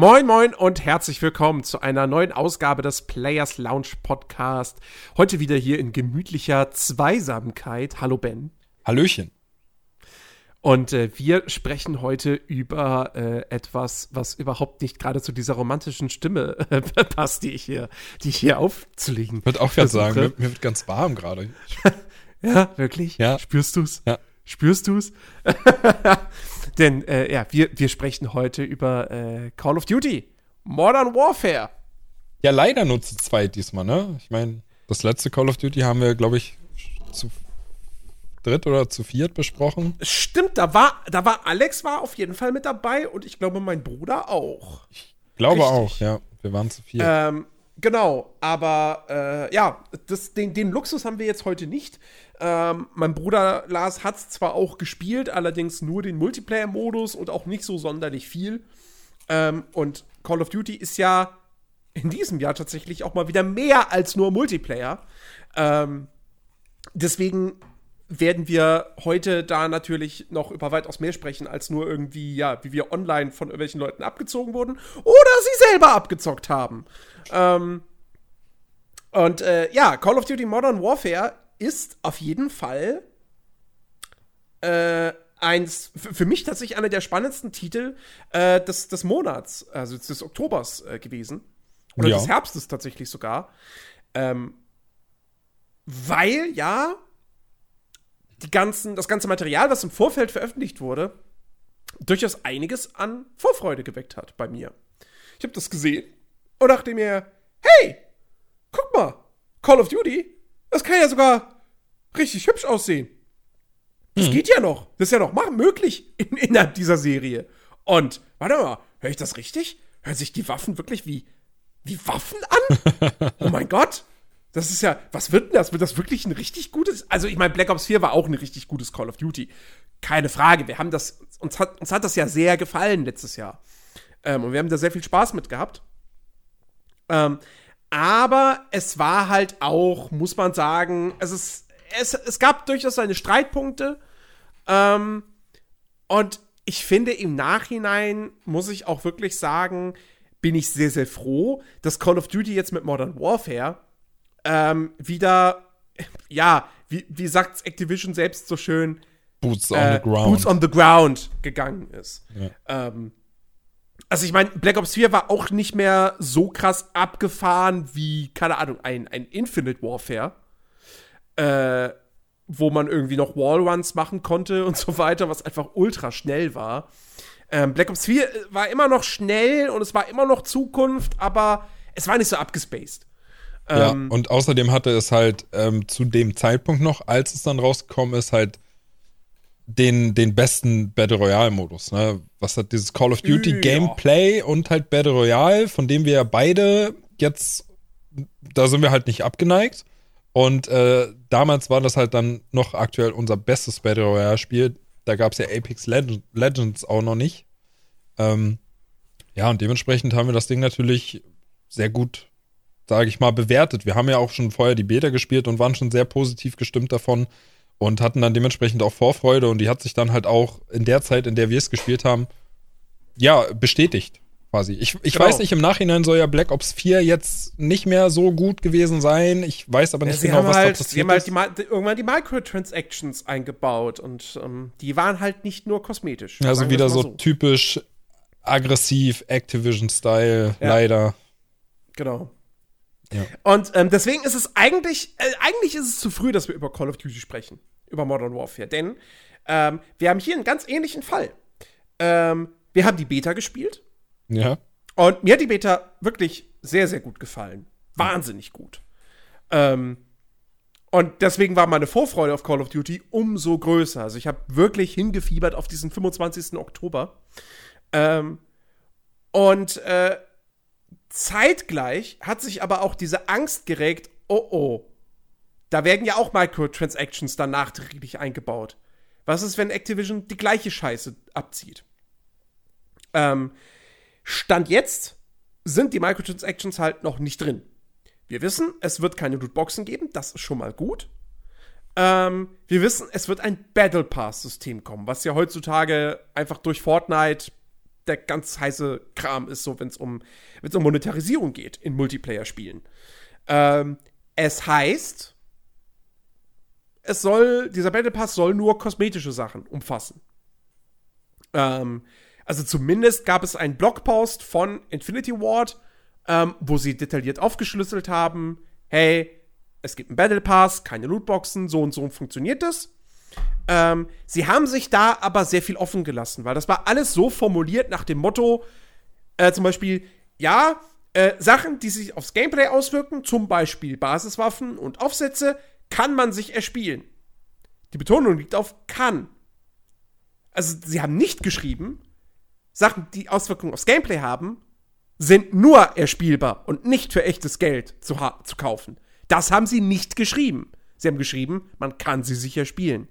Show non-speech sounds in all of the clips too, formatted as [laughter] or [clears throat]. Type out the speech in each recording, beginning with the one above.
Moin, moin und herzlich willkommen zu einer neuen Ausgabe des Players Lounge Podcast. Heute wieder hier in gemütlicher Zweisamkeit. Hallo Ben. Hallöchen. Und äh, wir sprechen heute über äh, etwas, was überhaupt nicht gerade zu dieser romantischen Stimme äh, [laughs] passt, die ich hier, die ich hier aufzulegen. Ich würde auch gerade sagen, mir, mir, wird ganz warm gerade. [laughs] ja, wirklich? Ja. Spürst du's? Ja. Spürst du's? [laughs] Denn äh, ja, wir, wir sprechen heute über äh, Call of Duty, Modern Warfare. Ja, leider nur zu zweit diesmal, ne? Ich meine, das letzte Call of Duty haben wir, glaube ich, zu dritt oder zu viert besprochen. Stimmt, da war, da war Alex war auf jeden Fall mit dabei und ich glaube mein Bruder auch. Ich glaube Richtig. auch, ja. Wir waren zu viert. Ähm, genau, aber äh, ja, das, den, den Luxus haben wir jetzt heute nicht. Ähm, mein Bruder Lars hat es zwar auch gespielt, allerdings nur den Multiplayer-Modus und auch nicht so sonderlich viel. Ähm, und Call of Duty ist ja in diesem Jahr tatsächlich auch mal wieder mehr als nur Multiplayer. Ähm, deswegen werden wir heute da natürlich noch über weitaus mehr sprechen, als nur irgendwie, ja, wie wir online von irgendwelchen Leuten abgezogen wurden oder sie selber abgezockt haben. Ähm, und äh, ja, Call of Duty Modern Warfare ist auf jeden Fall äh, eins, für mich tatsächlich einer der spannendsten Titel äh, des, des Monats, also des Oktobers äh, gewesen. Oder Ja. des Herbstes tatsächlich sogar. Ähm, weil ja die ganzen, das ganze Material, was im Vorfeld veröffentlicht wurde, durchaus einiges an Vorfreude geweckt hat bei mir. Ich habe das gesehen und dachte mir, hey, guck mal, Call of Duty, das kann ja sogar richtig hübsch aussehen. Das geht ja noch. Das ist ja noch machen, möglich in, innerhalb dieser Serie. Und, warte mal, höre ich das richtig? Hören sich die Waffen wirklich wie, wie Waffen an? [laughs] oh mein Gott. Das ist ja, was wird denn das? Wird das wirklich ein richtig gutes? Also, ich meine, Black Ops 4 war auch ein richtig gutes Call of Duty. Keine Frage. Wir haben das, uns hat, uns hat das ja sehr gefallen letztes Jahr. Ähm, und wir haben da sehr viel Spaß mit gehabt. Ähm, aber es war halt auch, muss man sagen, es, ist, es, es gab durchaus seine Streitpunkte. Ähm, und ich finde, im Nachhinein muss ich auch wirklich sagen, bin ich sehr, sehr froh, dass Call of Duty jetzt mit Modern Warfare ähm, wieder, ja, wie, wie sagt Activision selbst so schön, Boots on äh, the ground. Boots on the ground gegangen ist. Ja. Ähm, also ich meine, Black Ops 4 war auch nicht mehr so krass abgefahren wie, keine Ahnung, ein, ein Infinite Warfare. Äh, wo man irgendwie noch Wallruns machen konnte und so weiter, was einfach ultra schnell war. Ähm, Black Ops 4 war immer noch schnell und es war immer noch Zukunft, aber es war nicht so abgespaced. ja, Ähm, und außerdem hatte es halt ähm, zu dem Zeitpunkt noch, als es dann rausgekommen ist, halt den, den besten Battle Royale-Modus. Ne? Was hat dieses Call of Duty Ja. Gameplay und halt Battle Royale, von dem wir ja beide jetzt, da sind wir halt nicht abgeneigt. Und äh, damals war das halt dann noch aktuell unser bestes Battle Royale-Spiel. Da gab es ja Apex Legend, Legends auch noch nicht. Ähm, ja, und dementsprechend haben wir das Ding natürlich sehr gut, sage ich mal, bewertet. Wir haben ja auch schon vorher die Beta gespielt und waren schon sehr positiv gestimmt davon und hatten dann dementsprechend auch Vorfreude und die hat sich dann halt auch in der Zeit, in der wir es gespielt haben, ja, bestätigt quasi. Ich, ich Genau. weiß nicht, im Nachhinein soll ja Black Ops 4 jetzt nicht mehr so gut gewesen sein. Ich weiß aber Ja, nicht sie genau, was halt, da sie passiert haben halt ist. die, Ma- die, irgendwann die Microtransactions eingebaut und ähm, die waren halt nicht nur kosmetisch. Also wieder mal so, typisch aggressiv Activision-Style, Ja. leider. Genau. Ja. Und ähm, deswegen ist es eigentlich, äh, eigentlich ist es zu früh, dass wir über Call of Duty sprechen, über Modern Warfare, denn ähm, wir haben hier einen ganz ähnlichen Fall. Ähm, wir haben die Beta gespielt Ja. und mir hat die Beta wirklich sehr, sehr gut gefallen. Wahnsinnig gut. Ähm, und deswegen war meine Vorfreude auf Call of Duty umso größer. Also ich habe wirklich hingefiebert auf diesen 25. Oktober. Ähm, und äh, zeitgleich hat sich aber auch diese Angst geregt, oh oh, da werden ja auch Microtransactions dann nachträglich eingebaut. Was ist, wenn Activision die gleiche Scheiße abzieht? Ähm, Stand jetzt sind die Microtransactions halt noch nicht drin. Wir wissen, es wird keine Lootboxen geben, das ist schon mal gut. Ähm, wir wissen, es wird ein Battle Pass-System kommen, was ja heutzutage einfach durch Fortnite der ganz heiße Kram ist, so wenn es um, um Monetarisierung geht in Multiplayer-Spielen. Ähm, es heißt, es soll, dieser Battle Pass soll nur kosmetische Sachen umfassen. Ähm, also zumindest gab es einen Blogpost von Infinity Ward, ähm, wo sie detailliert aufgeschlüsselt haben, hey, es gibt einen Battle Pass, keine Lootboxen, so und so funktioniert das. Ähm, sie haben sich da aber sehr viel offen gelassen, weil das war alles so formuliert nach dem Motto, äh, zum Beispiel, ja, äh, Sachen, die sich aufs Gameplay auswirken, zum Beispiel Basiswaffen und Aufsätze, kann man sich erspielen. Die Betonung liegt auf kann. Also, sie haben nicht geschrieben, Sachen, die Auswirkungen aufs Gameplay haben, sind nur erspielbar und nicht für echtes Geld zu, zu kaufen. Das haben sie nicht geschrieben. Sie haben geschrieben, man kann sie sicher spielen.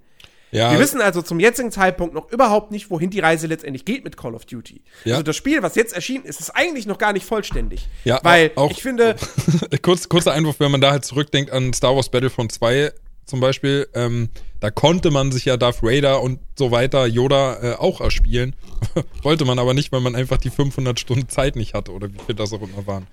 Ja. Wir wissen also zum jetzigen Zeitpunkt noch überhaupt nicht, wohin die Reise letztendlich geht mit Call of Duty. Ja. Also das Spiel, was jetzt erschienen ist, ist eigentlich noch gar nicht vollständig. Ja, weil auch, ich finde. [laughs] kurz, kurzer Einwurf, wenn man da halt zurückdenkt an Star Wars Battlefront 2 zum Beispiel, ähm, da konnte man sich ja Darth Vader und so weiter, Yoda äh, auch erspielen. [laughs] Wollte man aber nicht, weil man einfach die 500 Stunden Zeit nicht hatte oder wie viel das auch immer waren.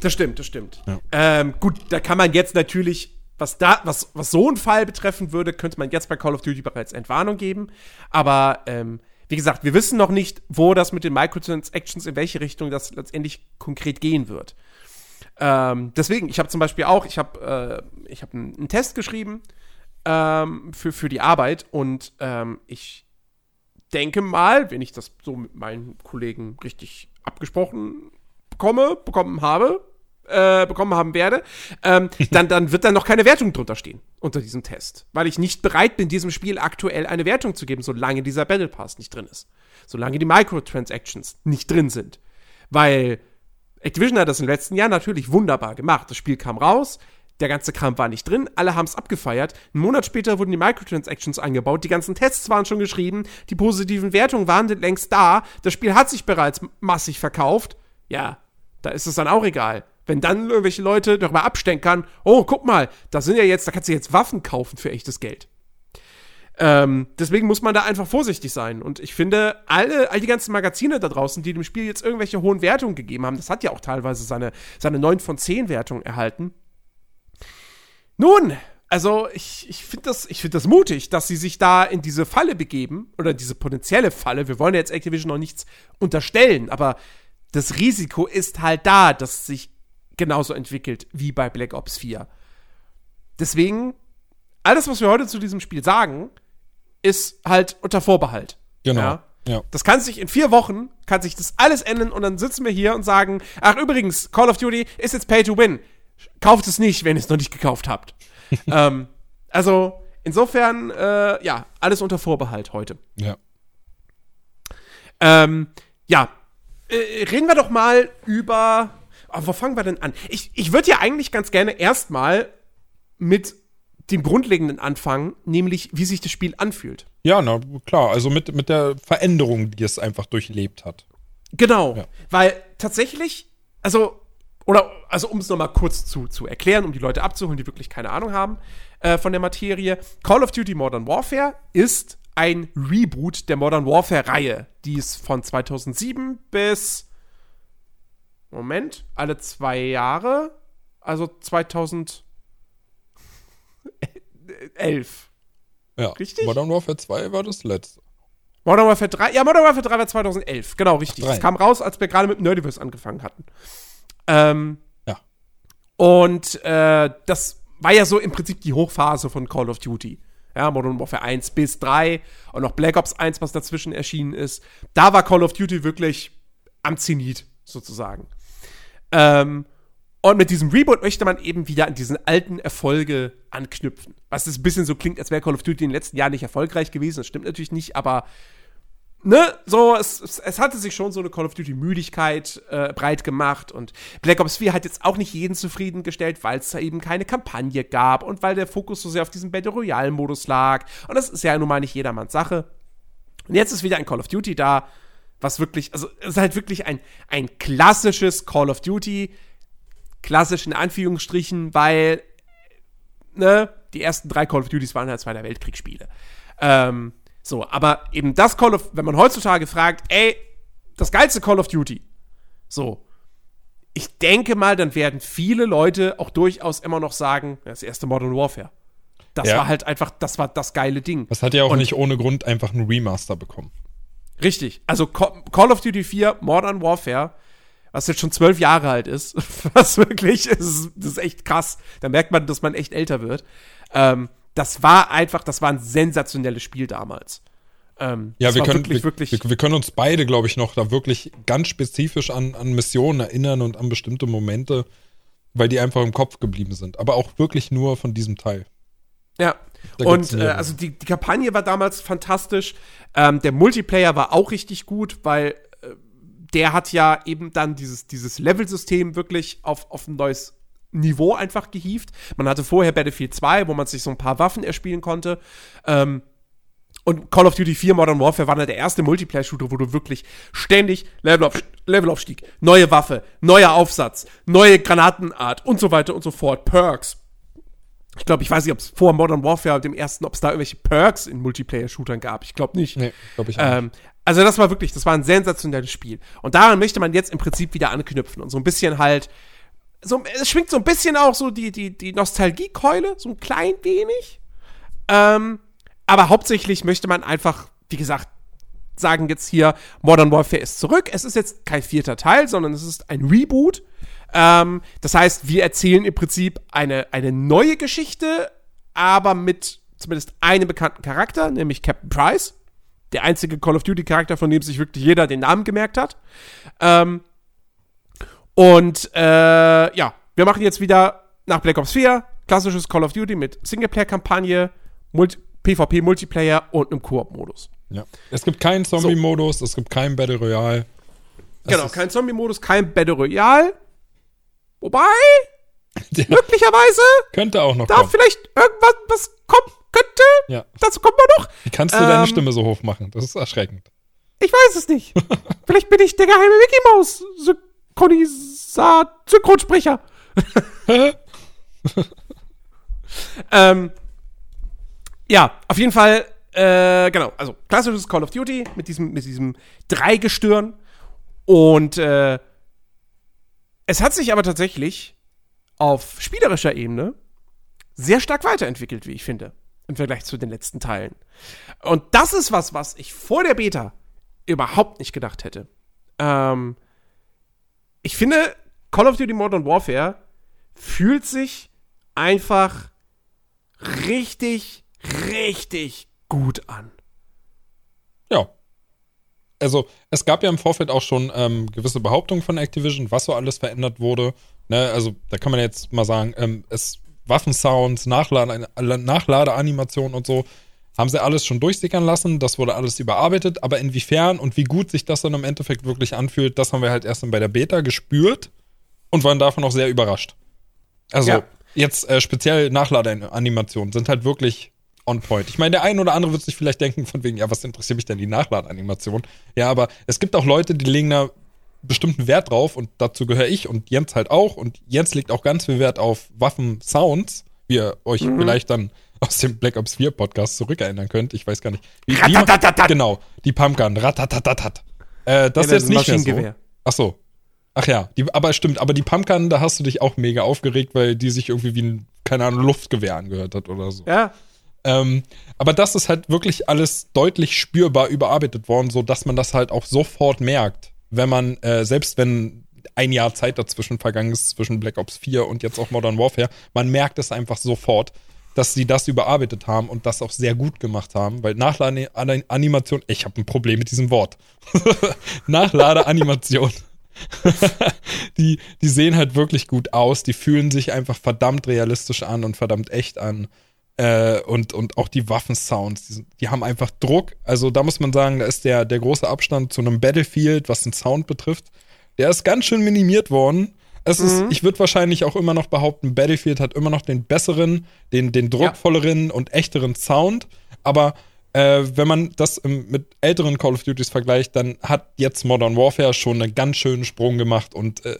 Das stimmt, das stimmt. Ja. Ähm, gut, da kann man jetzt natürlich was da, was, was so einen Fall betreffen würde, könnte man jetzt bei Call of Duty bereits Entwarnung geben. Aber ähm, wie gesagt, wir wissen noch nicht, wo das mit den Microtransactions, in welche Richtung das letztendlich konkret gehen wird. Ähm, deswegen, ich habe zum Beispiel auch, ich habe äh, ich hab einen, Test geschrieben ähm, für, für die Arbeit und ähm, ich denke mal, wenn ich das so mit meinen Kollegen richtig abgesprochen bekomme, bekommen habe, äh, bekommen haben werde, ähm, [laughs] dann, dann wird da noch keine Wertung drunter stehen unter diesem Test. Weil ich nicht bereit bin, diesem Spiel aktuell eine Wertung zu geben, solange dieser Battle Pass nicht drin ist. Solange die Microtransactions nicht drin sind. Weil Activision hat das den letzten Jahren natürlich wunderbar gemacht. Das Spiel kam raus, der ganze Kram war nicht drin, alle haben es abgefeiert. Einen Monat später wurden die Microtransactions eingebaut, die ganzen Tests waren schon geschrieben, die positiven Wertungen waren längst da, das Spiel hat sich bereits massig verkauft. Ja, da ist es dann auch egal. Wenn dann irgendwelche Leute darüber abstenkern, oh, guck mal, da sind ja jetzt, da kannst du jetzt Waffen kaufen für echtes Geld. Ähm, deswegen muss man da einfach vorsichtig sein. Und ich finde, alle, all die ganzen Magazine da draußen, die dem Spiel jetzt irgendwelche hohen Wertungen gegeben haben, das hat ja auch teilweise seine, seine 9 von 10 Wertung erhalten. Nun, also ich, ich finde das, find das mutig, dass sie sich da in diese Falle begeben, oder diese potenzielle Falle. Wir wollen ja jetzt Activision noch nichts unterstellen, aber das Risiko ist halt da, dass sich genauso entwickelt wie bei Black Ops 4. Deswegen, alles, was wir heute zu diesem Spiel sagen, ist halt unter Vorbehalt. Genau. Ja? Ja. Das kann sich in vier Wochen, kann sich das alles ändern und dann sitzen wir hier und sagen, ach übrigens, Call of Duty ist jetzt Pay to Win. Kauft es nicht, wenn ihr es noch nicht gekauft habt. [laughs] ähm, also, insofern, äh, ja, alles unter Vorbehalt heute. Ja. Ähm, ja, äh, reden wir doch mal über wo fangen wir denn an? Ich, ich würde ja eigentlich ganz gerne erstmal mit dem Grundlegenden anfangen, nämlich wie sich das Spiel anfühlt. Ja, na klar, also mit, mit der Veränderung, die es einfach durchlebt hat. Genau, ja. weil tatsächlich, also, oder, also um es nochmal kurz zu, zu erklären, um die Leute abzuholen, die wirklich keine Ahnung haben äh, von der Materie, Call of Duty Modern Warfare ist ein Reboot der Modern Warfare-Reihe, die es von 2007 bis Moment, alle zwei Jahre, also 2011. [laughs] Ja, richtig? Modern Warfare 2 war das letzte. Modern Warfare 3, ja, Modern Warfare 3 war 2011, genau, richtig. Ach, das kam raus, als wir gerade mit Nerdiverse angefangen hatten. Ähm, ja. Und äh, das war ja so im Prinzip die Hochphase von Call of Duty. Ja, Modern Warfare 1 bis 3 und noch Black Ops 1, was dazwischen erschienen ist. Da war Call of Duty wirklich am Zenit, sozusagen. Ähm, und mit diesem Reboot möchte man eben wieder an diesen alten Erfolge anknüpfen. Was es ein bisschen so klingt, als wäre Call of Duty in den letzten Jahren nicht erfolgreich gewesen. Das stimmt natürlich nicht, aber ne, so, es, es, hatte sich schon so eine Call of Duty-Müdigkeit äh, breit gemacht und Black Ops 4 hat jetzt auch nicht jeden zufriedengestellt, weil es da eben keine Kampagne gab und weil der Fokus so sehr auf diesem Battle Royale-Modus lag. Und das ist ja nun mal nicht jedermanns Sache. Und jetzt ist wieder ein Call of Duty da, was wirklich, also es ist halt wirklich ein, ein klassisches Call of Duty, klassisch in Anführungsstrichen, weil, ne, die ersten drei Call of Duties waren halt Zweiter Weltkriegsspiele. Ähm, so, aber eben das Call of, wenn man heutzutage fragt, ey, das geilste Call of Duty. So. Ich denke mal, dann werden viele Leute auch durchaus immer noch sagen, das erste Modern Warfare. Das Ja. war halt einfach, das war das geile Ding. Das hat ja auch Und- nicht ohne Grund einfach einen Remaster bekommen. Richtig. Also Call of Duty 4 Modern Warfare, was jetzt schon zwölf Jahre alt ist, [laughs] was wirklich ist, das ist echt krass. Da merkt man, dass man echt älter wird. Ähm, das war einfach, das war ein sensationelles Spiel damals. Ähm, Ja, wir können, wirklich, wir, wirklich. Wir, wir können uns beide, glaube ich, noch da wirklich ganz spezifisch an, an Missionen erinnern und an bestimmte Momente, weil die einfach im Kopf geblieben sind. Aber auch wirklich nur von diesem Teil. Ja. Da Und äh, also die, die Kampagne war damals fantastisch. Ähm, der Multiplayer war auch richtig gut, weil äh, der hat ja eben dann dieses, dieses Level-System wirklich auf, auf ein neues Niveau einfach gehievt. Man hatte vorher Battlefield 2, wo man sich so ein paar Waffen erspielen konnte. Ähm, und Call of Duty 4 Modern Warfare war dann der erste Multiplayer-Shooter, wo du wirklich ständig Levelauf, Levelaufstieg, neue Waffe, neuer Aufsatz, neue Granatenart und so weiter und so fort, Perks. Ich glaube, ich weiß nicht, ob es vor Modern Warfare, dem ersten, ob es da irgendwelche Perks in Multiplayer-Shootern gab. Ich glaube nicht. Nee, glaube ich auch. nicht. Ähm, also das war wirklich, das war ein sensationelles Spiel. Und daran möchte man jetzt im Prinzip wieder anknüpfen und so ein bisschen halt, so, es schwingt so ein bisschen auch so die, die, die Nostalgiekeule, so ein klein wenig. Ähm, aber hauptsächlich möchte man einfach, wie gesagt, sagen jetzt hier, Modern Warfare ist zurück. Es ist jetzt kein vierter Teil, sondern es ist ein Reboot. Ähm, das heißt, wir erzählen im Prinzip eine, eine neue Geschichte, aber mit zumindest einem bekannten Charakter, nämlich Captain Price. Der einzige Call of Duty-Charakter, von dem sich wirklich jeder den Namen gemerkt hat. Ähm, und äh, ja, wir machen jetzt wieder nach Black Ops 4 klassisches Call of Duty mit Singleplayer-Kampagne, Multi PvP-Multiplayer und einem Koop-Modus. ja. Es gibt keinen Zombie-Modus, es gibt keinen Battle Royale. Es Genau, kein Zombie-Modus, kein Battle Royale. Wobei, [laughs] Der möglicherweise könnte auch noch da kommen. vielleicht irgendwas was kommen könnte. Ja. Dazu kommen wir noch. Wie kannst du deine Ähm, Stimme so hoch machen? Das ist erschreckend. Ich weiß es nicht. [laughs] vielleicht bin ich der geheime Mickey Mouse Synchronisat Synchronsprecher. [laughs] ähm, ja, auf jeden Fall, äh, genau, also klassisches Call of Duty mit diesem, mit diesem Dreigestirn. Und äh, es hat sich aber tatsächlich auf spielerischer Ebene sehr stark weiterentwickelt, wie ich finde, im Vergleich zu den letzten Teilen. Und das ist was, was ich vor der Beta überhaupt nicht gedacht hätte. Ähm, ich finde, Call of Duty Modern Warfare fühlt sich einfach richtig, richtig gut an. Ja. Also, es gab ja im Vorfeld auch schon ähm, gewisse Behauptungen von Activision, was so alles verändert wurde. Ne, also, da kann man jetzt mal sagen, ähm, es Waffensounds, Nachlade, Nachladeanimationen und so, haben sie alles schon durchsickern lassen. Das wurde alles überarbeitet. Aber inwiefern und wie gut sich das dann im Endeffekt wirklich anfühlt, das haben wir halt erst dann bei der Beta gespürt und waren davon auch sehr überrascht. Also, Ja. jetzt äh, speziell Nachladeanimationen sind halt wirklich on point. Ich meine, der ein oder andere wird sich vielleicht denken, von wegen, ja, was interessiert mich denn die Nachladeanimation? Ja, aber es gibt auch Leute, die legen da bestimmten Wert drauf und dazu gehöre ich und Jens halt auch. Und Jens legt auch ganz viel Wert auf Waffen-Sounds, wie ihr euch vielleicht dann aus dem Black Ops 4 Podcast zurückerinnern könnt. Ich weiß gar nicht. Wie, wie, genau, die Pumpgun, ratatatatat. Äh, das Ja, ist jetzt nicht mehr so. Ach so. Ach ja, die, aber stimmt, aber die Pumpgun, da hast du dich auch mega aufgeregt, weil die sich irgendwie wie ein, keine Ahnung, Luftgewehr angehört hat oder so. Ja, Ähm, aber das ist halt wirklich alles deutlich spürbar überarbeitet worden, so dass man das halt auch sofort merkt, wenn man, äh, selbst wenn ein Jahr Zeit dazwischen vergangen ist, zwischen Black Ops 4 und jetzt auch Modern Warfare, man merkt es einfach sofort, dass sie das überarbeitet haben und das auch sehr gut gemacht haben, weil Nachladeanimation, ich habe ein Problem mit diesem Wort. [laughs] Nachladeanimation. [laughs] die, die sehen halt wirklich gut aus, die fühlen sich einfach verdammt realistisch an und verdammt echt an. Äh, und, und auch die Waffensounds, die, die haben einfach Druck. Also da muss man sagen, da ist der, der große Abstand zu einem Battlefield, was den Sound betrifft, der ist ganz schön minimiert worden. Es ist, ich würde wahrscheinlich auch immer noch behaupten, Battlefield hat immer noch den besseren, den, den druckvolleren und echteren Sound. Aber äh, wenn man das im, mit älteren Call of Duties vergleicht, dann hat jetzt Modern Warfare schon einen ganz schönen Sprung gemacht und äh,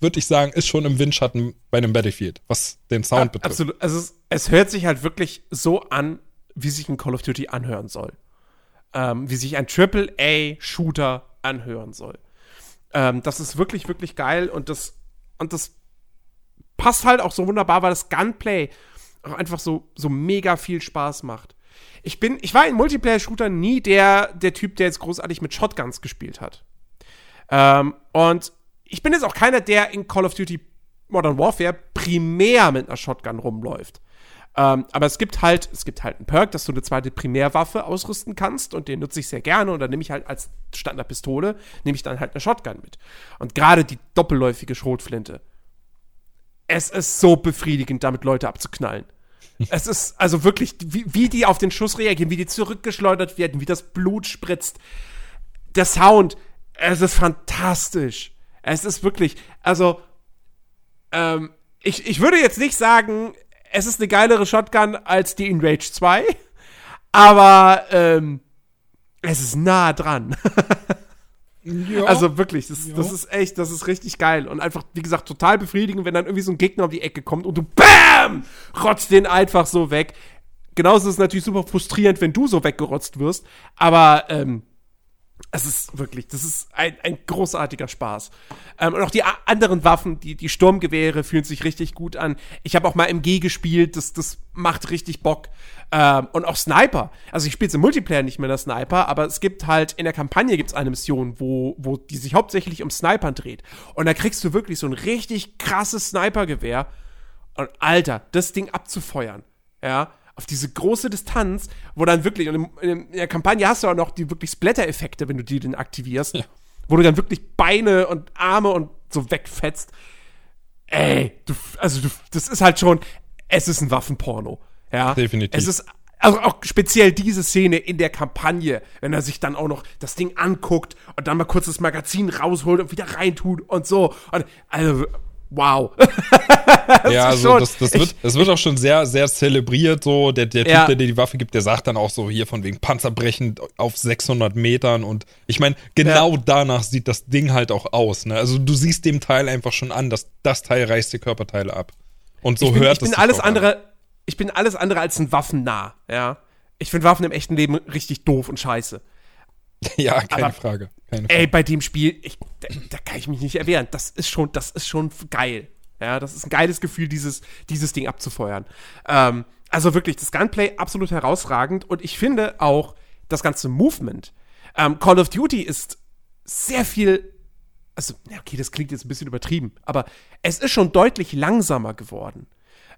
würde ich sagen, ist schon im Windschatten bei einem Battlefield, was den Sound betrifft. absolut. Also es, es hört sich halt wirklich so an, wie sich ein Call of Duty anhören soll. Ähm, wie sich ein AAA-Shooter anhören soll. Ähm, das ist wirklich, wirklich geil und das, und das passt halt auch so wunderbar, weil das Gunplay auch einfach so, so mega viel Spaß macht. Ich bin, ich war in Multiplayer-Shooter nie der, der Typ, der jetzt großartig mit Shotguns gespielt hat. Ähm, und ich bin jetzt auch keiner, der in Call of Duty Modern Warfare primär mit einer Shotgun rumläuft. Ähm, aber es gibt halt, es gibt halt einen Perk, dass du eine zweite Primärwaffe ausrüsten kannst und den nutze ich sehr gerne und dann nehme ich halt als Standardpistole, nehme ich dann halt eine Shotgun mit. Und gerade die doppelläufige Schrotflinte. Es ist so befriedigend, damit Leute abzuknallen. [laughs] es ist also wirklich, wie, wie die auf den Schuss reagieren, wie die zurückgeschleudert werden, wie das Blut spritzt. Der Sound, es ist fantastisch. Es ist wirklich, also, ähm, ich, ich würde jetzt nicht sagen, es ist eine geilere Shotgun als die in Rage 2, aber ähm, es ist nah dran. [laughs] ja. Also wirklich, das, ja. das ist echt, das ist richtig geil. Und einfach, wie gesagt, total befriedigend, wenn dann irgendwie so ein Gegner um die Ecke kommt und du BAM! rotzt den einfach so weg. Genauso ist es natürlich super frustrierend, wenn du so weggerotzt wirst. Aber ähm, es ist wirklich, das ist ein, ein großartiger Spaß. Ähm, und auch die anderen Waffen, die, die Sturmgewehre fühlen sich richtig gut an. Ich habe auch mal MG gespielt, das, das macht richtig Bock. Ähm, und auch Sniper. Also ich spiele im Multiplayer nicht mehr der Sniper, aber es gibt halt, in der Kampagne gibt es eine Mission, wo, wo die sich hauptsächlich um Snipern dreht. Und da kriegst du wirklich so ein richtig krasses Snipergewehr. Und Alter, das Ding abzufeuern. Ja, auf diese große Distanz, wo dann wirklich, und in, der Kampagne hast du auch noch die wirklich Splatter-Effekte, wenn du die denn aktivierst, ja. wo du dann wirklich Beine und Arme und so wegfetzt. Ey, du, also du, das ist halt schon, es ist ein Waffenporno. Ja, definitiv. Es ist also auch speziell diese Szene in der Kampagne, wenn er sich dann auch noch das Ding anguckt und dann mal kurz das Magazin rausholt und wieder reintut und so. Und also wow. [laughs] [laughs] ja, also das, das, wird, das wird auch schon sehr, sehr zelebriert. So der, der Typ, ja. der dir die Waffe gibt, der sagt dann auch so hier von wegen Panzerbrechend auf 600 Metern. Und ich meine, genau ja. danach sieht das Ding halt auch aus. Ne? Also du siehst dem Teil einfach schon an, dass das Teil reißt die Körperteile ab. Und so ich bin, hört ich bin alles andere. An. Ich bin alles andere als ein Waffennah. Ja, ich finde Waffen im echten Leben richtig doof und scheiße. [laughs] Ja, keine, Aber, Frage, keine Frage. Ey, bei dem Spiel, ich, da, da, kann ich mich nicht erwehren. Das ist schon, das ist schon geil. Ja, das ist ein geiles Gefühl, dieses, dieses Ding abzufeuern. Ähm, also wirklich, das Gunplay absolut herausragend und ich finde auch das ganze Movement. Ähm, Call of Duty ist sehr viel, also, okay, das klingt jetzt ein bisschen übertrieben, aber es ist schon deutlich langsamer geworden.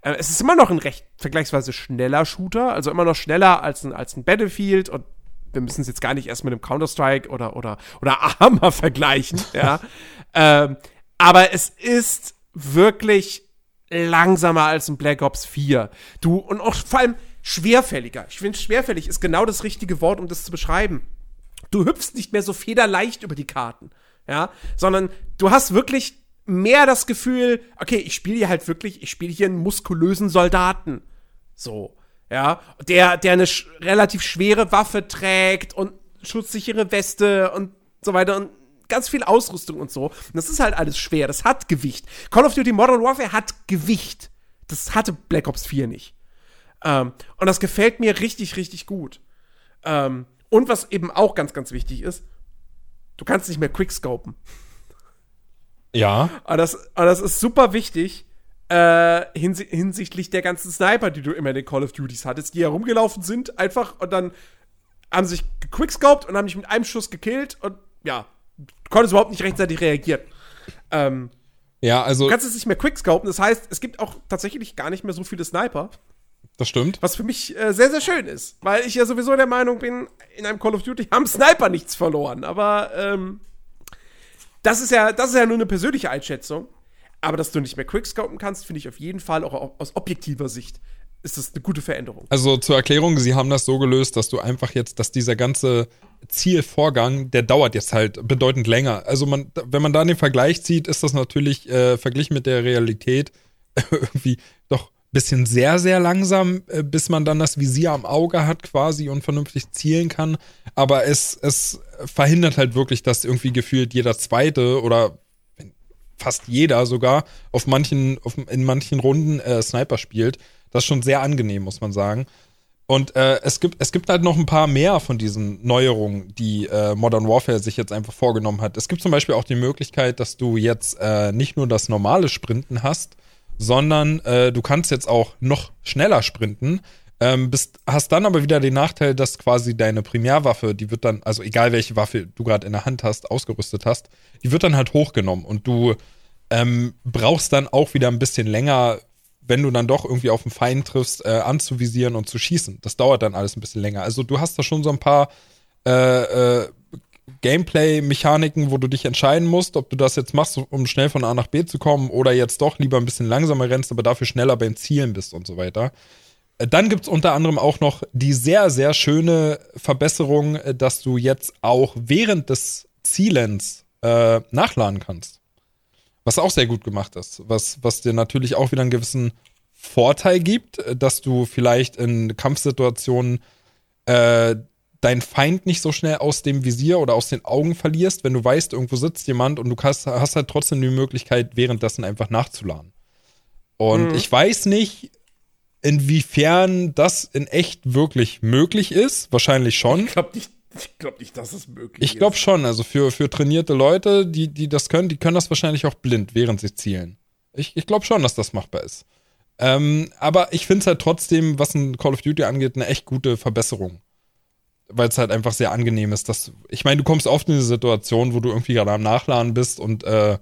Äh, es ist immer noch ein recht vergleichsweise schneller Shooter, also immer noch schneller als ein, als ein Battlefield und wir müssen es jetzt gar nicht erst mit einem Counter-Strike oder, oder, oder [laughs] Arma vergleichen, ja. [laughs] ähm, aber es ist wirklich langsamer als ein Black Ops 4. Du, und auch vor allem schwerfälliger. Ich finde, schwerfällig ist genau das richtige Wort, um das zu beschreiben. Du hüpfst nicht mehr so federleicht über die Karten, ja, sondern du hast wirklich mehr das Gefühl, okay, ich spiele hier halt wirklich, ich spiele hier einen muskulösen Soldaten. So ja, der, der eine sch relativ schwere Waffe trägt und schutzsichere Weste und so weiter und ganz viel Ausrüstung und so. Und das ist halt alles schwer, das hat Gewicht. Call of Duty Modern Warfare hat Gewicht. Das hatte Black Ops 4 nicht. Ähm, und das gefällt mir richtig, richtig gut. Ähm, und was eben auch ganz, ganz wichtig ist, du kannst nicht mehr quickscopen. Ja. Aber das, aber das ist super wichtig, äh, hins hinsichtlich der ganzen Sniper, die du immer in den Call of Duties hattest, die herumgelaufen sind, einfach und dann haben sich gequickscoped und haben dich mit einem Schuss gekillt und ja, du konntest überhaupt nicht rechtzeitig reagieren. Ähm, ja, also. Du kannst es nicht mehr quickscopen, das heißt, es gibt auch tatsächlich gar nicht mehr so viele Sniper. Das stimmt. Was für mich äh, sehr, sehr schön ist, weil ich ja sowieso der Meinung bin, in einem Call of Duty haben Sniper nichts verloren. Aber ähm, das ist ja, das ist ja nur eine persönliche Einschätzung. Aber dass du nicht mehr quickscopen kannst, finde ich auf jeden Fall auch aus objektiver Sicht ist das eine gute Veränderung. Also zur Erklärung, sie haben das so gelöst, dass du einfach jetzt, dass dieser ganze Zielvorgang, der dauert jetzt halt bedeutend länger. Also man, wenn man da den Vergleich zieht, ist das natürlich äh, verglichen mit der Realität [laughs] irgendwie doch ein bisschen sehr, sehr langsam, äh, bis man dann das Visier am Auge hat quasi und vernünftig zielen kann. Aber es, es verhindert halt wirklich, dass irgendwie gefühlt jeder zweite oder fast jeder sogar auf manchen, auf, in manchen Runden äh, Sniper spielt. Das ist schon sehr angenehm, muss man sagen. Und äh, es, gibt, es gibt halt noch ein paar mehr von diesen Neuerungen, die äh, Modern Warfare sich jetzt einfach vorgenommen hat. Es gibt zum Beispiel auch die Möglichkeit, dass du jetzt äh, nicht nur das normale Sprinten hast, sondern äh, du kannst jetzt auch noch schneller sprinten. Ähm, bist, hast dann aber wieder den Nachteil, dass quasi deine Primärwaffe, die wird dann, also egal welche Waffe du gerade in der Hand hast, ausgerüstet hast, die wird dann halt hochgenommen und du ähm, brauchst dann auch wieder ein bisschen länger, wenn du dann doch irgendwie auf einen Feind triffst, äh, anzuvisieren und zu schießen. Das dauert dann alles ein bisschen länger. Also du hast da schon so ein paar äh, äh, Gameplay-Mechaniken, wo du dich entscheiden musst, ob du das jetzt machst, um schnell von A nach B zu kommen oder jetzt doch lieber ein bisschen langsamer rennst, aber dafür schneller beim Zielen bist und so weiter. Dann gibt es unter anderem auch noch die sehr, sehr schöne Verbesserung, äh, dass du jetzt auch während des Zielens äh, nachladen kannst. Was auch sehr gut gemacht ist. Was, was dir natürlich auch wieder einen gewissen Vorteil gibt, äh, dass du vielleicht in Kampfsituationen äh, deinen Feind nicht so schnell aus dem Visier oder aus den Augen verlierst, wenn du weißt, irgendwo sitzt jemand und du hast, hast halt trotzdem die Möglichkeit, währenddessen einfach nachzuladen. Und mhm. ich weiß nicht, inwiefern das in echt wirklich möglich ist. Wahrscheinlich schon. Ich glaube nicht, ich glaube nicht, dass es möglich ich ist. Ich glaube schon. Also für, für trainierte Leute, die, die das können, die können das wahrscheinlich auch blind, während sie zielen. Ich, ich glaube schon, dass das machbar ist. Ähm, aber ich finde es halt trotzdem, was ein Call of Duty angeht, eine echt gute Verbesserung. Weil es halt einfach sehr angenehm ist, dass. Ich meine, du kommst oft in eine Situation, wo du irgendwie gerade am Nachladen bist und äh,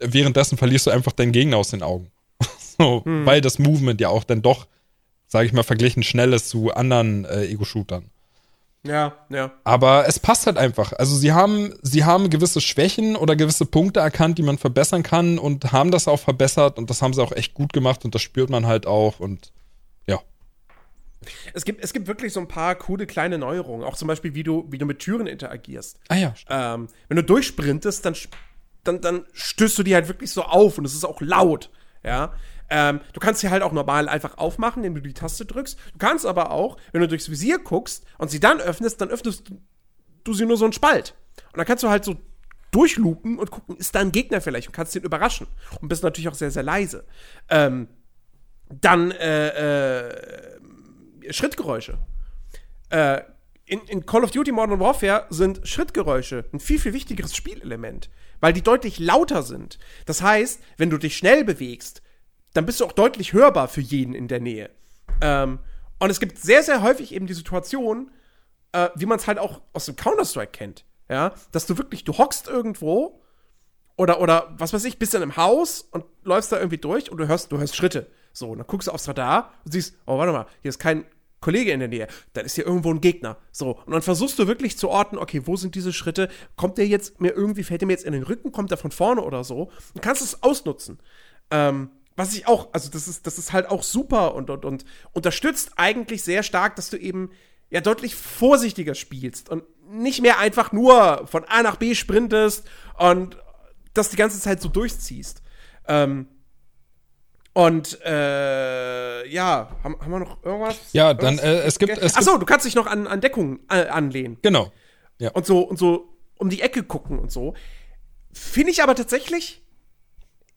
währenddessen verlierst du einfach deinen Gegner aus den Augen. So, hm. Weil das Movement ja auch dann doch, sage ich mal, verglichen schnell ist zu anderen äh, Ego-Shootern. Ja, ja. Aber es passt halt einfach. Also sie haben, sie haben gewisse Schwächen oder gewisse Punkte erkannt, die man verbessern kann und haben das auch verbessert und das haben sie auch echt gut gemacht und das spürt man halt auch und ja. Es gibt, es gibt wirklich so ein paar coole kleine Neuerungen, auch zum Beispiel, wie du, wie du mit Türen interagierst. Ah ja. Ähm, wenn du durchsprintest, dann, dann, dann stößt du die halt wirklich so auf und es ist auch laut. Ja. Ähm, du kannst sie halt auch normal einfach aufmachen, indem du die Taste drückst. Du kannst aber auch, wenn du durchs Visier guckst und sie dann öffnest, dann öffnest du sie nur so einen Spalt. Und dann kannst du halt so durchlupen und gucken, ist da ein Gegner vielleicht und kannst den überraschen. Und bist natürlich auch sehr, sehr leise. Ähm, dann äh, äh, Schrittgeräusche. Äh, in, in, Call of Duty Modern Warfare sind Schrittgeräusche ein viel, viel wichtigeres Spielelement, weil die deutlich lauter sind. Das heißt, wenn du dich schnell bewegst, dann bist du auch deutlich hörbar für jeden in der Nähe. Ähm, und es gibt sehr, sehr häufig eben die Situation, äh, wie man es halt auch aus dem Counter-Strike kennt. Ja, dass du wirklich, du hockst irgendwo oder, oder was weiß ich, bist in einem Haus und läufst da irgendwie durch und du hörst, du hörst Schritte. So, und dann guckst du aufs Radar und siehst, oh, warte mal, hier ist kein Kollege in der Nähe, dann ist hier irgendwo ein Gegner. So, und dann versuchst du wirklich zu orten, okay, wo sind diese Schritte? Kommt der jetzt mir irgendwie, fällt der mir jetzt in den Rücken, kommt der von vorne oder so? Und kannst es ausnutzen. Ähm, was ich auch, also das ist, das ist halt auch super und, und, und unterstützt eigentlich sehr stark, dass du eben ja deutlich vorsichtiger spielst und nicht mehr einfach nur von A nach B sprintest und das die ganze Zeit so durchziehst. Ähm, und äh, ja, haben, haben wir noch irgendwas? Ja, dann äh, es gibt. Es Achso, du kannst dich noch an, an Deckung äh, anlehnen. Genau. Ja. Und so und so um die Ecke gucken und so. Finde ich aber tatsächlich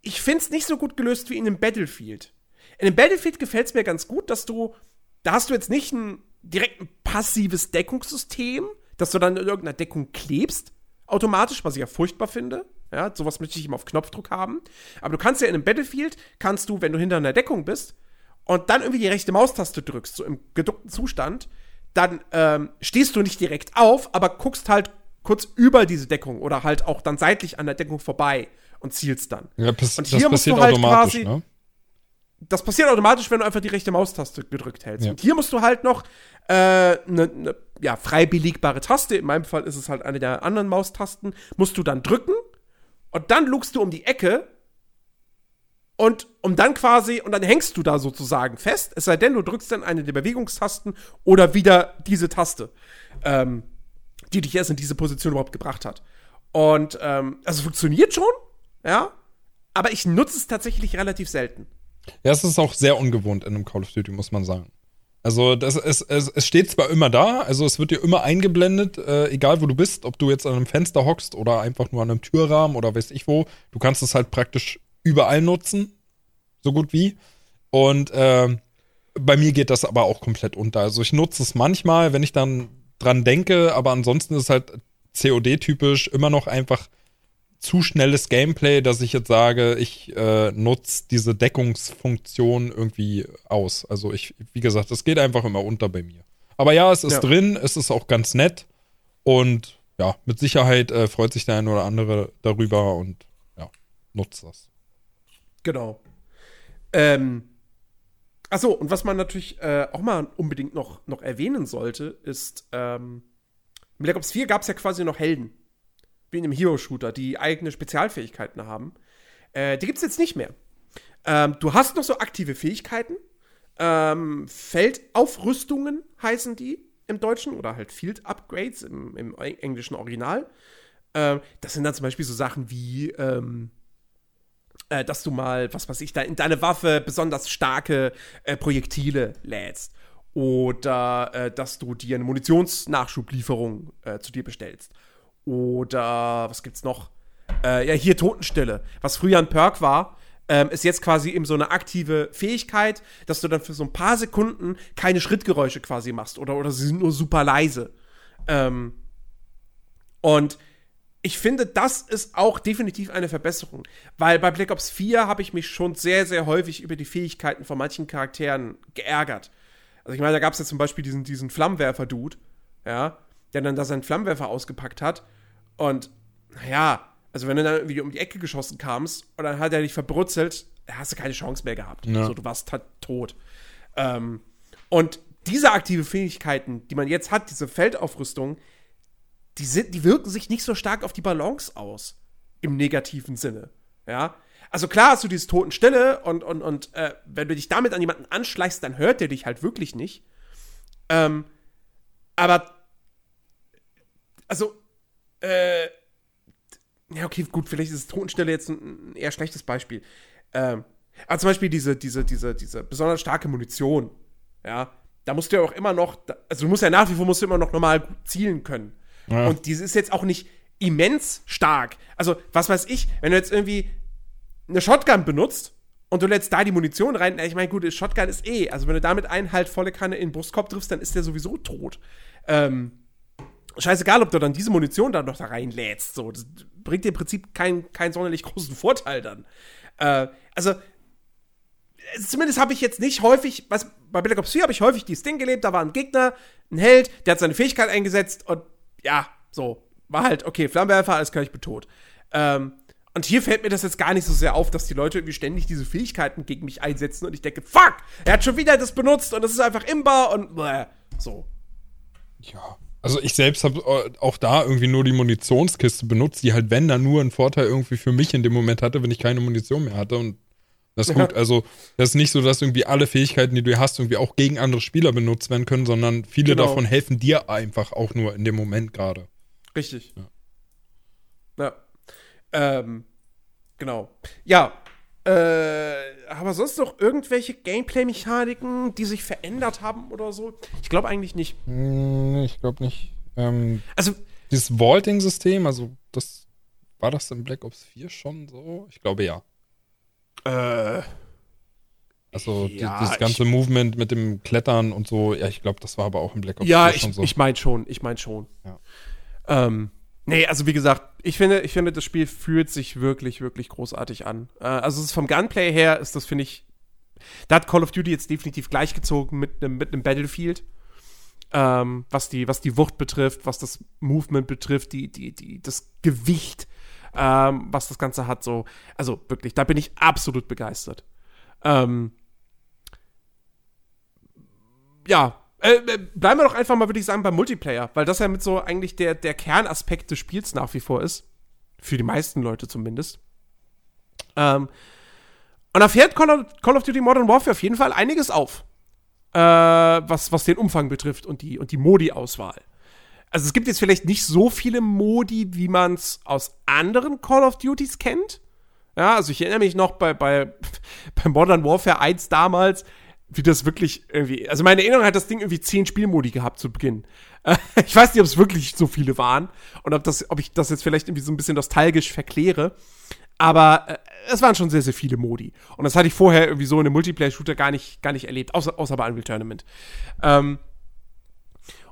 ich finde es nicht so gut gelöst wie in einem Battlefield. In einem Battlefield gefällt es mir ganz gut, dass du, da hast du jetzt nicht ein direkt ein passives Deckungssystem, dass du dann in irgendeiner Deckung klebst, automatisch, was ich ja furchtbar finde. Ja, sowas möchte ich immer auf Knopfdruck haben. Aber du kannst ja in einem Battlefield, kannst du, wenn du hinter einer Deckung bist und dann irgendwie die rechte Maustaste drückst, so im geduckten Zustand, dann ähm, stehst du nicht direkt auf, aber guckst halt kurz über diese Deckung oder halt auch dann seitlich an der Deckung vorbei und zielst dann. Ja, pass, und hier das musst du halt quasi. Ne? Das passiert automatisch, wenn du einfach die rechte Maustaste gedrückt hältst. Ja. Und hier musst du halt noch eine äh, ne, ne, ja, frei belegbare Taste, in meinem Fall ist es halt eine der anderen Maustasten, musst du dann drücken und dann lugst du um die Ecke und um dann quasi, und dann hängst du da sozusagen fest, es sei denn, du drückst dann eine der Bewegungstasten oder wieder diese Taste, ähm, die dich erst in diese Position überhaupt gebracht hat. Und ähm, also funktioniert schon, ja. Aber ich nutze es tatsächlich relativ selten. Ja, es ist auch sehr ungewohnt in einem Call of Duty, muss man sagen. Also das, es, es, es steht zwar immer da, also es wird dir immer eingeblendet, äh, egal wo du bist, ob du jetzt an einem Fenster hockst oder einfach nur an einem Türrahmen oder weiß ich wo, du kannst es halt praktisch überall nutzen, so gut wie. Und äh, bei mir geht das aber auch komplett unter. Also ich nutze es manchmal, wenn ich dann dran denke, aber ansonsten ist halt COD-typisch immer noch einfach zu schnelles Gameplay, dass ich jetzt sage, ich äh, nutze diese Deckungsfunktion irgendwie aus. Also ich, wie gesagt, es geht einfach immer unter bei mir. Aber ja, es ist ja. drin, es ist auch ganz nett und ja, mit Sicherheit äh, freut sich der eine oder andere darüber und ja, nutzt das. Genau. Ähm, achso, und was man natürlich äh, auch mal unbedingt noch, noch erwähnen sollte, ist, ähm, in Black Ops 4 gab es ja quasi noch Helden. Wie in einem Hero-Shooter, die eigene Spezialfähigkeiten haben. Äh, die gibt es jetzt nicht mehr. Ähm, du hast noch so aktive Fähigkeiten. Ähm, Feldaufrüstungen heißen die im Deutschen oder halt Field Upgrades im, im englischen Original. Ähm, das sind dann zum Beispiel so Sachen wie, ähm, äh, dass du mal, was weiß ich, in deine Waffe besonders starke äh, Projektile lädst. Oder äh, dass du dir eine Munitionsnachschublieferung äh, zu dir bestellst. Oder was gibt's noch? Äh, ja, hier Totenstille. Was früher ein Perk war, ähm, ist jetzt quasi eben so eine aktive Fähigkeit, dass du dann für so ein paar Sekunden keine Schrittgeräusche quasi machst. Oder, oder sie sind nur super leise. Ähm, und ich finde, das ist auch definitiv eine Verbesserung. Weil bei Black Ops 4 habe ich mich schon sehr, sehr häufig über die Fähigkeiten von manchen Charakteren geärgert. Also ich meine, da gab es ja zum Beispiel diesen, diesen Flammenwerfer-Dude, ja, der dann da seinen Flammenwerfer ausgepackt hat. Und, naja, also wenn du dann irgendwie um die Ecke geschossen kamst und dann hat er dich verbrutzelt, hast du keine Chance mehr gehabt. Ja. Also, du warst halt tot. Ähm, und diese aktive Fähigkeiten, die man jetzt hat, diese Feldaufrüstung, die, sind, die wirken sich nicht so stark auf die Balance aus. Im negativen Sinne. Ja. Also klar hast du dieses Totenstille und, und, und äh, wenn du dich damit an jemanden anschleichst, dann hört der dich halt wirklich nicht. Ähm, aber, also, äh, ja, okay, gut, vielleicht ist Totenstille jetzt ein, eher schlechtes Beispiel. Ähm, aber zum Beispiel diese, diese, diese, diese besonders starke Munition, ja, da musst du ja auch immer noch, also du musst ja nach wie vor musst du immer noch normal zielen können. Ja. Und diese ist jetzt auch nicht immens stark. Also, was weiß ich, wenn du jetzt irgendwie eine Shotgun benutzt und du lädst da die Munition rein, ich meine, gut, Shotgun ist eh, also wenn du damit einen halt volle Kanne in den Brustkorb triffst, dann ist der sowieso tot. Ähm, scheißegal, ob du dann diese Munition da noch da reinlädst, so, das bringt dir im Prinzip keinen kein sonderlich großen Vorteil dann. Äh, also, zumindest habe ich jetzt nicht häufig, was, bei Black Ops 4 habe ich häufig dieses Ding gelebt, da war ein Gegner, ein Held, der hat seine Fähigkeit eingesetzt und ja, so, war halt, okay, Flammenwerfer, alles kann ich betot. Ähm, und hier fällt mir das jetzt gar nicht so sehr auf, dass die Leute irgendwie ständig diese Fähigkeiten gegen mich einsetzen und ich denke, fuck, er hat schon wieder das benutzt und das ist einfach imbar und bläh, so. Ja. Also ich selbst habe äh, auch da irgendwie nur die Munitionskiste benutzt, die halt, wenn, dann nur einen Vorteil irgendwie für mich in dem Moment hatte, wenn ich keine Munition mehr hatte. Und das ist ja. gut. Also das ist nicht so, dass irgendwie alle Fähigkeiten, die du hast, irgendwie auch gegen andere Spieler benutzt werden können, sondern viele genau. davon helfen dir einfach auch nur in dem Moment gerade. Richtig. Ja. ja. Ähm, genau. Ja. Äh, aber sonst noch irgendwelche Gameplay-Mechaniken, die sich verändert haben oder so? Ich glaube eigentlich nicht. Hm, ich glaube nicht. Ähm, also dieses Vaulting-System, also das war das in Black Ops 4 schon so? Ich glaube ja. Äh. Also ja, das ganze ich, Movement mit dem Klettern und so, ja, ich glaube, das war aber auch in Black Ops ja, 4 schon ich, so. Ja, ich meine schon, ich meine schon. Ja. Ähm, Nee, also wie gesagt, ich finde, ich finde, das Spiel fühlt sich wirklich, wirklich großartig an. Äh, also vom Gunplay her ist das, finde ich, da hat Call of Duty jetzt definitiv gleichgezogen mit einem mit Battlefield. Ähm, was, die, was die Wucht betrifft, was das Movement betrifft, die, die, die, das Gewicht, ähm, was das Ganze hat. So. Also wirklich, da bin ich absolut begeistert. Ähm, ja, äh, äh, bleiben wir doch einfach mal, würde ich sagen, beim Multiplayer, weil das ja mit so eigentlich der, der Kernaspekt des Spiels nach wie vor ist. Für die meisten Leute zumindest. Ähm, und da fährt Call of, Call of, Duty Modern Warfare auf jeden Fall einiges auf. Äh, was, was den Umfang betrifft und die, und die Modi-Auswahl. Also es gibt jetzt vielleicht nicht so viele Modi, wie man es aus anderen Call of Duties kennt. Ja, also ich erinnere mich noch bei, bei, [laughs] bei Modern Warfare 1 damals, wie das wirklich irgendwie. Also meine Erinnerung hat das Ding irgendwie zehn Spielmodi gehabt zu Beginn. [laughs] ich weiß nicht, ob es wirklich so viele waren und ob, das, ob ich das jetzt vielleicht irgendwie so ein bisschen nostalgisch verkläre. Aber äh, es waren schon sehr, sehr viele Modi. Und das hatte ich vorher irgendwie so in einem Multiplayer-Shooter gar nicht, gar nicht erlebt, außer, außer bei Unreal Tournament. Ähm,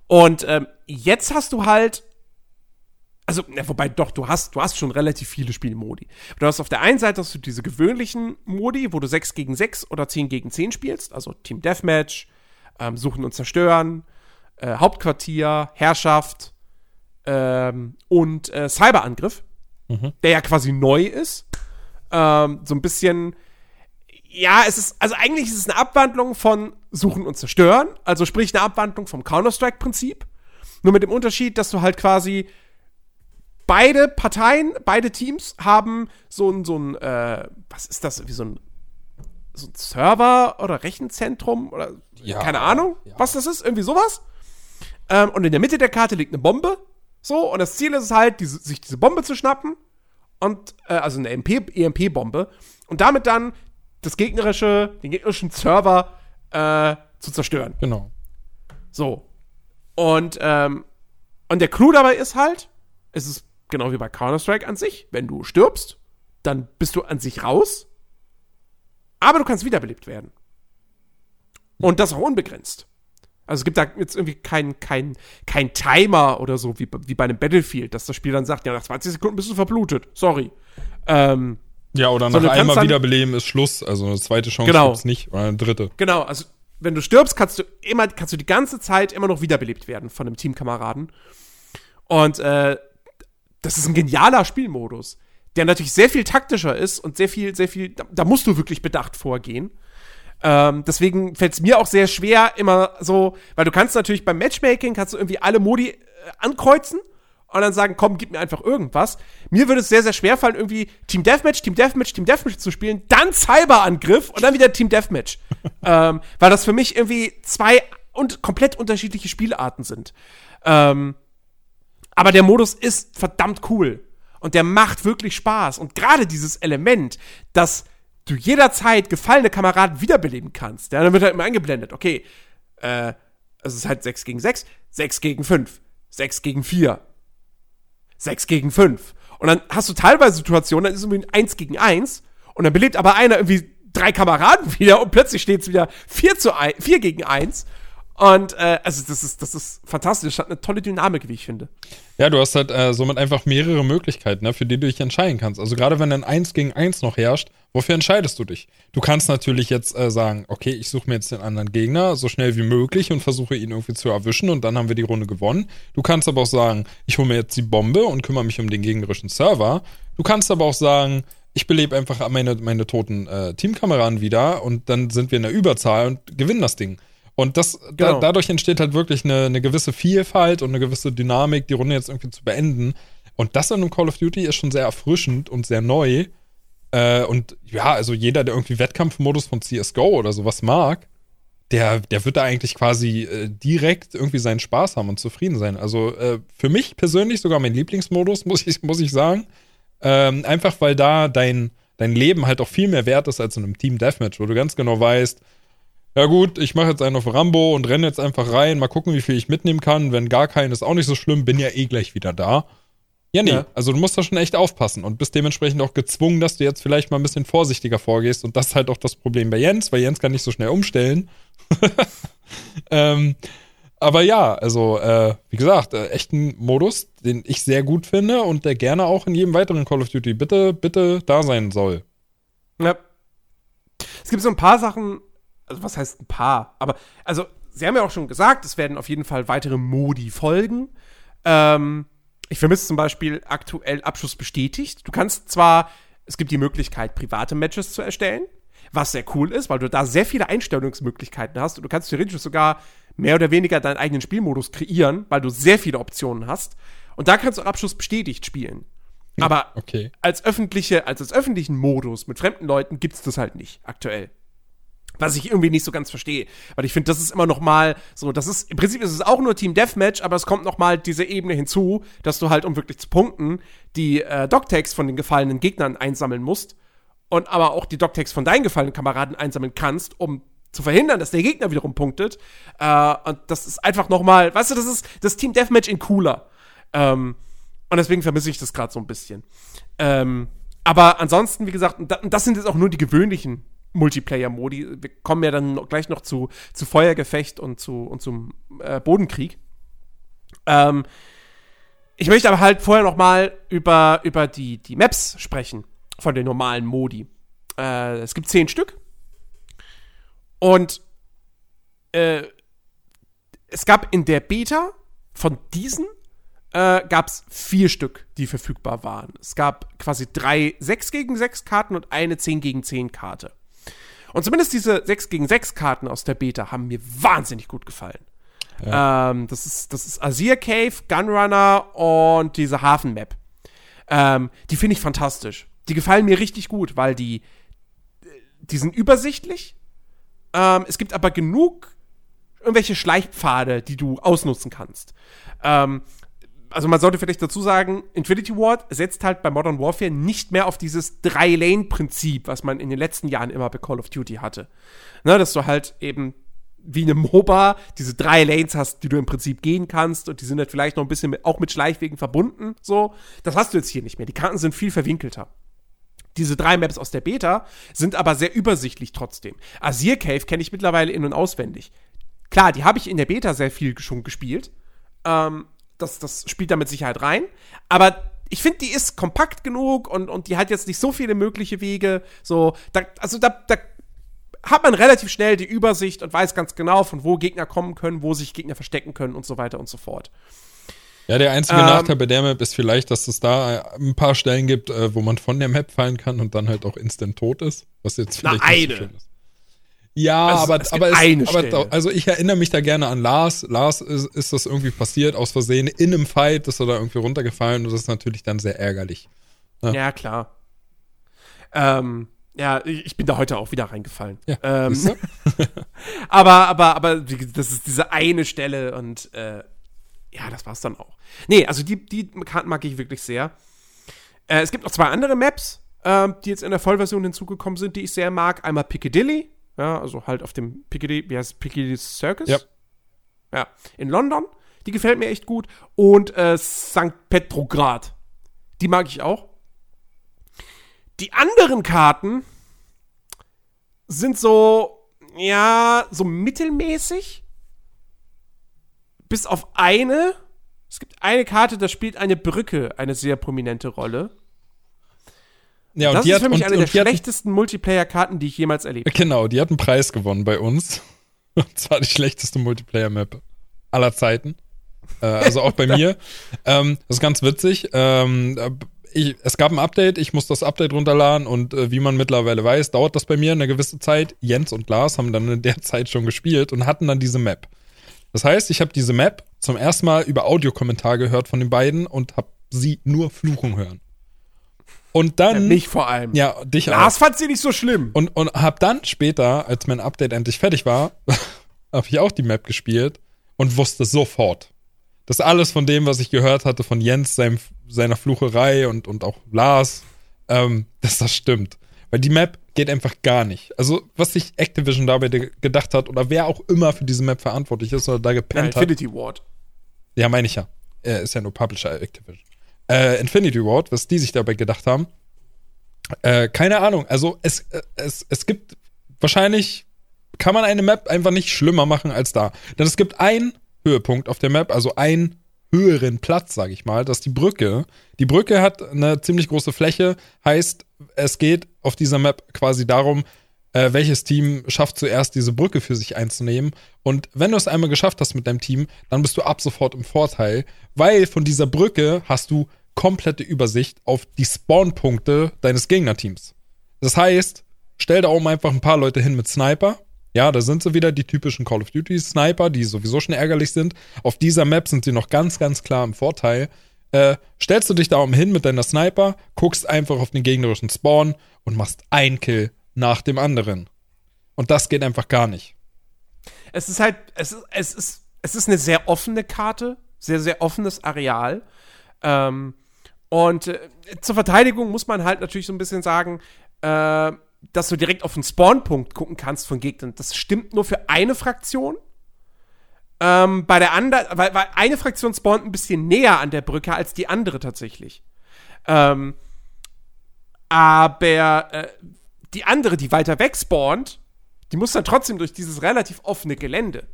und ähm, jetzt hast du halt also, ja, wobei doch, du hast, du hast schon relativ viele Spielmodi. Du hast auf der einen Seite hast du diese gewöhnlichen Modi, wo du 6 gegen 6 oder 10 gegen 10 spielst, also Team Deathmatch, ähm, Suchen und Zerstören, äh, Hauptquartier, Herrschaft ähm, und äh, Cyberangriff, mhm. der ja quasi neu ist. Ähm, so ein bisschen, ja, es ist, also eigentlich ist es eine Abwandlung von Suchen und Zerstören, also sprich eine Abwandlung vom Counter-Strike-Prinzip. Nur mit dem Unterschied, dass du halt quasi beide Parteien, beide Teams haben so ein, so ein, äh, was ist das, wie so ein, so ein Server oder Rechenzentrum oder ja, keine Ahnung, ja. was das ist, irgendwie sowas. Ähm, und in der Mitte der Karte liegt eine Bombe. So, und das Ziel ist es halt, diese, sich diese Bombe zu schnappen. Und, äh, also eine EMP-Bombe. und damit dann das gegnerische, den gegnerischen Server äh, zu zerstören. Genau. So. Und, ähm, und der Clou dabei ist halt, es ist genau wie bei Counter-Strike an sich. Wenn du stirbst, dann bist du an sich raus. Aber du kannst wiederbelebt werden. Und das auch unbegrenzt. Also es gibt da jetzt irgendwie kein, kein, kein Timer oder so, wie, wie bei einem Battlefield, dass das Spiel dann sagt, ja, nach 20 Sekunden bist du verblutet. Sorry. Ähm, ja, oder nach einmal wiederbeleben ist Schluss. Also eine zweite Chance genau. gibt's nicht. Oder eine dritte. Genau, also wenn du stirbst, kannst du immer, kannst du die ganze Zeit immer noch wiederbelebt werden von einem Teamkameraden. Und äh, das ist ein genialer Spielmodus, der natürlich sehr viel taktischer ist und sehr viel, sehr viel, da, da musst du wirklich bedacht vorgehen. Ähm, deswegen fällt es mir auch sehr schwer, immer so, weil du kannst natürlich beim Matchmaking, kannst du irgendwie alle Modi äh, ankreuzen und dann sagen, komm, gib mir einfach irgendwas. Mir würde es sehr, sehr schwer fallen, irgendwie Team Deathmatch, Team Deathmatch, Team Deathmatch zu spielen, dann Cyberangriff und dann wieder Team Deathmatch. [laughs] ähm, weil das für mich irgendwie zwei und komplett unterschiedliche Spielarten sind. Ähm, aber der Modus ist verdammt cool. Und der macht wirklich Spaß. Und gerade dieses Element, dass du jederzeit gefallene Kameraden wiederbeleben kannst, ja, dann wird halt immer eingeblendet, okay, äh, es ist halt 6 gegen 6, 6 gegen 5, 6 gegen 4, 6 gegen 5. Und dann hast du teilweise Situationen, dann ist es irgendwie 1 gegen 1 und dann belebt aber einer irgendwie drei Kameraden [laughs] wieder und plötzlich steht es wieder 4, zu 1, 4 gegen 1 und äh, also das ist, das ist fantastisch, hat eine tolle Dynamik, wie ich finde. Ja, du hast halt äh, somit einfach mehrere Möglichkeiten, ne, für die du dich entscheiden kannst. Also gerade wenn dann eins gegen eins noch herrscht, wofür entscheidest du dich? Du kannst natürlich jetzt äh, sagen, okay, ich suche mir jetzt den anderen Gegner so schnell wie möglich und versuche ihn irgendwie zu erwischen und dann haben wir die Runde gewonnen. Du kannst aber auch sagen, ich hole mir jetzt die Bombe und kümmere mich um den gegnerischen Server. Du kannst aber auch sagen, ich belebe einfach meine, meine toten äh, Teamkameraden wieder und dann sind wir in der Überzahl und gewinnen das Ding. Und das, genau. da, dadurch entsteht halt wirklich eine, eine gewisse Vielfalt und eine gewisse Dynamik, die Runde jetzt irgendwie zu beenden. Und das in einem Call of Duty ist schon sehr erfrischend und sehr neu. Äh, und ja, also jeder, der irgendwie Wettkampfmodus von CSGO oder sowas mag, der, der wird da eigentlich quasi äh, direkt irgendwie seinen Spaß haben und zufrieden sein. Also äh, für mich persönlich sogar mein Lieblingsmodus, [laughs] muss ich, muss ich sagen. Ähm, einfach weil da dein, dein Leben halt auch viel mehr wert ist als in einem Team Deathmatch, wo du ganz genau weißt, ja gut, ich mache jetzt einen auf Rambo und renne jetzt einfach rein, mal gucken, wie viel ich mitnehmen kann. Wenn gar keinen ist auch nicht so schlimm, bin ja eh gleich wieder da. Ja, nee, ja. also du musst da schon echt aufpassen und bist dementsprechend auch gezwungen, dass du jetzt vielleicht mal ein bisschen vorsichtiger vorgehst. Und das ist halt auch das Problem bei Jens, weil Jens kann nicht so schnell umstellen. [laughs] ähm, aber ja, also, äh, wie gesagt, äh, echt ein Modus, den ich sehr gut finde und der gerne auch in jedem weiteren Call of Duty bitte, bitte da sein soll. Ja. Es gibt so ein paar Sachen, also was heißt ein paar? Aber, also, sie haben ja auch schon gesagt, es werden auf jeden Fall weitere Modi folgen. Ähm, ich vermisse zum Beispiel aktuell Abschluss bestätigt. Du kannst zwar, es gibt die Möglichkeit, private Matches zu erstellen, was sehr cool ist, weil du da sehr viele Einstellungsmöglichkeiten hast und du kannst theoretisch sogar mehr oder weniger deinen eigenen Spielmodus kreieren, weil du sehr viele Optionen hast. Und da kannst du auch Abschluss bestätigt spielen. Aber okay. als öffentliche, als, als öffentlichen Modus mit fremden Leuten gibt es das halt nicht aktuell. Was ich irgendwie nicht so ganz verstehe. Weil ich finde, das ist immer noch mal so, das ist, im Prinzip ist es auch nur Team Deathmatch, aber es kommt noch mal diese Ebene hinzu, dass du halt, um wirklich zu punkten, die äh, Dogtags von den gefallenen Gegnern einsammeln musst. Und aber auch die Dogtags von deinen gefallenen Kameraden einsammeln kannst, um zu verhindern, dass der Gegner wiederum punktet. Äh, und das ist einfach noch mal, weißt du, das ist das Team Deathmatch in cooler. Ähm, und deswegen vermisse ich das gerade so ein bisschen. Ähm, aber ansonsten, wie gesagt, das sind jetzt auch nur die gewöhnlichen Multiplayer-Modi. Wir kommen ja dann gleich noch zu, zu Feuergefecht und, zu, und zum äh, Bodenkrieg. Ähm, ich möchte aber halt vorher noch mal über, über die, die Maps sprechen von den normalen Modi. Äh, es gibt zehn Stück. Und äh, es gab in der Beta von diesen äh, gab es vier Stück, die verfügbar waren. Es gab quasi drei 6 gegen 6 Karten und eine 10 gegen 10 Karte. Und zumindest diese 6 gegen 6 Karten aus der Beta haben mir wahnsinnig gut gefallen. Ja. Ähm, das, ist, das ist Azir Cave, Gunrunner und diese Hafenmap. Ähm, die finde ich fantastisch. Die gefallen mir richtig gut, weil die, die sind übersichtlich. Ähm, es gibt aber genug irgendwelche Schleichpfade, die du ausnutzen kannst. Ähm, also man sollte vielleicht dazu sagen, Infinity Ward setzt halt bei Modern Warfare nicht mehr auf dieses Drei-Lane-Prinzip, was man in den letzten Jahren immer bei Call of Duty hatte. Ne, dass du halt eben wie eine MOBA diese drei Lanes hast, die du im Prinzip gehen kannst und die sind halt vielleicht noch ein bisschen mit, auch mit Schleichwegen verbunden, so. Das hast du jetzt hier nicht mehr. Die Karten sind viel verwinkelter. Diese drei Maps aus der Beta sind aber sehr übersichtlich trotzdem. Azir Cave kenne ich mittlerweile in- und auswendig. Klar, die habe ich in der Beta sehr viel schon gespielt. Ähm, das, das spielt da mit Sicherheit rein. Aber ich finde, die ist kompakt genug und, und die hat jetzt nicht so viele mögliche Wege. So, da, also da, da hat man relativ schnell die Übersicht und weiß ganz genau, von wo Gegner kommen können, wo sich Gegner verstecken können und so weiter und so fort. Ja, der einzige ähm, Nachteil bei der Map ist vielleicht, dass es da ein paar Stellen gibt, äh, wo man von der Map fallen kann und dann halt auch instant tot ist. Was jetzt vielleicht Na, nicht so schön ist. Ja, also, aber, es aber, es, aber also ich erinnere mich da gerne an Lars. Lars ist, ist das irgendwie passiert aus Versehen in einem Fight, ist er da irgendwie runtergefallen und das ist natürlich dann sehr ärgerlich. Ja, ja klar. Ähm, ja, ich bin da heute auch wieder reingefallen. Ja, ähm, [laughs] aber, aber, aber das ist diese eine Stelle und äh, ja, das war's dann auch. Nee, also die, die Karten mag ich wirklich sehr. Äh, es gibt noch zwei andere Maps, äh, die jetzt in der Vollversion hinzugekommen sind, die ich sehr mag. Einmal Piccadilly, ja, also halt auf dem Piccadilly, wie heißt es, Piccadilly Circus? Ja. Ja, in London. Die gefällt mir echt gut. Und äh, St. Petrograd. Die mag ich auch. Die anderen Karten sind so, ja, so mittelmäßig. Bis auf eine. Es gibt eine Karte, da spielt eine Brücke eine sehr prominente Rolle. Ja, und das die ist hat, für mich und, eine und der schlechtesten Multiplayer-Karten, die ich jemals erlebt habe. Genau, die hat einen Preis gewonnen bei uns. [laughs] Und zwar die schlechteste Multiplayer-Map aller Zeiten. Äh, also auch bei [laughs] mir. Ähm, das ist ganz witzig. Ähm, ich, es gab ein Update, ich muss das Update runterladen und äh, wie man mittlerweile weiß, dauert das bei mir eine gewisse Zeit. Jens und Lars haben dann in der [laughs] Zeit schon gespielt und hatten dann diese Map. Das heißt, ich habe diese Map zum ersten Mal über Audiokommentar gehört von den beiden und habe sie nur fluchen hören. Und dann. Ja, mich vor allem. Ja, dich auch. Lars fand sie nicht so schlimm. Und, und hab dann später, als mein Update endlich fertig war, [laughs] habe ich auch die Map gespielt und wusste sofort, dass alles von dem, was ich gehört hatte von Jens, seinem, seiner Flucherei und, und auch Lars, ähm, dass das stimmt. Weil die Map geht einfach gar nicht. Also, was sich Activision dabei gedacht hat, oder wer auch immer für diese Map verantwortlich ist oder da gepennt ja, Infinity hat. Infinity Ward. Ja, meine ich ja. Er ist ja nur Publisher Activision äh, Infinity Ward, was die sich dabei gedacht haben. Äh, keine Ahnung. Also es, äh, es, es gibt wahrscheinlich kann man eine Map einfach nicht schlimmer machen als da. Denn es gibt einen Höhepunkt auf der Map, also einen höheren Platz, sage ich mal, das ist die Brücke. Die Brücke hat eine ziemlich große Fläche, heißt, es geht auf dieser Map quasi darum, äh, welches Team schafft zuerst diese Brücke für sich einzunehmen. Und wenn du es einmal geschafft hast mit deinem Team, dann bist du ab sofort im Vorteil, weil von dieser Brücke hast du komplette Übersicht auf die Spawnpunkte deines Gegnerteams. Das heißt, stell da oben einfach ein paar Leute hin mit Sniper. Ja, da sind sie wieder, die typischen Call of Duty Sniper, die sowieso schon ärgerlich sind. Auf dieser Map sind sie noch ganz, ganz klar im Vorteil. Äh, stellst du dich da oben hin mit deiner Sniper, guckst einfach auf den gegnerischen Spawn und machst ein Kill nach dem anderen. Und das geht einfach gar nicht. Es ist halt, es ist, es ist, es ist eine sehr offene Karte, sehr, sehr offenes Areal. Ähm, und äh, zur Verteidigung muss man halt natürlich so ein bisschen sagen, äh, dass du direkt auf den Spawnpunkt gucken kannst von Gegnern. Das stimmt nur für eine Fraktion. Ähm, bei der anderen, weil, weil eine Fraktion spawnt ein bisschen näher an der Brücke als die andere tatsächlich. Ähm, Aber äh, die andere, die weiter weg spawnt, die muss dann trotzdem durch dieses relativ offene Gelände.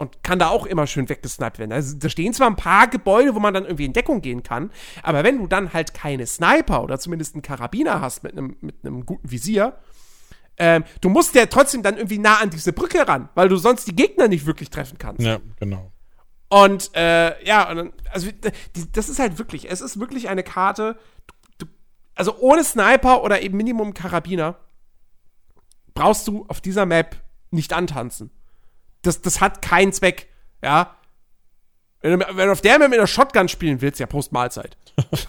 Und kann da auch immer schön weggesniped werden. Also da stehen zwar ein paar Gebäude, wo man dann irgendwie in Deckung gehen kann, aber wenn du dann halt keine Sniper oder zumindest einen Karabiner hast mit einem, mit einem guten Visier, ähm, du musst ja trotzdem dann irgendwie nah an diese Brücke ran, weil du sonst die Gegner nicht wirklich treffen kannst. Ja, genau. Und äh, ja, und dann, also das ist halt wirklich, es ist wirklich eine Karte, du, also ohne Sniper oder eben Minimum Karabiner brauchst du auf dieser Map nicht antanzen. Das, das hat keinen Zweck, ja. Wenn du, wenn du auf der Map mit einer Shotgun spielen willst, ja, Prost Mahlzeit.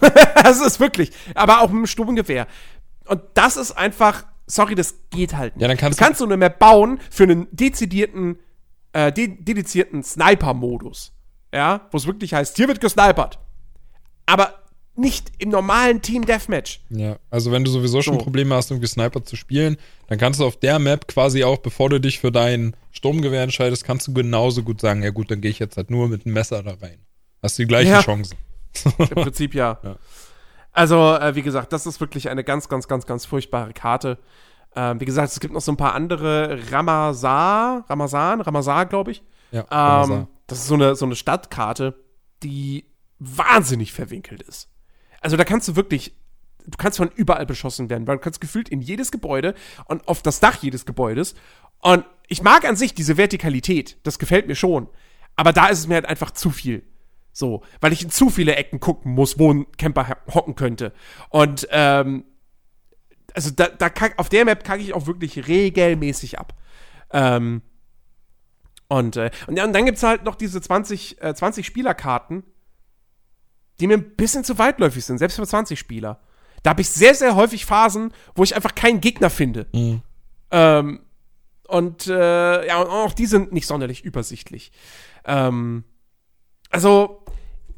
[laughs] das ist wirklich, aber auch mit einem Sturmgewehr. Und das ist einfach, sorry, das geht halt nicht. Ja, dann kannst du kannst du eine Map bauen für einen dezidierten, äh, de dedizierten Sniper-Modus. Ja, wo es wirklich heißt, hier wird gesnipert. Aber nicht im normalen Team Deathmatch. Ja, also wenn du sowieso schon So. Probleme hast, irgendwie Sniper zu spielen, dann kannst du auf der Map quasi auch, bevor du dich für dein Sturmgewehr entscheidest, kannst du genauso gut sagen, ja gut, dann gehe ich jetzt halt nur mit einem Messer da rein. Hast die gleichen Ja. Chancen. Im Prinzip ja. Ja. Also, äh, wie gesagt, das ist wirklich eine ganz, ganz, ganz, ganz furchtbare Karte. Ähm, wie gesagt, es gibt noch so ein paar andere. Ramazar, Ramazan, Ramazar, glaube ich. Ja, Ähm, das ist so eine, so eine Stadtkarte, die wahnsinnig verwinkelt ist. Also da kannst du wirklich, du kannst von überall beschossen werden, weil du kannst gefühlt in jedes Gebäude und auf das Dach jedes Gebäudes. Und ich mag an sich diese Vertikalität, das gefällt mir schon. Aber da ist es mir halt einfach zu viel. So, weil ich in zu viele Ecken gucken muss, wo ein Camper ho- hocken könnte. Und ähm, also da, da kack, auf der Map kacke ich auch wirklich regelmäßig ab. Ähm, und, äh, und, und dann gibt's halt noch diese 20, äh, 20 Spielerkarten, die mir ein bisschen zu weitläufig sind, selbst für 20 Spieler. Da habe ich sehr, sehr häufig Phasen, wo ich einfach keinen Gegner finde. Mhm. Ähm, und äh, ja, und auch die sind nicht sonderlich übersichtlich. Ähm, also,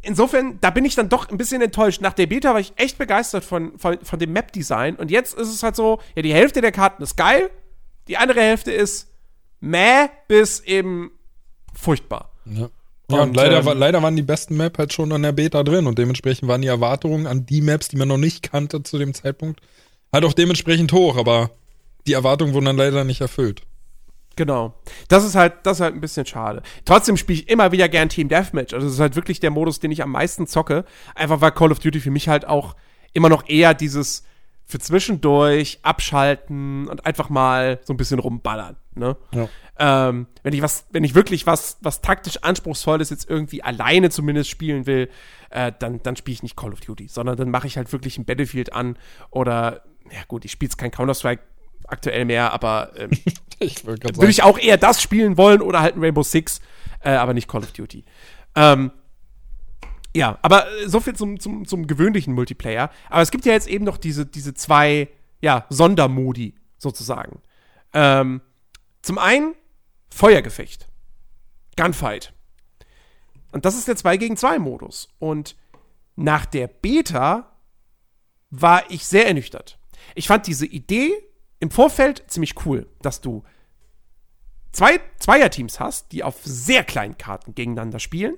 insofern, da bin ich dann doch ein bisschen enttäuscht. Nach der Beta war ich echt begeistert von, von, von dem Map-Design. Und jetzt ist es halt so, ja, die Hälfte der Karten ist geil, die andere Hälfte ist meh bis eben furchtbar. Ja. Ja, und, Und, leider, ähm, leider waren die besten Map halt schon an der Beta drin und dementsprechend waren die Erwartungen an die Maps, die man noch nicht kannte zu dem Zeitpunkt, halt auch dementsprechend hoch, aber die Erwartungen wurden dann leider nicht erfüllt. Genau. Das ist halt, das ist halt ein bisschen schade. Trotzdem spiele ich immer wieder gern Team Deathmatch. Also das ist halt wirklich der Modus, den ich am meisten zocke. Einfach weil Call of Duty für mich halt auch immer noch eher dieses für zwischendurch abschalten und einfach mal so ein bisschen rumballern. Ne? Ja. Ähm, wenn ich was, wenn ich wirklich was, was taktisch anspruchsvolles jetzt irgendwie alleine zumindest spielen will, äh, dann, dann spiele ich nicht Call of Duty, sondern dann mache ich halt wirklich ein Battlefield an oder, ja gut, ich spiele jetzt kein Counter-Strike aktuell mehr, aber ähm, [laughs] würde ich auch eher das spielen wollen oder halt ein Rainbow Six, äh, aber nicht Call of Duty. Ähm, ja, aber äh, so viel zum, zum, zum gewöhnlichen Multiplayer. Aber es gibt ja jetzt eben noch diese, diese zwei, ja, Sondermodi sozusagen. Ähm, zum einen Feuergefecht. Gunfight. Und das ist der 2 gegen 2 Modus. Und nach der Beta war ich sehr ernüchtert. Ich fand diese Idee im Vorfeld ziemlich cool, dass du zwei Zweierteams hast, die auf sehr kleinen Karten gegeneinander spielen.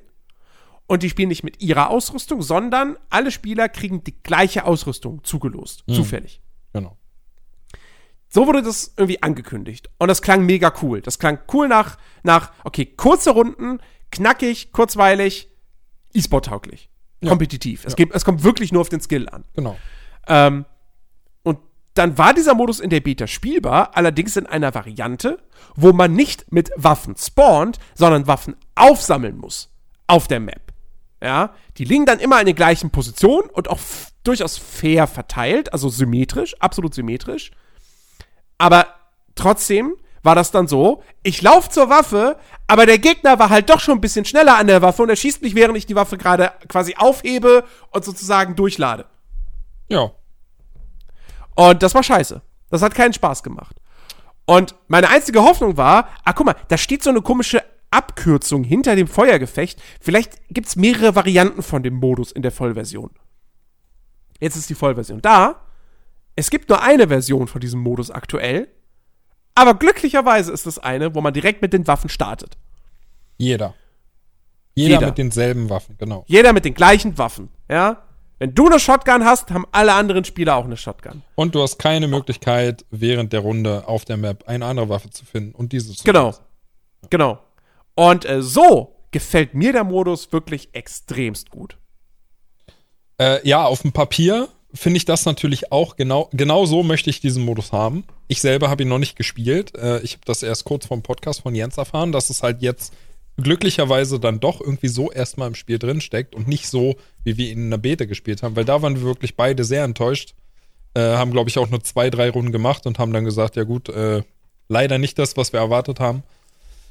Und die spielen nicht mit ihrer Ausrüstung, sondern alle Spieler kriegen die gleiche Ausrüstung zugelost. Zufällig. Genau. So wurde das irgendwie angekündigt. Und das klang mega cool. Das klang cool nach, nach okay, kurze Runden, knackig, kurzweilig, E-Sport-tauglich. Kompetitiv. Es, geht, es kommt wirklich nur auf den Skill an. Genau. Ähm, und dann war dieser Modus in der Beta spielbar, allerdings in einer Variante, wo man nicht mit Waffen spawnt, sondern Waffen aufsammeln muss auf der Map. Ja, die liegen dann immer in den gleichen Positionen und auch durchaus fair verteilt, also symmetrisch, absolut symmetrisch. Aber trotzdem war das dann so, ich laufe zur Waffe, aber der Gegner war halt doch schon ein bisschen schneller an der Waffe und er schießt mich, während ich die Waffe gerade quasi aufhebe und sozusagen durchlade. Ja. Und das war scheiße. Das hat keinen Spaß gemacht. Und meine einzige Hoffnung war, ah, guck mal, da steht so eine komische Abkürzung hinter dem Feuergefecht. Vielleicht gibt's mehrere Varianten von dem Modus in der Vollversion. Jetzt ist die Vollversion da. Es gibt nur eine Version von diesem Modus aktuell. Aber glücklicherweise ist es eine, wo man direkt mit den Waffen startet. Jeder. Jeder, Jeder. mit denselben Waffen, genau. Jeder mit den gleichen Waffen, ja. Wenn du eine Shotgun hast, haben alle anderen Spieler auch eine Shotgun. Und du hast keine Möglichkeit, während der Runde auf der Map eine andere Waffe zu finden und diese zu Genau. Genau. Und äh, so gefällt mir der Modus wirklich extremst gut. Äh, ja, auf dem Papier finde ich das natürlich auch genau, genau so möchte ich diesen Modus haben. Ich selber habe ihn noch nicht gespielt. Äh, ich habe das erst kurz vom Podcast von Jens erfahren, dass es halt jetzt glücklicherweise dann doch irgendwie so erstmal im Spiel drin steckt und nicht so, wie wir ihn in der Beta gespielt haben, weil da waren wir wirklich beide sehr enttäuscht. Äh, haben, glaube ich, auch nur zwei, drei Runden gemacht und haben dann gesagt, ja gut, äh, leider nicht das, was wir erwartet haben.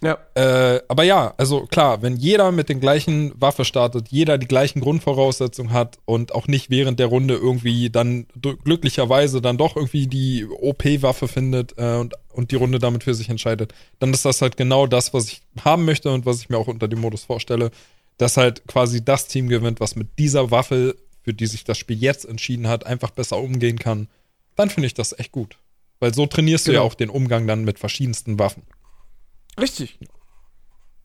Ja. Äh, aber ja, also klar, wenn jeder mit den gleichen Waffe startet, jeder die gleichen Grundvoraussetzungen hat und auch nicht während der Runde irgendwie dann glücklicherweise dann doch irgendwie die OP-Waffe findet äh, und, und die Runde damit für sich entscheidet, dann ist das halt genau das, was ich haben möchte und was ich mir auch unter dem Modus vorstelle, dass halt quasi das Team gewinnt, was mit dieser Waffe, für die sich das Spiel jetzt entschieden hat, einfach besser umgehen kann. Dann finde ich das echt gut. Weil so trainierst genau. du ja auch den Umgang dann mit verschiedensten Waffen. Richtig.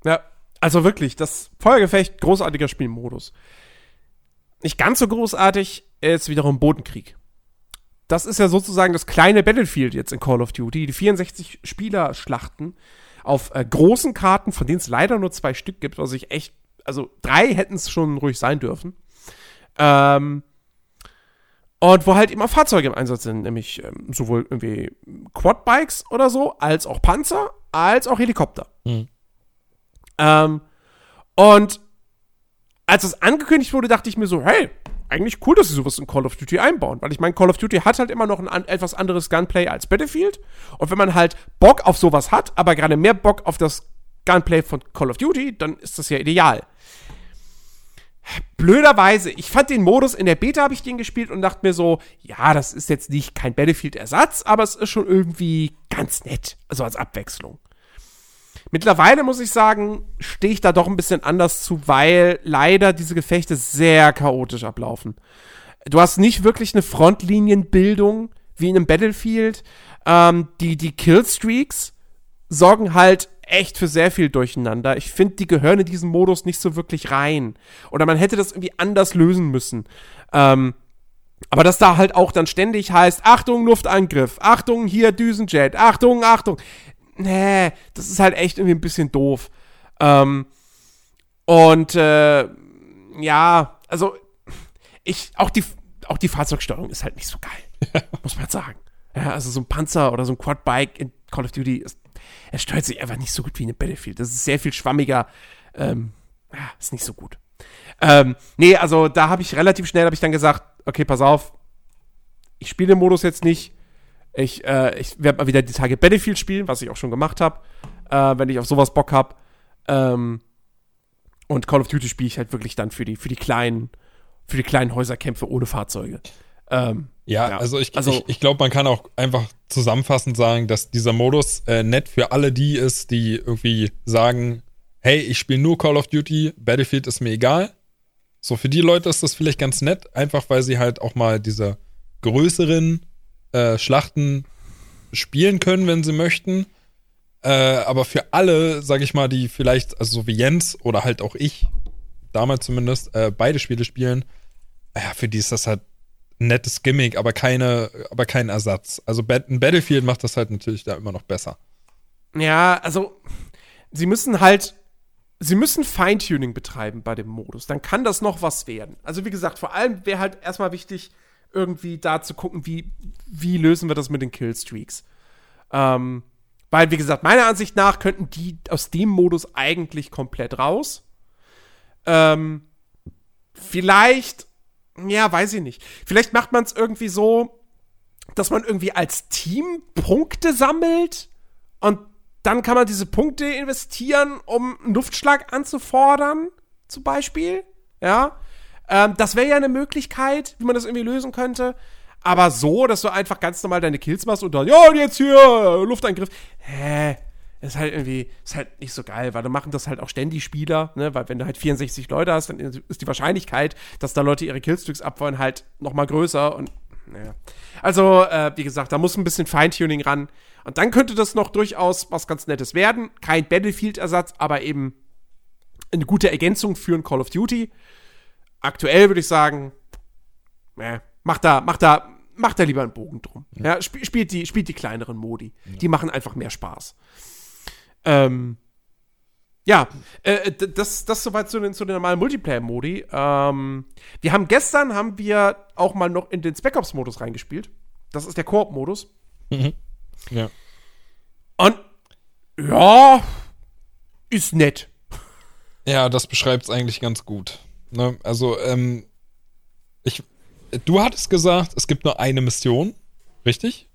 Ja, also wirklich, das Feuergefecht, großartiger Spielmodus. Nicht ganz so großartig ist wiederum Bodenkrieg. Das ist ja sozusagen das kleine Battlefield jetzt in Call of Duty. Die 64 Spieler-Schlachten auf äh, großen Karten, von denen es leider nur zwei Stück gibt, was ich echt, also drei hätten es schon ruhig sein dürfen. Ähm, und wo halt immer Fahrzeuge im Einsatz sind, nämlich ähm, sowohl irgendwie Quadbikes oder so, als auch Panzer, als auch Helikopter. Mhm. Ähm, und als es angekündigt wurde, dachte ich mir so, hey, eigentlich cool, dass sie sowas in Call of Duty einbauen. Weil ich meine, Call of Duty hat halt immer noch ein an, etwas anderes Gunplay als Battlefield. Und wenn man halt Bock auf sowas hat, aber gerade mehr Bock auf das Gunplay von Call of Duty, dann ist das ja ideal blöderweise, ich fand den Modus, in der Beta habe ich den gespielt und dachte mir so, ja, das ist jetzt nicht kein Battlefield-Ersatz, aber es ist schon irgendwie ganz nett, also als Abwechslung. Mittlerweile muss ich sagen, stehe ich da doch ein bisschen anders zu, weil leider diese Gefechte sehr chaotisch ablaufen. Du hast nicht wirklich eine Frontlinienbildung wie in einem Battlefield. Ähm, die, die Killstreaks sorgen halt echt für sehr viel Durcheinander. Ich finde, die gehören in diesen Modus nicht so wirklich rein. Oder man hätte das irgendwie anders lösen müssen. Ähm, aber dass da halt auch dann ständig heißt, Achtung, Luftangriff, Achtung, hier Düsenjet, Achtung, Achtung. Nee, das ist halt echt irgendwie ein bisschen doof. Ähm, und äh, ja, also ich, auch die, auch die Fahrzeugsteuerung ist halt nicht so geil. [laughs] muss man sagen. Ja, also so ein Panzer oder so ein Quadbike in Call of Duty ist er steuert sich einfach nicht so gut wie in Battlefield. Das ist sehr viel schwammiger. Ähm, ja, ist nicht so gut. Ähm, nee, also da habe ich relativ schnell, habe ich dann gesagt, okay, pass auf, ich spiele den Modus jetzt nicht. Ich, äh, ich werde mal wieder die Tage Battlefield spielen, was ich auch schon gemacht habe, äh, wenn ich auf sowas Bock habe. Ähm, und Call of Duty spiele ich halt wirklich dann für die, für die kleinen, für die kleinen Häuserkämpfe ohne Fahrzeuge. Ähm, ja, ja, also ich, also, ich, ich glaube, man kann auch einfach zusammenfassend sagen, dass dieser Modus äh, nett für alle die ist, die irgendwie sagen, hey, ich spiele nur Call of Duty, Battlefield ist mir egal. So, für die Leute ist das vielleicht ganz nett, einfach weil sie halt auch mal diese größeren äh, Schlachten spielen können, wenn sie möchten. Äh, aber für alle, sag ich mal, die vielleicht, also so wie Jens oder halt auch ich, damals zumindest, äh, beide Spiele spielen, ja, für die ist das halt nettes Gimmick, aber keine, aber kein Ersatz. Also ein Battlefield macht das halt natürlich da immer noch besser. Ja, also sie müssen halt, sie müssen Feintuning betreiben bei dem Modus. Dann kann das noch was werden. Also wie gesagt, vor allem wäre halt erstmal wichtig, irgendwie da zu gucken, wie, wie lösen wir das mit den Killstreaks. Ähm, weil, wie gesagt, meiner Ansicht nach könnten die aus dem Modus eigentlich komplett raus. Ähm, vielleicht ja, weiß ich nicht. Vielleicht macht man es irgendwie so, dass man irgendwie als Team Punkte sammelt und dann kann man diese Punkte investieren, um einen Luftschlag anzufordern, zum Beispiel. Ja. Ähm, das wäre ja eine Möglichkeit, wie man das irgendwie lösen könnte. Aber so, dass du einfach ganz normal deine Kills machst und dann, ja, und jetzt hier, Luftangriff. Hä? Ist halt irgendwie, ist halt nicht so geil, weil dann machen das halt auch ständig Spieler, ne, weil wenn du halt 64 Leute hast, dann ist die Wahrscheinlichkeit, dass da Leute ihre Killstreaks abfeuern, halt nochmal größer und, naja. Also, äh, wie gesagt, da muss ein bisschen Feintuning ran. Und dann könnte das noch durchaus was ganz Nettes werden. Kein Battlefield-Ersatz, aber eben eine gute Ergänzung für ein Call of Duty. Aktuell würde ich sagen, äh, macht da, macht da, macht da lieber einen Bogen drum. Ja, sp spielt, die, spielt die kleineren Modi. Die machen einfach mehr Spaß. Ähm, ja, äh, d- das, das soweit zu den, zu den normalen Multiplayer-Modi. Ähm, wir haben gestern, haben wir auch mal noch in den Spec Ops-Modus reingespielt. Das ist der Koop-Modus. Ja. Und ja, ist nett. Ja, das beschreibt es eigentlich ganz gut. Ne? Also, ähm, ich, du hattest gesagt, es gibt nur eine Mission, richtig?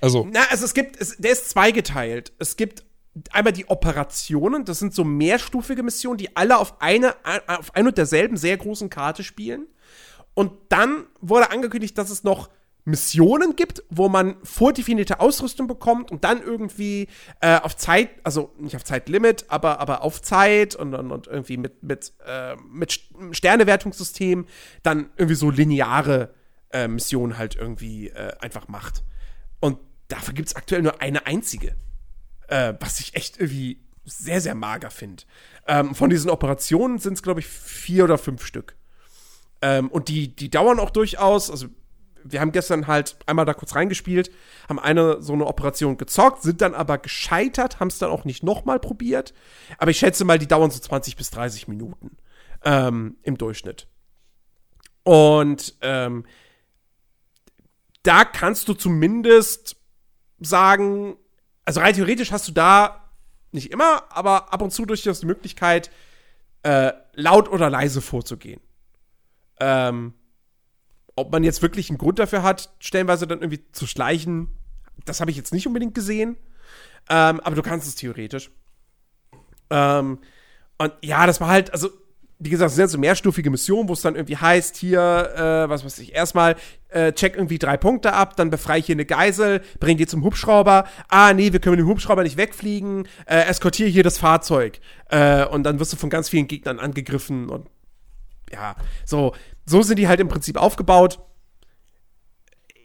Also, Na, also es gibt, es, der ist zweigeteilt. Es gibt einmal die Operationen, das sind so mehrstufige Missionen, die alle auf eine, auf ein und derselben sehr großen Karte spielen. Und dann wurde angekündigt, dass es noch Missionen gibt, wo man vordefinierte Ausrüstung bekommt und dann irgendwie äh, auf Zeit, also nicht auf Zeitlimit, aber, aber auf Zeit und, und, und irgendwie mit, mit, äh, mit St- Sternewertungssystem dann irgendwie so lineare äh, Missionen halt irgendwie äh, einfach macht. Und dafür gibt es aktuell nur eine einzige. Äh, was ich echt irgendwie sehr, sehr mager finde. Ähm, von diesen Operationen sind es, glaube ich, vier oder fünf Stück. Ähm, und die, die dauern auch durchaus. Also, wir haben gestern halt einmal da kurz reingespielt, haben eine so eine Operation gezockt, sind dann aber gescheitert, haben es dann auch nicht nochmal probiert. Aber ich schätze mal, die dauern so 20 bis 30 Minuten ähm, im Durchschnitt. Und ähm, da kannst du zumindest sagen, also rein theoretisch hast du da nicht immer, aber ab und zu durchaus die Möglichkeit, äh, laut oder leise vorzugehen. Ähm, ob man jetzt wirklich einen Grund dafür hat, stellenweise dann irgendwie zu schleichen, das habe ich jetzt nicht unbedingt gesehen. Ähm, aber du kannst es theoretisch. Ähm, und ja, das war halt, also, wie gesagt, es sind so mehrstufige Missionen, wo es dann irgendwie heißt, hier, äh, was weiß ich, erstmal äh, check irgendwie drei Punkte ab, dann befreie ich hier eine Geisel, bring die zum Hubschrauber. Ah, nee, wir können mit dem Hubschrauber nicht wegfliegen, äh, eskortiere hier das Fahrzeug. Äh, und dann wirst du von ganz vielen Gegnern angegriffen und ja, so, so sind die halt im Prinzip aufgebaut.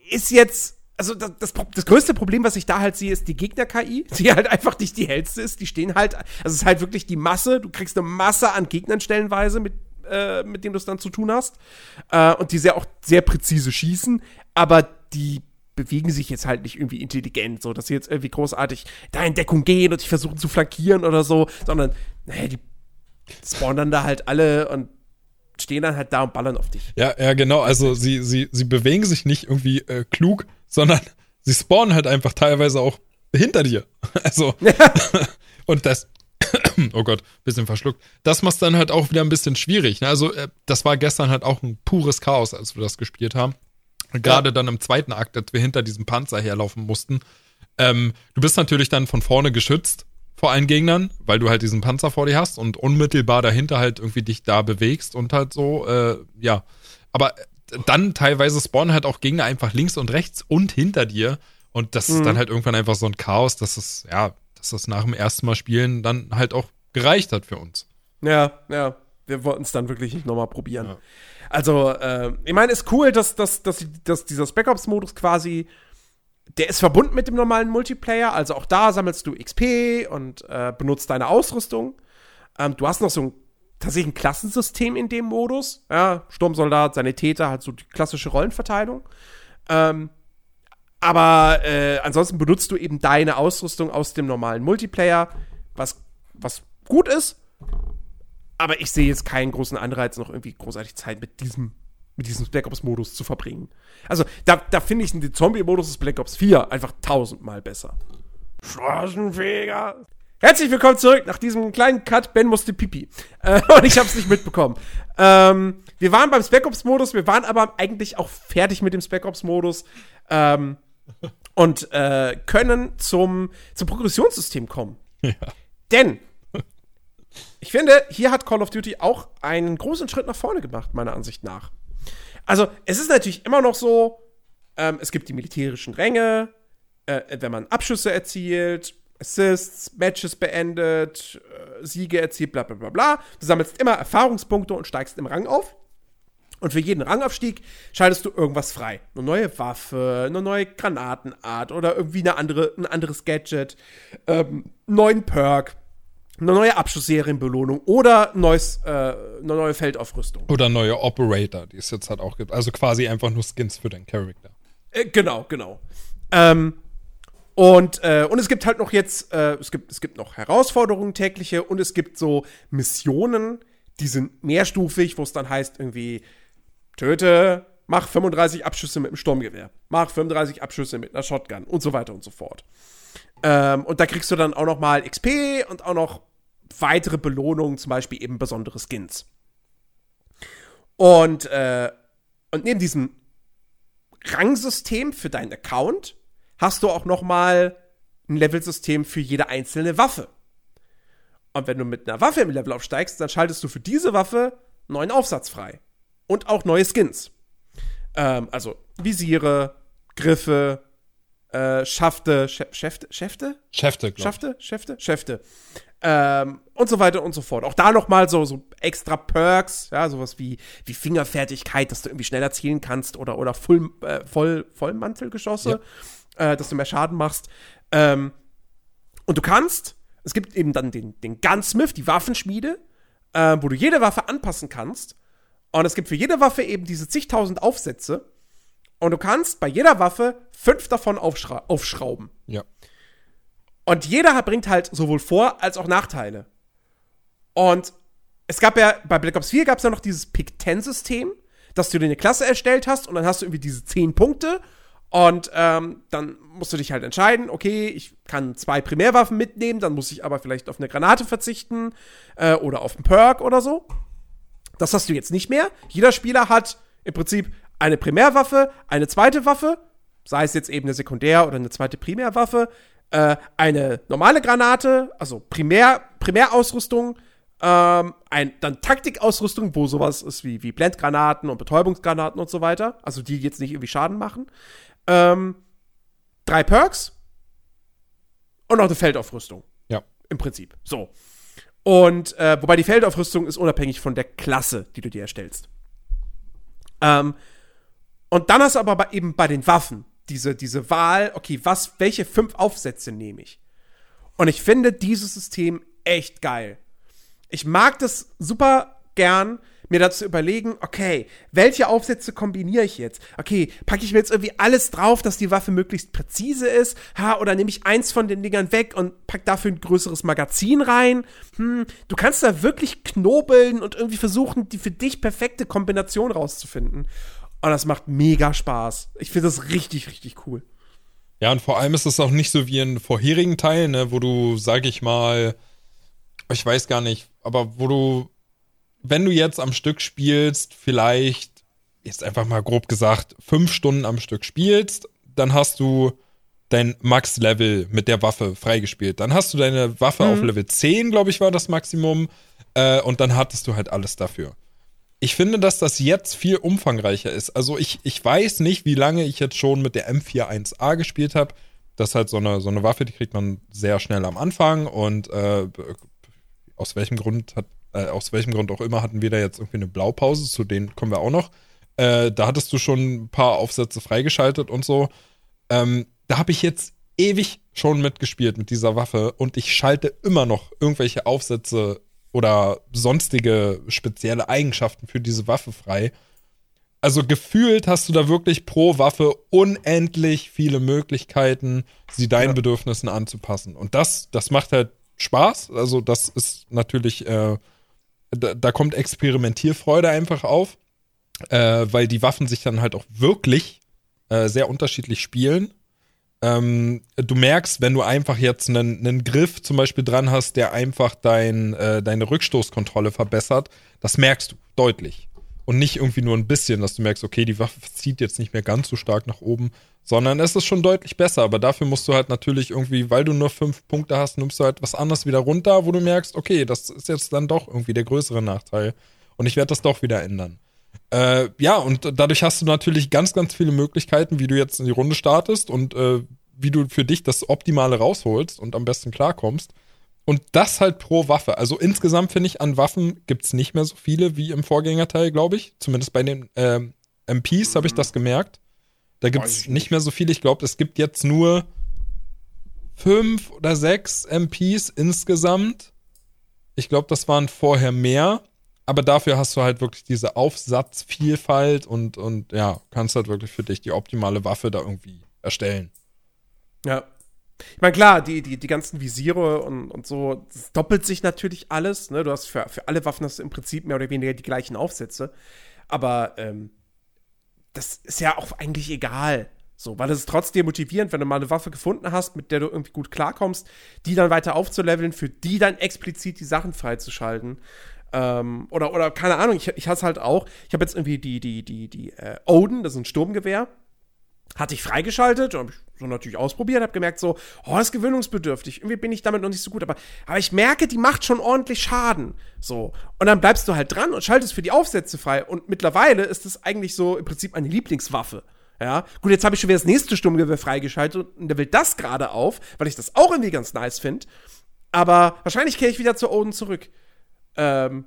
Ist jetzt, also das, das, das größte Problem, was ich da halt sehe, ist die Gegner-KI, die halt einfach nicht die hellste ist. Die stehen halt, also es ist halt wirklich die Masse. Du kriegst eine Masse an Gegnern stellenweise, mit, äh, mit denen du es dann zu tun hast. Äh, und die sehr auch sehr präzise schießen, aber die bewegen sich jetzt halt nicht irgendwie intelligent, so dass sie jetzt irgendwie großartig da in Deckung gehen und dich versuchen zu flankieren oder so, sondern, naja, die spawnen dann da halt alle und stehen dann halt da und ballern auf dich. ja, ja, genau. Also, sie, sie, sie bewegen sich nicht irgendwie äh, klug, sondern [laughs] sie spawnen halt einfach teilweise auch hinter dir. [laughs] Also, [laughs] und das, [clears throat] oh Gott, bisschen verschluckt. Das macht dann halt auch wieder ein bisschen schwierig. Ne? Also, äh, das war gestern halt auch ein pures Chaos, als wir das gespielt haben. Gerade dann im zweiten Akt, als wir hinter diesem Panzer herlaufen mussten. Ähm, du bist natürlich dann von vorne geschützt vor allen Gegnern, weil du halt diesen Panzer vor dir hast und unmittelbar dahinter halt irgendwie dich da bewegst und halt so, äh, ja. Aber dann teilweise spawnen halt auch Gegner einfach links und rechts und hinter dir. Und das ist dann halt irgendwann einfach so ein Chaos, dass es, ja, dass das nach dem ersten Mal spielen dann halt auch gereicht hat für uns. Ja, ja. Wir wollten es dann wirklich nicht nochmal probieren. Also, äh, ich meine, ist cool, dass, dass, dass, dass dieser Spec Ops-Modus quasi, der ist verbunden mit dem normalen Multiplayer. Also auch da sammelst du XP und äh, benutzt deine Ausrüstung. Ähm, du hast noch so ein tatsächlich ein Klassensystem in dem Modus. Ja, Sturmsoldat, Sanitäter, halt so die klassische Rollenverteilung. Ähm, aber äh, ansonsten benutzt du eben deine Ausrüstung aus dem normalen Multiplayer, was, was gut ist. Aber ich sehe jetzt keinen großen Anreiz, noch irgendwie großartig Zeit mit diesem, mit diesem Black Ops-Modus zu verbringen. Also, da, da finde ich den Zombie-Modus des Black Ops 4 einfach tausendmal besser. Straßenfeger. Herzlich willkommen zurück nach diesem kleinen Cut. Ben musste pipi. [laughs] Äh, und ich habe es nicht mitbekommen. Ähm, wir waren beim Spec Ops-Modus, wir waren aber eigentlich auch fertig mit dem Spec Ops-Modus. Ähm, und äh, können zum, zum Progressionssystem kommen. Denn ich finde, hier hat Call of Duty auch einen großen Schritt nach vorne gemacht, meiner Ansicht nach. Also, es ist natürlich immer noch so, ähm, es gibt die militärischen Ränge, äh, wenn man Abschüsse erzielt, Assists, Matches beendet, äh, Siege erzielt, bla bla bla bla. Du sammelst immer Erfahrungspunkte und steigst im Rang auf. Und für jeden Rangaufstieg schaltest du irgendwas frei. Eine neue Waffe, eine neue Granatenart oder irgendwie eine andere, ein anderes Gadget, ähm, einen neuen Perk. eine neue Abschussserienbelohnung oder neues, äh, eine neue Feldaufrüstung. Oder neue Operator, die es jetzt halt auch gibt. Also quasi einfach nur Skins für deinen Charakter. Äh, genau, genau. Ähm, und, äh, und es gibt halt noch jetzt, äh, es, gibt, es gibt noch Herausforderungen tägliche und es gibt so Missionen, die sind mehrstufig, wo es dann heißt irgendwie, töte, mach 35 Abschüsse mit dem Sturmgewehr, mach 35 Abschüsse mit einer Shotgun und so weiter und so fort. Ähm, und da kriegst du dann auch noch mal XP und auch noch weitere Belohnungen, zum Beispiel eben besondere Skins. Und, äh, und neben diesem Rangsystem für deinen Account hast du auch noch mal ein Levelsystem für jede einzelne Waffe. Und wenn du mit einer Waffe im Level aufsteigst, dann schaltest du für diese Waffe neuen Aufsatz frei. Und auch neue Skins. Ähm, also Visiere, Griffe, äh, Schafte, Schäfte, Schäfte? Schäfte, glaub. Schafte, Schäfte, Schäfte. Ähm, und so weiter und so fort. Auch da nochmal so, so extra Perks, ja, sowas wie, wie Fingerfertigkeit, dass du irgendwie schneller zielen kannst oder, oder Full, äh, Voll, Vollmantelgeschosse, ja. Äh, dass du mehr Schaden machst. Ähm, und du kannst, es gibt eben dann den, den Gunsmith, die Waffenschmiede, äh, wo du jede Waffe anpassen kannst. Und es gibt für jede Waffe eben diese zigtausend Aufsätze. Und du kannst bei jeder Waffe fünf davon aufschra aufschrauben. Ja. Und jeder bringt halt sowohl Vor- als auch Nachteile. Und es gab ja, bei Black Ops 4 gab es ja noch dieses Pick-10-System, dass du dir eine Klasse erstellt hast und dann hast du irgendwie diese zehn Punkte. Und ähm, dann musst du dich halt entscheiden, okay, ich kann zwei Primärwaffen mitnehmen, dann muss ich aber vielleicht auf eine Granate verzichten äh, oder auf einen Perk oder so. Das hast du jetzt nicht mehr. Jeder Spieler hat im Prinzip eine Primärwaffe, eine zweite Waffe, sei es jetzt eben eine Sekundär- oder eine zweite Primärwaffe, äh, eine normale Granate, also Primär, Primärausrüstung, ähm, ein, dann Taktikausrüstung, wo sowas ist wie, wie Blendgranaten und Betäubungsgranaten und so weiter, also die jetzt nicht irgendwie Schaden machen. Ähm, drei Perks und noch eine Feldaufrüstung. Ja. Im Prinzip. So. Und äh, wobei die Feldaufrüstung ist unabhängig von der Klasse, die du dir erstellst. Ähm, und dann hast du aber eben bei den Waffen diese, diese Wahl, okay, was, welche fünf Aufsätze nehme ich? Und ich finde dieses System echt geil. Ich mag das super gern, mir dazu überlegen, okay, welche Aufsätze kombiniere ich jetzt? Okay, packe ich mir jetzt irgendwie alles drauf, dass die Waffe möglichst präzise ist? Ha, oder nehme ich eins von den Dingern weg und pack dafür ein größeres Magazin rein? Hm, du kannst da wirklich knobeln und irgendwie versuchen, die für dich perfekte Kombination rauszufinden. Und das macht mega Spaß. Ich finde das richtig, richtig cool. Ja, und vor allem ist es auch nicht so wie in vorherigen Teilen, ne, wo du, sag ich mal, ich weiß gar nicht, aber wo du, wenn du jetzt am Stück spielst, vielleicht, jetzt einfach mal grob gesagt, fünf Stunden am Stück spielst, dann hast du dein Max-Level mit der Waffe freigespielt. Dann hast du deine Waffe mhm. auf Level 10, glaube ich, war das Maximum. Äh, und dann hattest du halt alles dafür ich finde, dass das jetzt viel umfangreicher ist. Also ich, ich weiß nicht, wie lange ich jetzt schon mit der M41A gespielt habe. Das ist halt so eine, so eine Waffe, die kriegt man sehr schnell am Anfang und äh, aus welchem Grund hat, äh, aus welchem Grund auch immer hatten wir da jetzt irgendwie eine Blaupause, zu denen kommen wir auch noch. Äh, da hattest du schon ein paar Aufsätze freigeschaltet und so. Ähm, da habe ich jetzt ewig schon mitgespielt mit dieser Waffe und ich schalte immer noch irgendwelche Aufsätze oder sonstige spezielle Eigenschaften für diese Waffe frei. Also gefühlt hast du da wirklich pro Waffe unendlich viele Möglichkeiten, sie deinen ja. Bedürfnissen anzupassen. Und das, das macht halt Spaß. Also das ist natürlich, äh, da, da, kommt Experimentierfreude einfach auf, äh, weil die Waffen sich dann halt auch wirklich äh, sehr unterschiedlich spielen ähm, du merkst, wenn du einfach jetzt einen, einen Griff zum Beispiel dran hast, der einfach dein, äh, deine Rückstoßkontrolle verbessert, das merkst du deutlich. Und nicht irgendwie nur ein bisschen, dass du merkst, okay, die Waffe zieht jetzt nicht mehr ganz so stark nach oben, sondern es ist schon deutlich besser. Aber dafür musst du halt natürlich irgendwie, weil du nur fünf Punkte hast, nimmst du halt was anderes wieder runter, wo du merkst, okay, das ist jetzt dann doch irgendwie der größere Nachteil. Und ich werde das doch wieder ändern. Äh, ja, und dadurch hast du natürlich ganz, ganz viele Möglichkeiten, wie du jetzt in die Runde startest und äh, wie du für dich das Optimale rausholst und am besten klarkommst. Und das halt pro Waffe. Also insgesamt finde ich, an Waffen gibt es nicht mehr so viele wie im Vorgängerteil, glaube ich. Zumindest bei den äh, MPs habe ich das gemerkt. Da gibt es nicht mehr so viele. Ich glaube, es gibt jetzt nur fünf oder sechs MPs insgesamt. Ich glaube, das waren vorher mehr, aber dafür hast du halt wirklich diese Aufsatzvielfalt und, und ja, kannst halt wirklich für dich die optimale Waffe da irgendwie erstellen. Ja. Ich meine, klar, die, die, die ganzen Visiere und, und so, das doppelt sich natürlich alles. Ne? Du hast für, für alle Waffen hast im Prinzip mehr oder weniger die gleichen Aufsätze. Aber ähm, das ist ja auch eigentlich egal. So, weil es ist trotzdem motivierend, wenn du mal eine Waffe gefunden hast, mit der du irgendwie gut klarkommst, die dann weiter aufzuleveln, für die dann explizit die Sachen freizuschalten. Ähm, oder, oder, keine Ahnung, ich, ich hasse halt auch, ich habe jetzt irgendwie die, die, die, die äh, Odin, das ist ein Sturmgewehr hatte ich freigeschaltet, habe ich so natürlich ausprobiert, habe gemerkt so, oh, ist gewöhnungsbedürftig. Irgendwie bin ich damit noch nicht so gut, aber, aber ich merke, die macht schon ordentlich Schaden. So. Und dann bleibst du halt dran und schaltest für die Aufsätze frei. Und mittlerweile ist das eigentlich so im Prinzip eine Lieblingswaffe. Ja, gut, jetzt habe ich schon wieder das nächste Sturmgewehr freigeschaltet und der will das gerade auf, weil ich das auch irgendwie ganz nice finde. Aber wahrscheinlich kehre ich wieder zu Oden zurück. Ähm,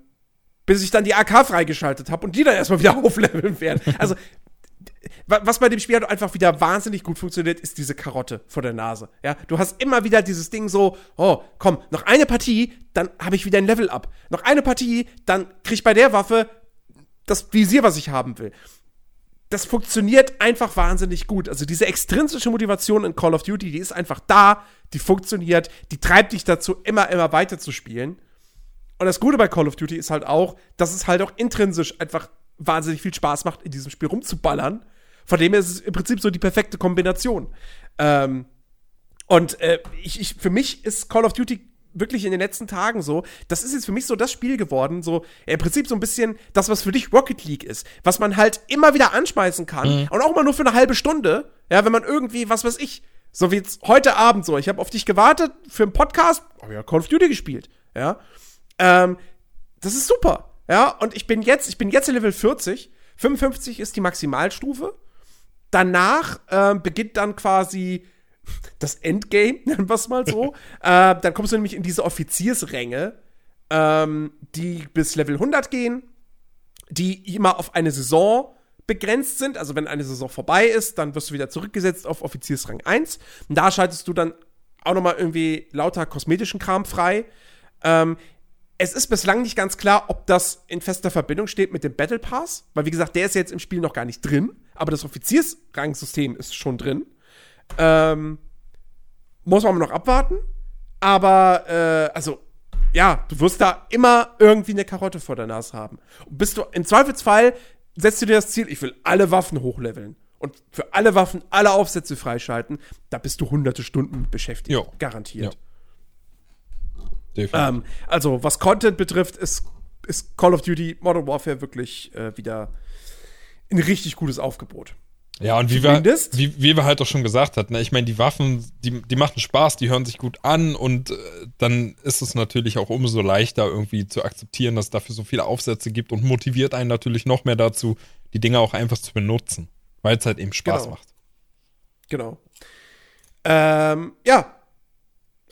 bis ich dann die AK freigeschaltet habe und die dann erstmal [laughs] wieder aufleveln werden. Also, was bei dem Spiel halt einfach wieder wahnsinnig gut funktioniert, ist diese Karotte vor der Nase. Ja, du hast immer wieder dieses Ding so, oh, komm, noch eine Partie, dann habe ich wieder ein Level up. Noch eine Partie, dann krieg ich bei der Waffe das Visier, was ich haben will. Das funktioniert einfach wahnsinnig gut. Also diese extrinsische Motivation in Call of Duty, die ist einfach da, die funktioniert, die treibt dich dazu, immer, immer weiter zu spielen. Und das Gute bei Call of Duty ist halt auch, dass es halt auch intrinsisch einfach wahnsinnig viel Spaß macht, in diesem Spiel rumzuballern. Von dem her ist es im Prinzip so die perfekte Kombination. Ähm, und äh, ich, ich, für mich ist Call of Duty wirklich in den letzten Tagen so, das ist jetzt für mich so das Spiel geworden, so im Prinzip so ein bisschen das, was für dich Rocket League ist, was man halt immer wieder anschmeißen kann mhm. und auch mal nur für eine halbe Stunde, ja, wenn man irgendwie, was weiß ich, so wie jetzt heute Abend so, ich habe auf dich gewartet für einen Podcast, habe ja Call of Duty gespielt, ja, ähm, das ist super, ja, und ich bin jetzt, ich bin jetzt in Level 40, 55 ist die Maximalstufe danach äh, beginnt dann quasi das Endgame, [laughs] nennen wir es mal so. [laughs] äh, dann kommst du nämlich in diese Offiziersränge, ähm, die bis Level 100 gehen, die immer auf eine Saison begrenzt sind. Also wenn eine Saison vorbei ist, dann wirst du wieder zurückgesetzt auf Offiziersrang 1. Und da schaltest du dann auch noch mal irgendwie lauter kosmetischen Kram frei. Ähm, es ist bislang nicht ganz klar, ob das in fester Verbindung steht mit dem Battle Pass, weil wie gesagt, der ist jetzt im Spiel noch gar nicht drin, aber das Offiziersrangsystem ist schon drin. Ähm, muss man noch abwarten, aber äh, also ja, du wirst da immer irgendwie eine Karotte vor der Nase haben. Und bist du im Zweifelsfall setzt du dir das Ziel, ich will alle Waffen hochleveln und für alle Waffen alle Aufsätze freischalten, da bist du hunderte Stunden beschäftigt, jo. garantiert. Jo. Ähm, also, was Content betrifft, ist, ist Call of Duty Modern Warfare wirklich äh, wieder ein richtig gutes Aufgebot. Ja, und wie wir, wie, wie wir halt auch schon gesagt hatten, ne? ich meine, die Waffen, die, die machen Spaß, die hören sich gut an und äh, dann ist es natürlich auch umso leichter irgendwie zu akzeptieren, dass es dafür so viele Aufsätze gibt und motiviert einen natürlich noch mehr dazu, die Dinge auch einfach zu benutzen, weil es halt eben Spaß genau. macht. Genau. Ähm, ja,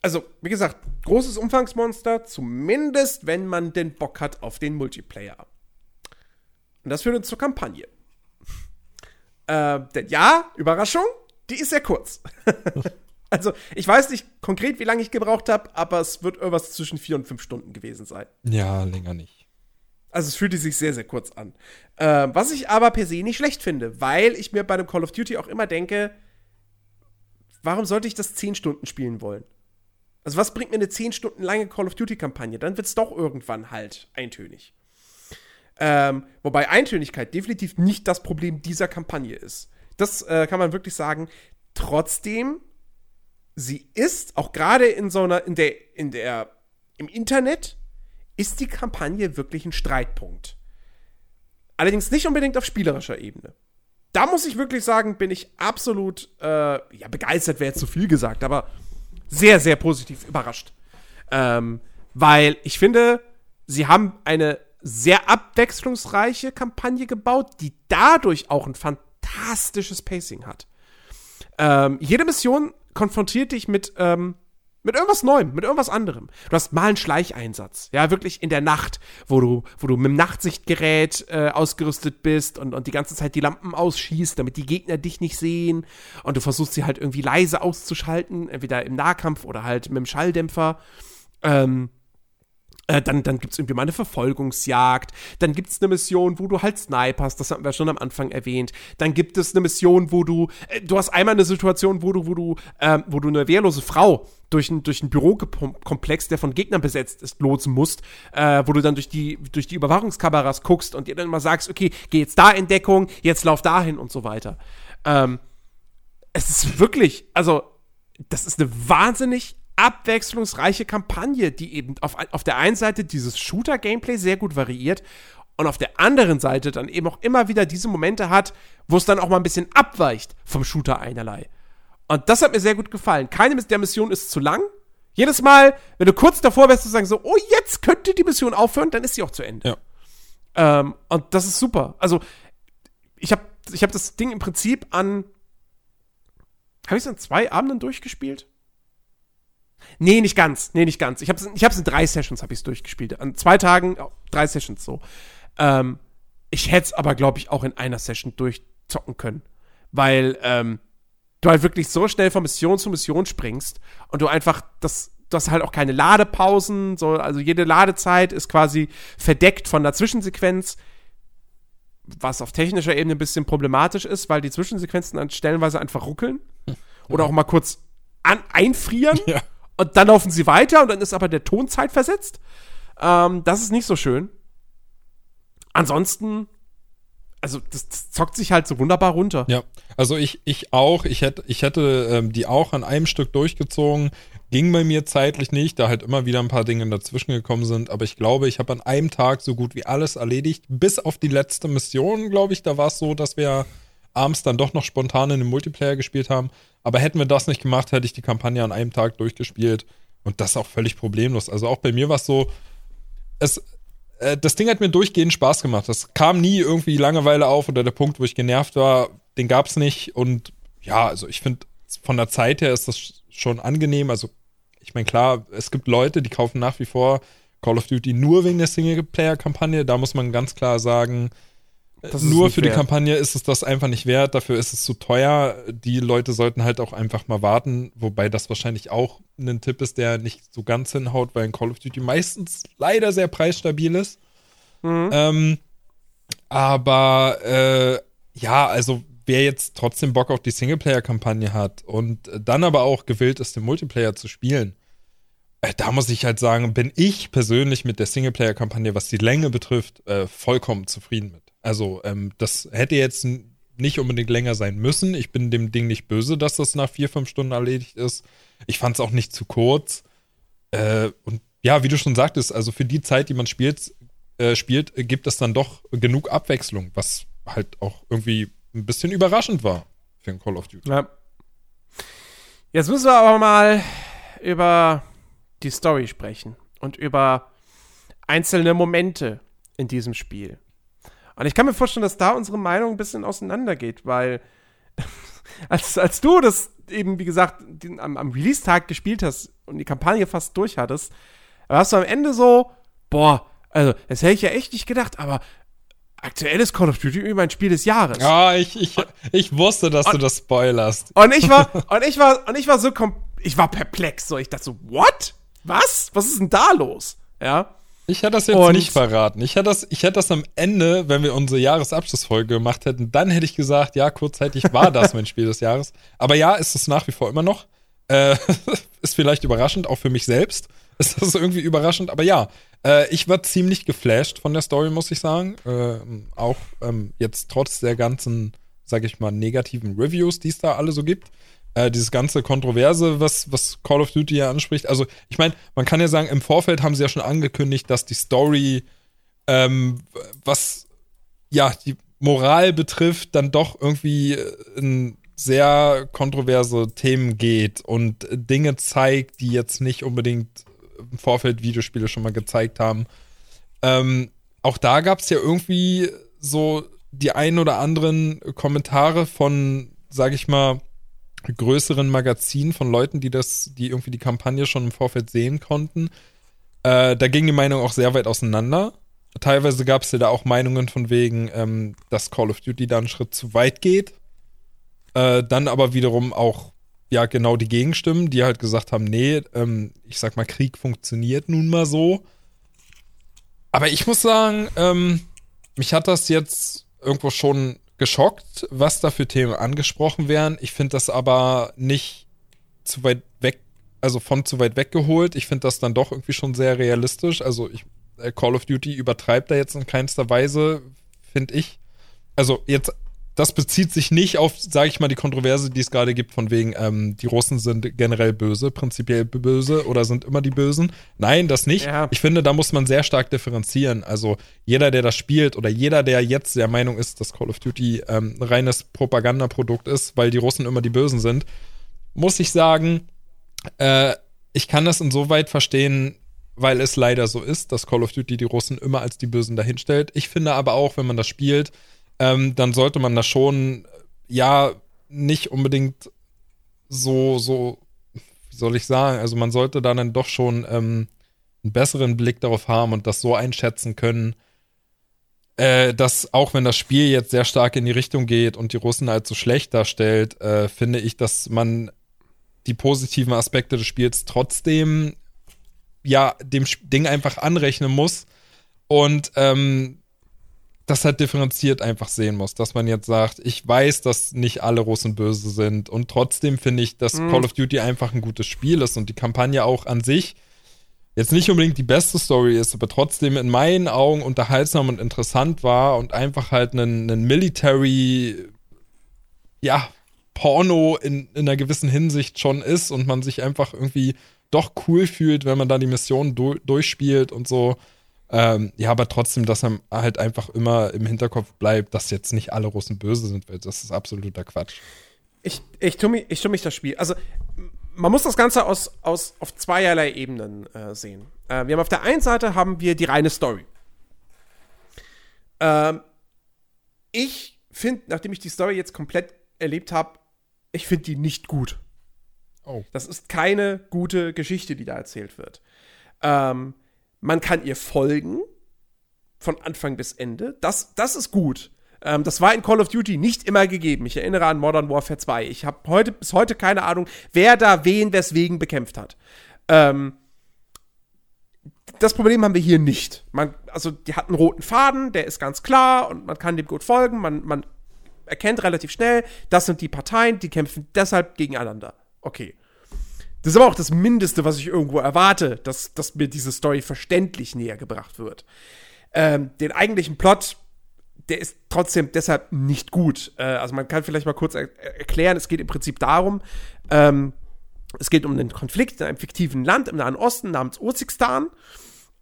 also, wie gesagt, großes Umfangsmonster, zumindest wenn man den Bock hat auf den Multiplayer. Und das führt uns zur Kampagne. [laughs] äh, denn ja, Überraschung, die ist sehr kurz. [laughs] also, ich weiß nicht konkret, wie lange ich gebraucht habe, aber es wird irgendwas zwischen vier und fünf Stunden gewesen sein. Ja, länger nicht. Also es fühlte sich sehr, sehr kurz an. Äh, was ich aber per se nicht schlecht finde, weil ich mir bei einem Call of Duty auch immer denke, warum sollte ich das zehn Stunden spielen wollen? Also was bringt mir eine 10 Stunden lange Call of Duty-Kampagne? Dann wird es doch irgendwann halt eintönig. Ähm, wobei Eintönigkeit definitiv nicht das Problem dieser Kampagne ist. Das äh, kann man wirklich sagen. Trotzdem, sie ist auch gerade in so einer, in der, in der, im Internet ist die Kampagne wirklich ein Streitpunkt. Allerdings nicht unbedingt auf spielerischer Ebene. Da muss ich wirklich sagen, bin ich absolut, äh, ja, begeistert wäre jetzt zu viel gesagt, aber sehr, sehr positiv überrascht. Ähm, weil ich finde, sie haben eine sehr abwechslungsreiche Kampagne gebaut, die dadurch auch ein fantastisches Pacing hat. Ähm, jede Mission konfrontiert dich mit ähm, mit irgendwas Neuem, mit irgendwas anderem. Du hast mal einen Schleicheinsatz, ja, wirklich in der Nacht, wo du, wo du mit dem Nachtsichtgerät äh, ausgerüstet bist und, und die ganze Zeit die Lampen ausschießt, damit die Gegner dich nicht sehen. Und du versuchst sie halt irgendwie leise auszuschalten, entweder im Nahkampf oder halt mit dem Schalldämpfer. Ähm, Äh, dann dann gibt es irgendwie mal eine Verfolgungsjagd. Dann gibt es eine Mission, wo du halt sniperst. Das hatten wir schon am Anfang erwähnt. Dann gibt es eine Mission, wo du. Äh, du hast einmal eine Situation, wo du, wo du, ähm, wo du eine wehrlose Frau durch einen durch ein Bürokomplex, der von Gegnern besetzt ist, lotsen musst, äh, wo du dann durch die, durch die Überwachungskameras guckst und dir dann mal sagst, okay, geh jetzt da in Deckung, jetzt lauf dahin und so weiter. Ähm, es ist wirklich, also, das ist eine wahnsinnig abwechslungsreiche Kampagne, die eben auf, auf der einen Seite dieses Shooter-Gameplay sehr gut variiert und auf der anderen Seite dann eben auch immer wieder diese Momente hat, wo es dann auch mal ein bisschen abweicht vom Shooter einerlei. Und das hat mir sehr gut gefallen. Keine der Missionen ist zu lang. Jedes Mal, wenn du kurz davor wärst zu sagen so, oh, jetzt könnte die Mission aufhören, dann ist sie auch zu Ende. Ja. Ähm, und das ist super. Also, ich habe ich hab das Ding im Prinzip an, habe ich es an zwei Abenden durchgespielt? Nee, nicht ganz. Nee, nicht ganz. Ich habe es ich hab's in drei Sessions hab ich's durchgespielt. An zwei Tagen, oh, drei Sessions so. Ähm, ich hätte es aber, glaube ich, auch in einer Session durchzocken können. Weil ähm, du halt wirklich so schnell von Mission zu Mission springst und du einfach das du hast halt auch keine Ladepausen, so, also jede Ladezeit ist quasi verdeckt von der Zwischensequenz, was auf technischer Ebene ein bisschen problematisch ist, weil die Zwischensequenzen dann stellenweise einfach ruckeln oder auch mal kurz einfrieren. Ja und dann laufen sie weiter und dann ist aber der Ton zeitversetzt. Ähm, das ist nicht so schön. Ansonsten, also das, das, zockt sich halt so wunderbar runter. Ja, also ich, ich auch. Ich hätte, ich hätte ähm, die auch an einem Stück durchgezogen. Ging bei mir zeitlich nicht, da halt immer wieder ein paar Dinge dazwischen gekommen sind. Aber ich glaube, ich habe an einem Tag so gut wie alles erledigt. Bis auf die letzte Mission, glaube ich. Da war es so, dass wir abends dann doch noch spontan in den Multiplayer gespielt haben. Aber hätten wir das nicht gemacht, hätte ich die Kampagne an einem Tag durchgespielt. Und das auch völlig problemlos. Also auch bei mir war es so, es, äh, das Ding hat mir durchgehend Spaß gemacht. Das kam nie irgendwie Langeweile auf oder der Punkt, wo ich genervt war, den gab es nicht. Und ja, also ich finde, von der Zeit her ist das schon angenehm. Also ich meine, klar, es gibt Leute, die kaufen nach wie vor Call of Duty nur wegen der Singleplayer-Kampagne. Da muss man ganz klar sagen, nur für wert. die Kampagne ist es das einfach nicht wert. Dafür ist es zu teuer. Die Leute sollten halt auch einfach mal warten. Wobei das wahrscheinlich auch ein Tipp ist, der nicht so ganz hinhaut, weil ein Call of Duty meistens leider sehr preisstabil ist. Mhm. Ähm, aber äh, ja, also wer jetzt trotzdem Bock auf die Singleplayer-Kampagne hat und dann aber auch gewillt ist, den Multiplayer zu spielen, äh, da muss ich halt sagen, bin ich persönlich mit der Singleplayer-Kampagne, was die Länge betrifft, äh, vollkommen zufrieden mit. Also, ähm, das hätte jetzt nicht unbedingt länger sein müssen. Ich bin dem Ding nicht böse, dass das nach vier, fünf Stunden erledigt ist. Ich fand es auch nicht zu kurz. Äh, und ja, wie du schon sagtest, also für die Zeit, die man spielt, äh, spielt, gibt es dann doch genug Abwechslung, was halt auch irgendwie ein bisschen überraschend war für ein Call of Duty. Ja. Jetzt müssen wir aber mal über die Story sprechen und über einzelne Momente in diesem Spiel. Und ich kann mir vorstellen, dass da unsere Meinung ein bisschen auseinandergeht, weil [laughs] als, als du das eben, wie gesagt, den, am, am Release-Tag gespielt hast und die Kampagne fast durch hattest, warst du am Ende so, boah, also, das hätte ich ja echt nicht gedacht, aber aktuelles Call of Duty mein Spiel des Jahres. Ja, ich, ich, ich wusste, dass und, du das spoilerst. Und ich war, [laughs] und ich war, und ich war so, ich war perplex, so, ich dachte so, what? Was? Was ist denn da los? Ja. Ich hätte das jetzt und nicht verraten. Ich hätte das, ich hätte das am Ende, wenn wir unsere Jahresabschlussfolge gemacht hätten, dann hätte ich gesagt, ja, kurzzeitig war das mein Spiel des Jahres. Aber ja, ist es nach wie vor immer noch. Äh, [laughs] ist vielleicht überraschend, auch für mich selbst. Ist das irgendwie überraschend, aber ja, äh, ich war ziemlich geflasht von der Story, muss ich sagen. Äh, auch ähm, jetzt trotz der ganzen, sag ich mal, negativen Reviews, die es da alle so gibt äh, dieses ganze Kontroverse, was, was Call of Duty ja anspricht. Also, ich meine, man kann ja sagen, im Vorfeld haben sie ja schon angekündigt, dass die Story, ähm, was ja die Moral betrifft, dann doch irgendwie in sehr kontroverse Themen geht und Dinge zeigt, die jetzt nicht unbedingt im Vorfeld Videospiele schon mal gezeigt haben. Ähm, auch da gab es ja irgendwie so die ein oder anderen Kommentare von, sag ich mal, größeren Magazinen von Leuten, die das, die irgendwie die Kampagne schon im Vorfeld sehen konnten. Äh, da ging die Meinung auch sehr weit auseinander. Teilweise gab es ja da auch Meinungen von wegen, ähm, dass Call of Duty da einen Schritt zu weit geht. Äh, dann aber wiederum auch, ja, genau die Gegenstimmen, die halt gesagt haben, nee, ähm, ich sag mal, Krieg funktioniert nun mal so. Aber ich muss sagen, ähm, mich hat das jetzt irgendwo schon geschockt, was da für Themen angesprochen werden. Ich finde das aber nicht zu weit weg, also von zu weit weggeholt. Ich finde das dann doch irgendwie schon sehr realistisch. Also ich, äh, Call of Duty übertreibt da jetzt in keinster Weise, finde ich. Also jetzt das bezieht sich nicht auf, sage ich mal, die Kontroverse, die es gerade gibt, von wegen, ähm, die Russen sind generell böse, prinzipiell böse oder sind immer die Bösen. Nein, das nicht. Ja. Ich finde, da muss man sehr stark differenzieren. Also jeder, der das spielt oder jeder, der jetzt der Meinung ist, dass Call of Duty ähm, ein reines Propagandaprodukt ist, weil die Russen immer die Bösen sind, muss ich sagen, äh, ich kann das insoweit verstehen, weil es leider so ist, dass Call of Duty die Russen immer als die Bösen dahinstellt. Ich finde aber auch, wenn man das spielt, ähm, dann sollte man da schon, ja, nicht unbedingt so, so, wie soll ich sagen, also man sollte da dann doch schon ähm, einen besseren Blick darauf haben und das so einschätzen können, äh, dass auch wenn das Spiel jetzt sehr stark in die Richtung geht und die Russen als so schlecht darstellt, äh, finde ich, dass man die positiven Aspekte des Spiels trotzdem ja dem Ding einfach anrechnen muss und ähm, das halt differenziert einfach sehen muss, dass man jetzt sagt, ich weiß, dass nicht alle Russen böse sind und trotzdem finde ich, dass mhm. Call of Duty einfach ein gutes Spiel ist und die Kampagne auch an sich jetzt nicht unbedingt die beste Story ist, aber trotzdem in meinen Augen unterhaltsam und interessant war und einfach halt ein, ein Military, ja, Porno in, in einer gewissen Hinsicht schon ist und man sich einfach irgendwie doch cool fühlt, wenn man da die Mission du durchspielt und so. Ähm, ja, aber trotzdem, dass er halt einfach immer im Hinterkopf bleibt, dass jetzt nicht alle Russen böse sind, weil das ist absoluter Quatsch. Ich, ich tue mich, ich tu mich das Spiel. Also, man muss das Ganze aus, aus, auf zweierlei Ebenen äh, sehen. Äh, wir haben auf der einen Seite haben wir die reine Story. Ähm, ich finde, nachdem ich die Story jetzt komplett erlebt habe, ich finde die nicht gut. Oh. Das ist keine gute Geschichte, die da erzählt wird. Ähm, man kann ihr folgen, von Anfang bis Ende. Das, das ist gut. Ähm, das war in Call of Duty nicht immer gegeben. Ich erinnere an Modern Warfare 2. Ich habe heute, bis heute keine Ahnung, wer da wen weswegen bekämpft hat. Ähm, das Problem haben wir hier nicht. Man, also, die hat einen roten Faden, der ist ganz klar und man kann dem gut folgen. Man, man erkennt relativ schnell, das sind die Parteien, die kämpfen deshalb gegeneinander. Okay. Das ist aber auch das Mindeste, was ich irgendwo erwarte, dass, dass mir diese Story verständlich näher gebracht wird. Ähm, den eigentlichen Plot, der ist trotzdem deshalb nicht gut. Äh, also man kann vielleicht mal kurz er erklären, es geht im Prinzip darum, ähm, es geht um einen Konflikt in einem fiktiven Land im Nahen Osten namens Urzikstan.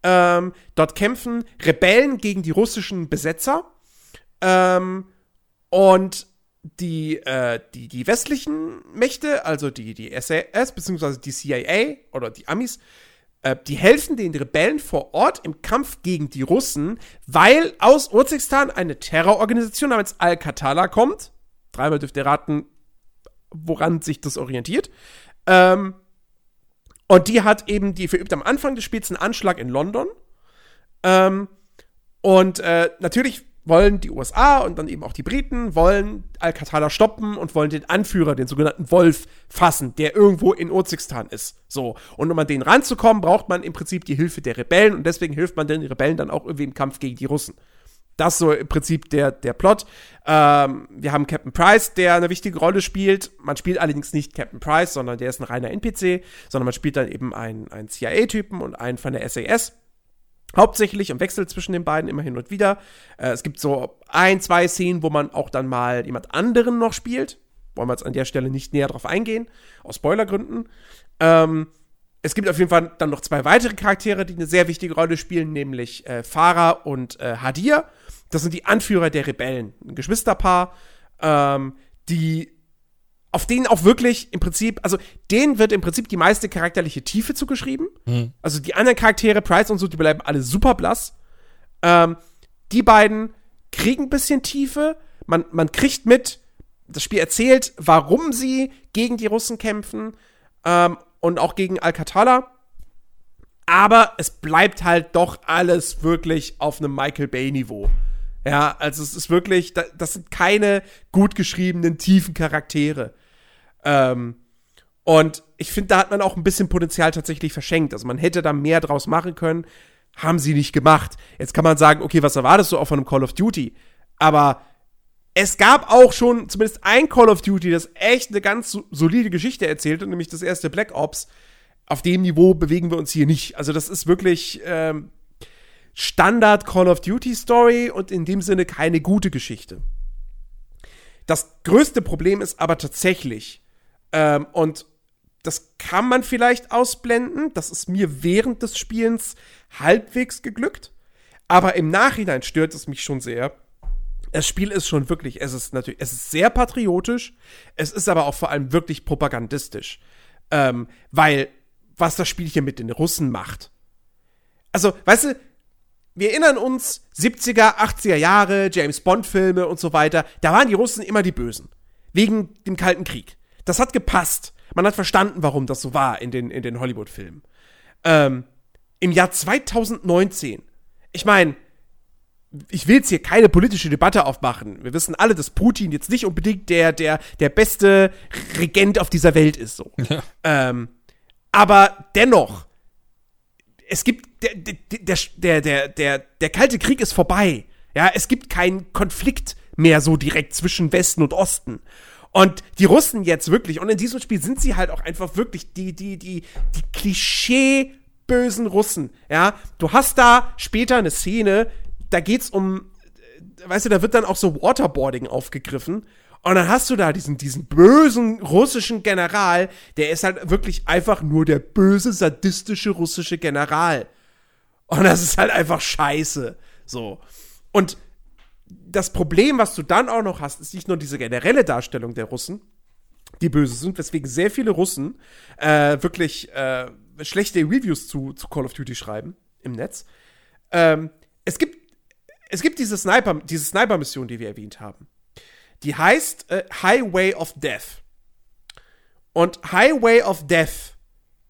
Ähm, dort kämpfen Rebellen gegen die russischen Besetzer. Ähm, und die, äh, die, die westlichen Mächte, also die, die SAS bzw. die CIA oder die Amis, äh, die helfen den Rebellen vor Ort im Kampf gegen die Russen, weil aus Urzikstan eine Terrororganisation namens Al-Qatala kommt. Dreimal dürft ihr raten, woran sich das orientiert. Ähm, und die hat eben, die verübt am Anfang des Spiels einen Anschlag in London. Ähm, und äh, natürlich wollen die USA und dann eben auch die Briten wollen Al-Qatala stoppen und wollen den Anführer, den sogenannten Wolf, fassen, der irgendwo in Urzikstan ist. So. Und um an den ranzukommen, braucht man im Prinzip die Hilfe der Rebellen und deswegen hilft man den Rebellen dann auch irgendwie im Kampf gegen die Russen. Das so im Prinzip der, der Plot. Ähm, wir haben Captain Price, der eine wichtige Rolle spielt. Man spielt allerdings nicht Captain Price, sondern der ist ein reiner NPC, sondern man spielt dann eben einen, einen CIA-Typen und einen von der SAS. Hauptsächlich im Wechsel zwischen den beiden immer hin und wieder. Äh, es gibt so ein, zwei Szenen, wo man auch dann mal jemand anderen noch spielt. Wollen wir jetzt an der Stelle nicht näher drauf eingehen, aus Spoilergründen. Ähm, es gibt auf jeden Fall dann noch zwei weitere Charaktere, die eine sehr wichtige Rolle spielen, nämlich äh, Farah und äh, Hadir. Das sind die Anführer der Rebellen, ein Geschwisterpaar, ähm, die auf denen auch wirklich im Prinzip, also denen wird im Prinzip die meiste charakterliche Tiefe zugeschrieben. Mhm. Also die anderen Charaktere, Price und so, die bleiben alle super blass. Ähm, die beiden kriegen ein bisschen Tiefe. Man, man kriegt mit, das Spiel erzählt, warum sie gegen die Russen kämpfen ähm, und auch gegen Alcatala. Aber es bleibt halt doch alles wirklich auf einem Michael Bay-Niveau. Ja, also es ist wirklich, das sind keine gut geschriebenen, tiefen Charaktere. Ähm, und ich finde, da hat man auch ein bisschen Potenzial tatsächlich verschenkt. Also man hätte da mehr draus machen können. haben sie nicht gemacht. Jetzt kann man sagen, okay, was erwartest du auch von einem Call of Duty? Aber es gab auch schon zumindest ein Call of Duty, das echt eine ganz solide Geschichte erzählte, nämlich das erste Black Ops. Auf dem Niveau bewegen wir uns hier nicht. Also das ist wirklich ähm, Standard Call of Duty Story und in dem Sinne keine gute Geschichte. Das größte Problem ist aber tatsächlich, ähm, und das kann man vielleicht ausblenden, das ist mir während des Spielens halbwegs geglückt, aber im Nachhinein stört es mich schon sehr. Das Spiel ist schon wirklich, es ist natürlich, es ist sehr patriotisch, es ist aber auch vor allem wirklich propagandistisch. Ähm, weil, was das Spiel hier mit den Russen macht. Also, weißt du, wir erinnern uns 70er, 80er Jahre, James Bond-Filme und so weiter. Da waren die Russen immer die Bösen. Wegen dem Kalten Krieg. Das hat gepasst. Man hat verstanden, warum das so war in den, in den Hollywood-Filmen. Ähm, Im Jahr 2019. Ich meine, ich will jetzt hier keine politische Debatte aufmachen. Wir wissen alle, dass Putin jetzt nicht unbedingt der, der, der beste Regent auf dieser Welt ist. So. Ja. Ähm, aber dennoch, es gibt der, der, der, der, der, der Kalte Krieg ist vorbei. Ja, es gibt keinen Konflikt mehr so direkt zwischen Westen und Osten. Und die Russen jetzt wirklich, und in diesem Spiel sind sie halt auch einfach wirklich die, die, die, die Klischee bösen Russen. Ja, du hast da später eine Szene, da geht's um, weißt du, da wird dann auch so Waterboarding aufgegriffen. Und dann hast du da diesen, diesen bösen russischen General, der ist halt wirklich einfach nur der böse, sadistische russische General. Und das ist halt einfach scheiße. So. Und das Problem, was du dann auch noch hast, ist nicht nur diese generelle Darstellung der Russen, die böse sind, weswegen sehr viele Russen äh, wirklich äh, schlechte Reviews zu, zu Call of Duty schreiben im Netz. Ähm, es gibt es gibt diese Sniper, diese Sniper-Mission, die wir erwähnt haben. Die heißt äh, Highway of Death. Und Highway of Death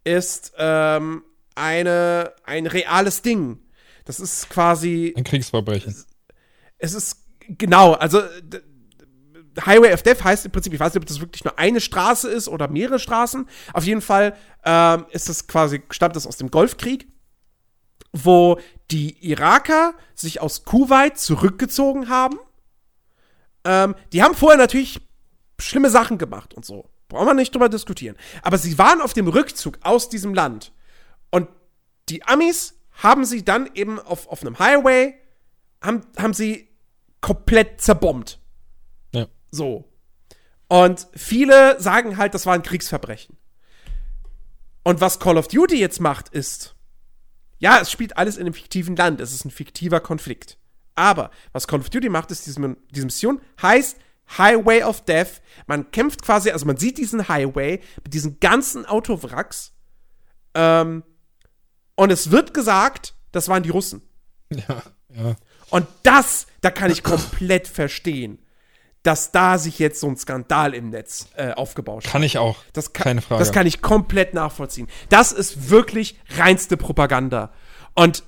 ist ähm, eine, ein reales Ding. Das ist quasi. Ein Kriegsverbrechen. Es ist, genau, also Highway of Death heißt im Prinzip, ich weiß nicht, ob das wirklich nur eine Straße ist oder mehrere Straßen. Auf jeden Fall ähm, ist es quasi, stammt das aus dem Golfkrieg, wo die Iraker sich aus Kuwait zurückgezogen haben ähm, die haben vorher natürlich schlimme Sachen gemacht und so. Brauchen wir nicht drüber diskutieren. Aber sie waren auf dem Rückzug aus diesem Land. Und die Amis haben sie dann eben auf, auf einem Highway, haben, haben sie komplett zerbombt. Ja. So. Und viele sagen halt, das war ein Kriegsverbrechen. Und was Call of Duty jetzt macht, ist, ja, es spielt alles in einem fiktiven Land. Es ist ein fiktiver Konflikt. Aber was Call of Duty macht, ist diese, diese Mission heißt Highway of Death. Man kämpft quasi, also man sieht diesen Highway mit diesen ganzen Autowracks. Ähm, und es wird gesagt, das waren die Russen. Ja, ja. Und das, da kann ich komplett verstehen, dass da sich jetzt so ein Skandal im Netz äh, aufgebaut hat. Kann ich auch. Das kann, Keine Frage. Das kann ich komplett nachvollziehen. Das ist wirklich reinste Propaganda. Und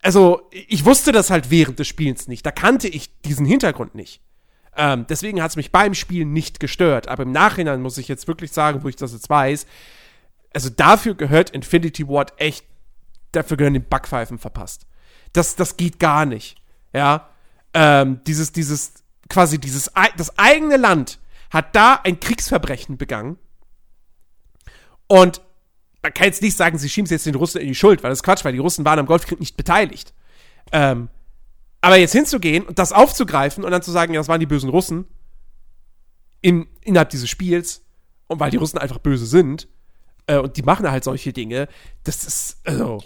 also ich wusste das halt während des Spielens nicht. Da kannte ich diesen Hintergrund nicht. Ähm, deswegen hat es mich beim Spielen nicht gestört. Aber im Nachhinein muss ich jetzt wirklich sagen, wo ich das jetzt weiß, also dafür gehört Infinity Ward echt, dafür gehören die Backpfeifen verpasst. Das, das geht gar nicht. Ja. Ähm, dieses, dieses, quasi dieses, das eigene Land hat da ein Kriegsverbrechen begangen. Und man kann jetzt nicht sagen, sie schieben jetzt den Russen in die Schuld, weil das ist Quatsch, weil die Russen waren am Golfkrieg nicht beteiligt. Ähm, aber jetzt hinzugehen und das aufzugreifen und dann zu sagen, ja, das waren die bösen Russen in, innerhalb dieses Spiels und weil die Russen einfach böse sind äh, und die machen halt solche Dinge, das ist also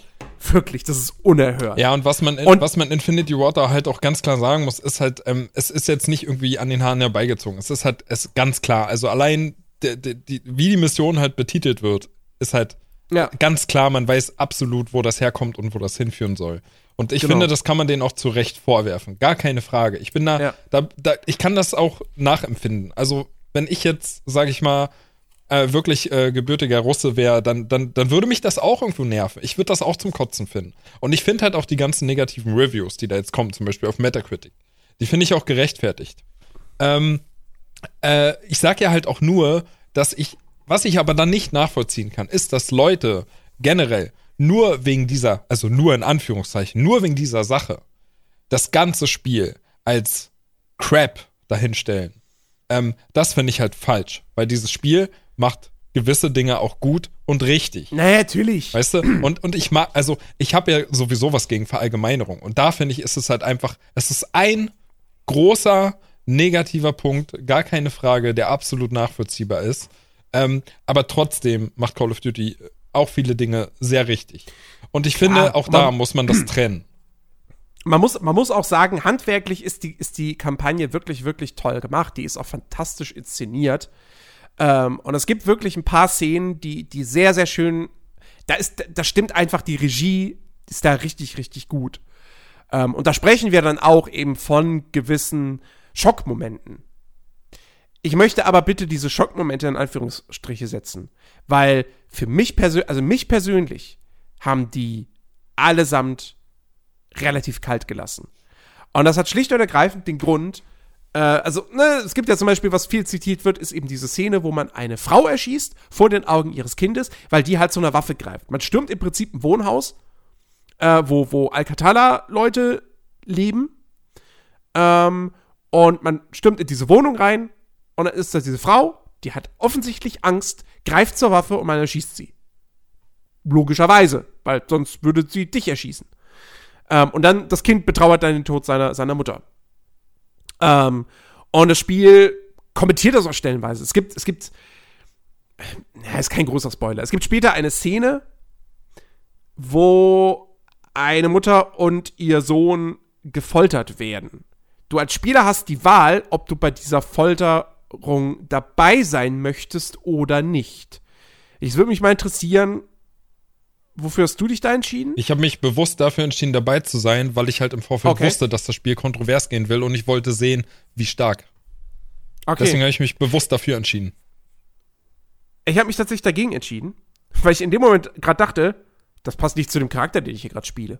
wirklich, das ist unerhört. Ja, und was man, in, und, was man Infinity Water halt auch ganz klar sagen muss, ist halt, ähm, es ist jetzt nicht irgendwie an den Haaren herbeigezogen. Es ist halt, es ganz klar. Also allein, die, die, wie die Mission halt betitelt wird, ist halt ja. Ganz klar, man weiß absolut, wo das herkommt und wo das hinführen soll. Und ich genau. finde, das kann man denen auch zu Recht vorwerfen. Gar keine Frage. Ich bin da, ja. da, da, ich kann das auch nachempfinden. Also, wenn ich jetzt, sag ich mal, äh, wirklich äh, gebürtiger Russe wäre, dann, dann, dann würde mich das auch irgendwo nerven. Ich würde das auch zum Kotzen finden. Und ich finde halt auch die ganzen negativen Reviews, die da jetzt kommen, zum Beispiel auf Metacritic, die finde ich auch gerechtfertigt. Ähm, äh, ich sag ja halt auch nur, dass ich was ich aber dann nicht nachvollziehen kann, ist, dass Leute generell nur wegen dieser, also nur in Anführungszeichen, nur wegen dieser Sache, das ganze Spiel als Crap dahinstellen, ähm, das finde ich halt falsch, weil dieses Spiel macht gewisse Dinge auch gut und richtig. Na, natürlich. Weißt du? Und, und ich mag, also ich habe ja sowieso was gegen Verallgemeinerung. Und da finde ich, ist es halt einfach, es ist ein großer negativer Punkt, gar keine Frage, der absolut nachvollziehbar ist. Ähm, aber trotzdem macht Call of Duty auch viele Dinge sehr richtig. Und ich finde, Ja, auch da man- muss man das trennen. man muss, man muss auch sagen, handwerklich ist die, ist die Kampagne wirklich, wirklich toll gemacht. Die ist auch fantastisch inszeniert. Ähm, und es gibt wirklich ein paar Szenen, die, die sehr, sehr schön. Da ist, da stimmt einfach die Regie, ist da richtig, richtig gut. Ähm, und da sprechen wir dann auch eben von gewissen Schockmomenten. Ich möchte aber bitte diese Schockmomente in Anführungsstriche setzen, weil für mich persönlich, also mich persönlich, haben die allesamt relativ kalt gelassen. Und das hat schlicht und ergreifend den Grund, äh, also, ne, es gibt ja zum Beispiel, was viel zitiert wird, ist eben diese Szene, wo man eine Frau erschießt vor den Augen ihres Kindes, weil die halt zu einer Waffe greift. Man stürmt im Prinzip ein Wohnhaus, äh, wo, wo Alcatala-Leute leben, ähm, und man stürmt in diese Wohnung rein, und dann ist da diese Frau, die hat offensichtlich Angst, greift zur Waffe und man erschießt sie. Logischerweise, weil sonst würde sie dich erschießen. Ähm, und dann, das Kind betrauert dann den Tod seiner, seiner Mutter. Ähm, und das Spiel kommentiert das auch stellenweise. Es gibt, es gibt, ja, ist kein großer Spoiler. Es gibt später eine Szene, wo eine Mutter und ihr Sohn gefoltert werden. Du als Spieler hast die Wahl, ob du bei dieser Folterung dabei sein möchtest oder nicht. Ich würde mich mal interessieren, wofür hast du dich da entschieden? Ich habe mich bewusst dafür entschieden, dabei zu sein, weil ich halt im Vorfeld Okay. wusste, dass das Spiel kontrovers gehen will und ich wollte sehen, wie stark. Okay. Deswegen habe ich mich bewusst dafür entschieden. Ich habe mich tatsächlich dagegen entschieden, weil ich in dem Moment gerade dachte, das passt nicht zu dem Charakter, den ich hier gerade spiele.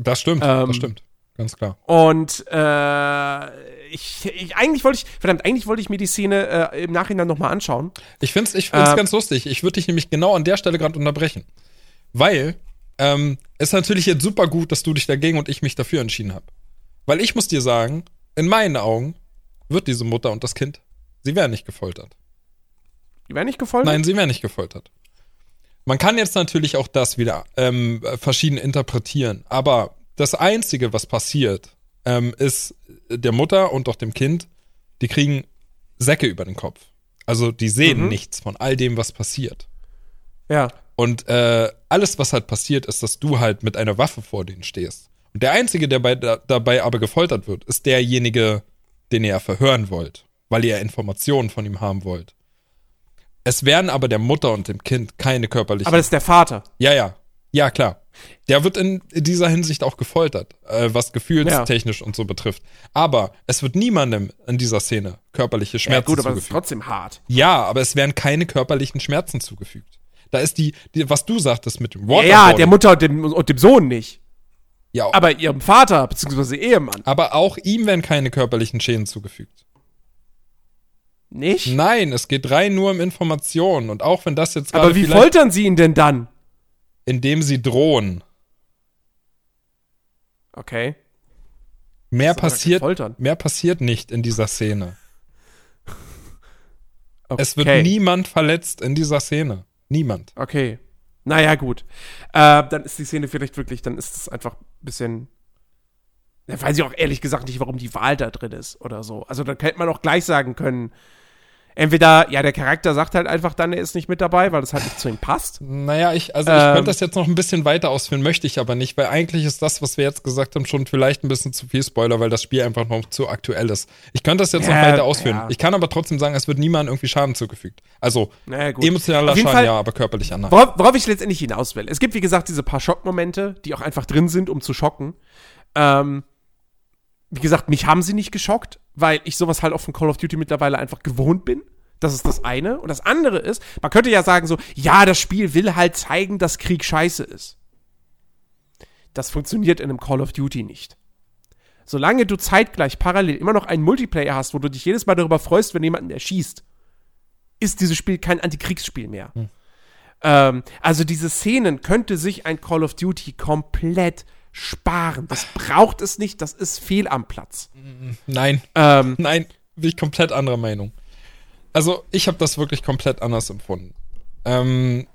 Das stimmt, Ähm, das stimmt. Ganz klar. Und äh, ich, ich eigentlich wollte ich, verdammt, eigentlich wollte ich mir die Szene äh, im Nachhinein nochmal anschauen. Ich finde es ich find's Ähm, ganz lustig. Ich würde dich nämlich genau an der Stelle gerade unterbrechen. Weil ähm, es ist natürlich jetzt super gut, dass du dich dagegen und ich mich dafür entschieden habe. Weil ich muss dir sagen, in meinen Augen wird diese Mutter und das Kind, sie werden nicht gefoltert. Die wäre nicht gefolgt? Nein, sie werden nicht gefoltert. Man kann jetzt natürlich auch das wieder ähm, verschieden interpretieren, aber das Einzige, was passiert, ähm, ist der Mutter und auch dem Kind, die kriegen Säcke über den Kopf. Also die sehen Mhm. nichts von all dem, was passiert. Ja. Und äh, alles, was halt passiert, ist, dass du halt mit einer Waffe vor denen stehst. Und der Einzige, der bei, da, dabei aber gefoltert wird, ist derjenige, den ihr verhören wollt, weil ihr Informationen von ihm haben wollt. Es werden aber der Mutter und dem Kind keine körperlichen. Aber das ist der Vater. ja, ja. Ja, klar. Der wird in dieser Hinsicht auch gefoltert, äh, was gefühlstechnisch und so betrifft. Aber es wird niemandem in dieser Szene körperliche Ja, Schmerzen gut, aber das ist zugefügt. trotzdem hart. Ja, aber es werden keine körperlichen Schmerzen zugefügt. Da ist die, die was du sagtest mit dem Ja, ja, Waterboarding. der Mutter und dem, und dem Sohn nicht. Ja, aber, ihrem Vater, beziehungsweise Ehemann. aber auch ihm werden keine körperlichen Schäden zugefügt. Nicht? Nein, es geht rein nur um Informationen. Und auch wenn das jetzt aber wie foltern sie ihn denn dann? indem sie drohen. Okay. Mehr passiert, mehr passiert nicht in dieser Szene. Okay. [laughs] Es wird niemand verletzt in dieser Szene. Niemand. Okay. Naja, gut. Äh, dann ist die Szene vielleicht wirklich, dann ist es einfach ein bisschen. Da weiß ich auch ehrlich gesagt nicht, warum die Wahl da drin ist oder so. Also da hätte man auch gleich sagen können, entweder, ja, der Charakter sagt halt einfach dann, er ist nicht mit dabei, weil das halt nicht zu ihm passt. Naja, ich, also ich Ähm. könnte das jetzt noch ein bisschen weiter ausführen, möchte ich aber nicht, weil eigentlich ist das, was wir jetzt gesagt haben, schon vielleicht ein bisschen zu viel Spoiler, weil das Spiel einfach noch zu aktuell ist. Ich könnte das jetzt noch Ja, weiter ausführen. ja. Ich kann aber trotzdem sagen, es wird niemandem irgendwie Schaden zugefügt. Also Naja, gut. emotionaler Schaden Fall- ja, aber körperlicher nein. Worauf, worauf ich letztendlich hinaus will. Es gibt, wie gesagt, diese paar Schockmomente, die auch einfach drin sind, um zu schocken. Ähm, wie gesagt, mich haben sie nicht geschockt, weil ich sowas halt auch von Call of Duty mittlerweile einfach gewohnt bin. Das ist das eine. Und das andere ist, man könnte ja sagen so, ja, das Spiel will halt zeigen, dass Krieg scheiße ist. Das funktioniert in einem Call of Duty nicht. Solange du zeitgleich parallel immer noch einen Multiplayer hast, wo du dich jedes Mal darüber freust, wenn jemanden erschießt, ist dieses Spiel kein Antikriegsspiel mehr. Ähm, also diese Szenen könnte sich ein Call of Duty komplett sparen. Das braucht es nicht, das ist fehl am Platz. Nein. Ähm, Nein, bin ich komplett anderer Meinung. Also, ich habe das wirklich komplett anders empfunden. Ähm,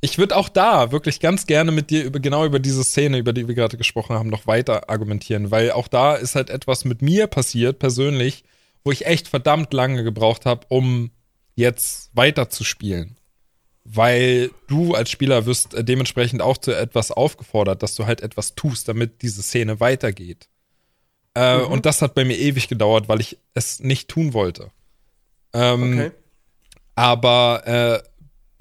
ich würde auch da wirklich ganz gerne mit dir über genau über diese Szene, über die wir gerade gesprochen haben, noch weiter argumentieren, weil auch da ist halt etwas mit mir passiert, persönlich, wo ich echt verdammt lange gebraucht habe, um jetzt weiter zu spielen weil du als Spieler wirst äh, dementsprechend auch zu etwas aufgefordert, dass du halt etwas tust, damit diese Szene weitergeht. Äh, mhm. Und das hat bei mir ewig gedauert, weil ich es nicht tun wollte. Ähm, okay. Aber äh,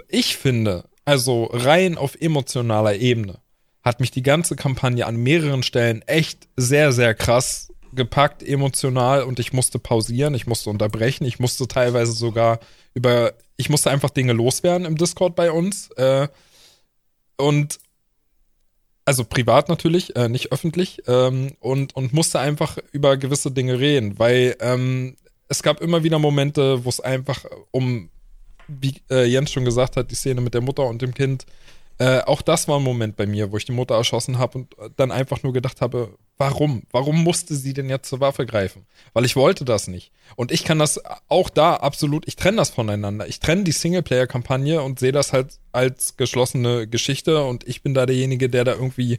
ich finde, also rein auf emotionaler Ebene, hat mich die ganze Kampagne an mehreren Stellen echt sehr, sehr krass gepackt, emotional, und ich musste pausieren, ich musste unterbrechen, ich musste teilweise sogar über, ich musste einfach Dinge loswerden im Discord bei uns. Äh, und also privat natürlich, äh, nicht öffentlich, ähm, und, und musste einfach über gewisse Dinge reden, weil ähm, es gab immer wieder Momente, wo es einfach um, wie äh, Jens schon gesagt hat, die Szene mit der Mutter und dem Kind äh, auch das war ein Moment bei mir, wo ich die Mutter erschossen habe und dann einfach nur gedacht habe, warum? Warum musste sie denn jetzt zur Waffe greifen? Weil ich wollte das nicht. Und ich kann das auch da absolut, ich trenne das voneinander. Ich trenne die Singleplayer-Kampagne und sehe das halt als geschlossene Geschichte und ich bin da derjenige, der da irgendwie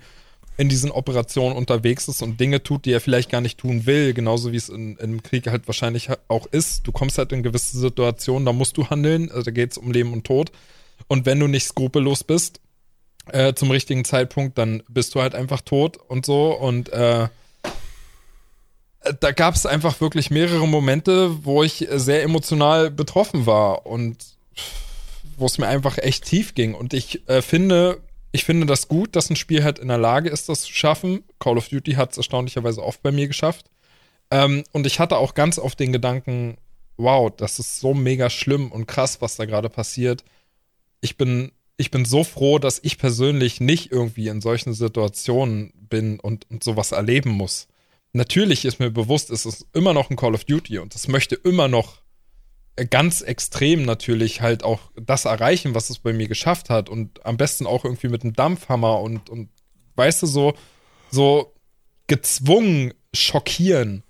in diesen Operationen unterwegs ist und Dinge tut, die er vielleicht gar nicht tun will, genauso wie es in, im Krieg halt wahrscheinlich auch ist. Du kommst halt in gewisse Situationen, da musst du handeln, also da geht es um Leben und Tod. Und wenn du nicht skrupellos bist, äh, zum richtigen Zeitpunkt, dann bist du halt einfach tot und so. Und äh, da gab es einfach wirklich mehrere Momente, wo ich sehr emotional betroffen war und wo es mir einfach echt tief ging. Und ich äh, finde, ich finde das gut, dass ein Spiel halt in der Lage ist, das zu schaffen. Call of Duty hat es erstaunlicherweise oft bei mir geschafft. Ähm, und ich hatte auch ganz oft den Gedanken, wow, das ist so mega schlimm und krass, was da gerade passiert. Ich bin ich bin so froh, dass ich persönlich nicht irgendwie in solchen Situationen bin und, und sowas erleben muss. Natürlich ist mir bewusst, es ist immer noch ein Call of Duty und es möchte immer noch ganz extrem natürlich halt auch das erreichen, was es bei mir geschafft hat und am besten auch irgendwie mit einem Dampfhammer und, und weißt du, so, so gezwungen schockieren.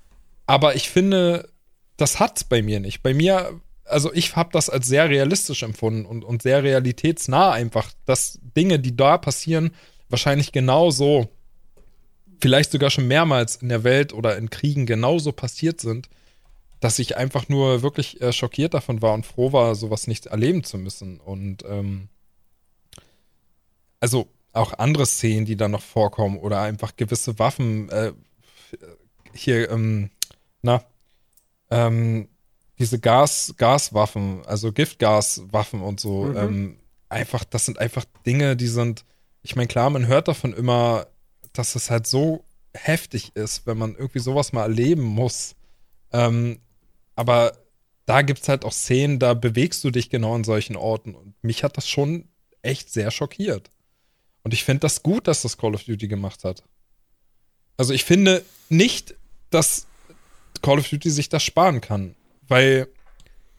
Aber ich finde, das hat's bei mir nicht. Bei mir also ich habe das als sehr realistisch empfunden und, und sehr realitätsnah einfach, dass Dinge, die da passieren, wahrscheinlich genauso, vielleicht sogar schon mehrmals in der Welt oder in Kriegen genauso passiert sind, dass ich einfach nur wirklich äh, schockiert davon war und froh war, sowas nicht erleben zu müssen. Und ähm, also auch andere Szenen, die da noch vorkommen oder einfach gewisse Waffen, äh, hier, ähm, na, ähm, diese Gas, Gaswaffen, also Giftgaswaffen und so, mhm. ähm, einfach, das sind einfach Dinge, die sind, ich meine, klar, man hört davon immer, dass es halt so heftig ist, wenn man irgendwie sowas mal erleben muss. Ähm, aber da gibt es halt auch Szenen, da bewegst du dich genau an solchen Orten. Und mich hat das schon echt sehr schockiert. Und ich finde das gut, dass das Call of Duty gemacht hat. Also ich finde nicht, dass Call of Duty sich das sparen kann. Weil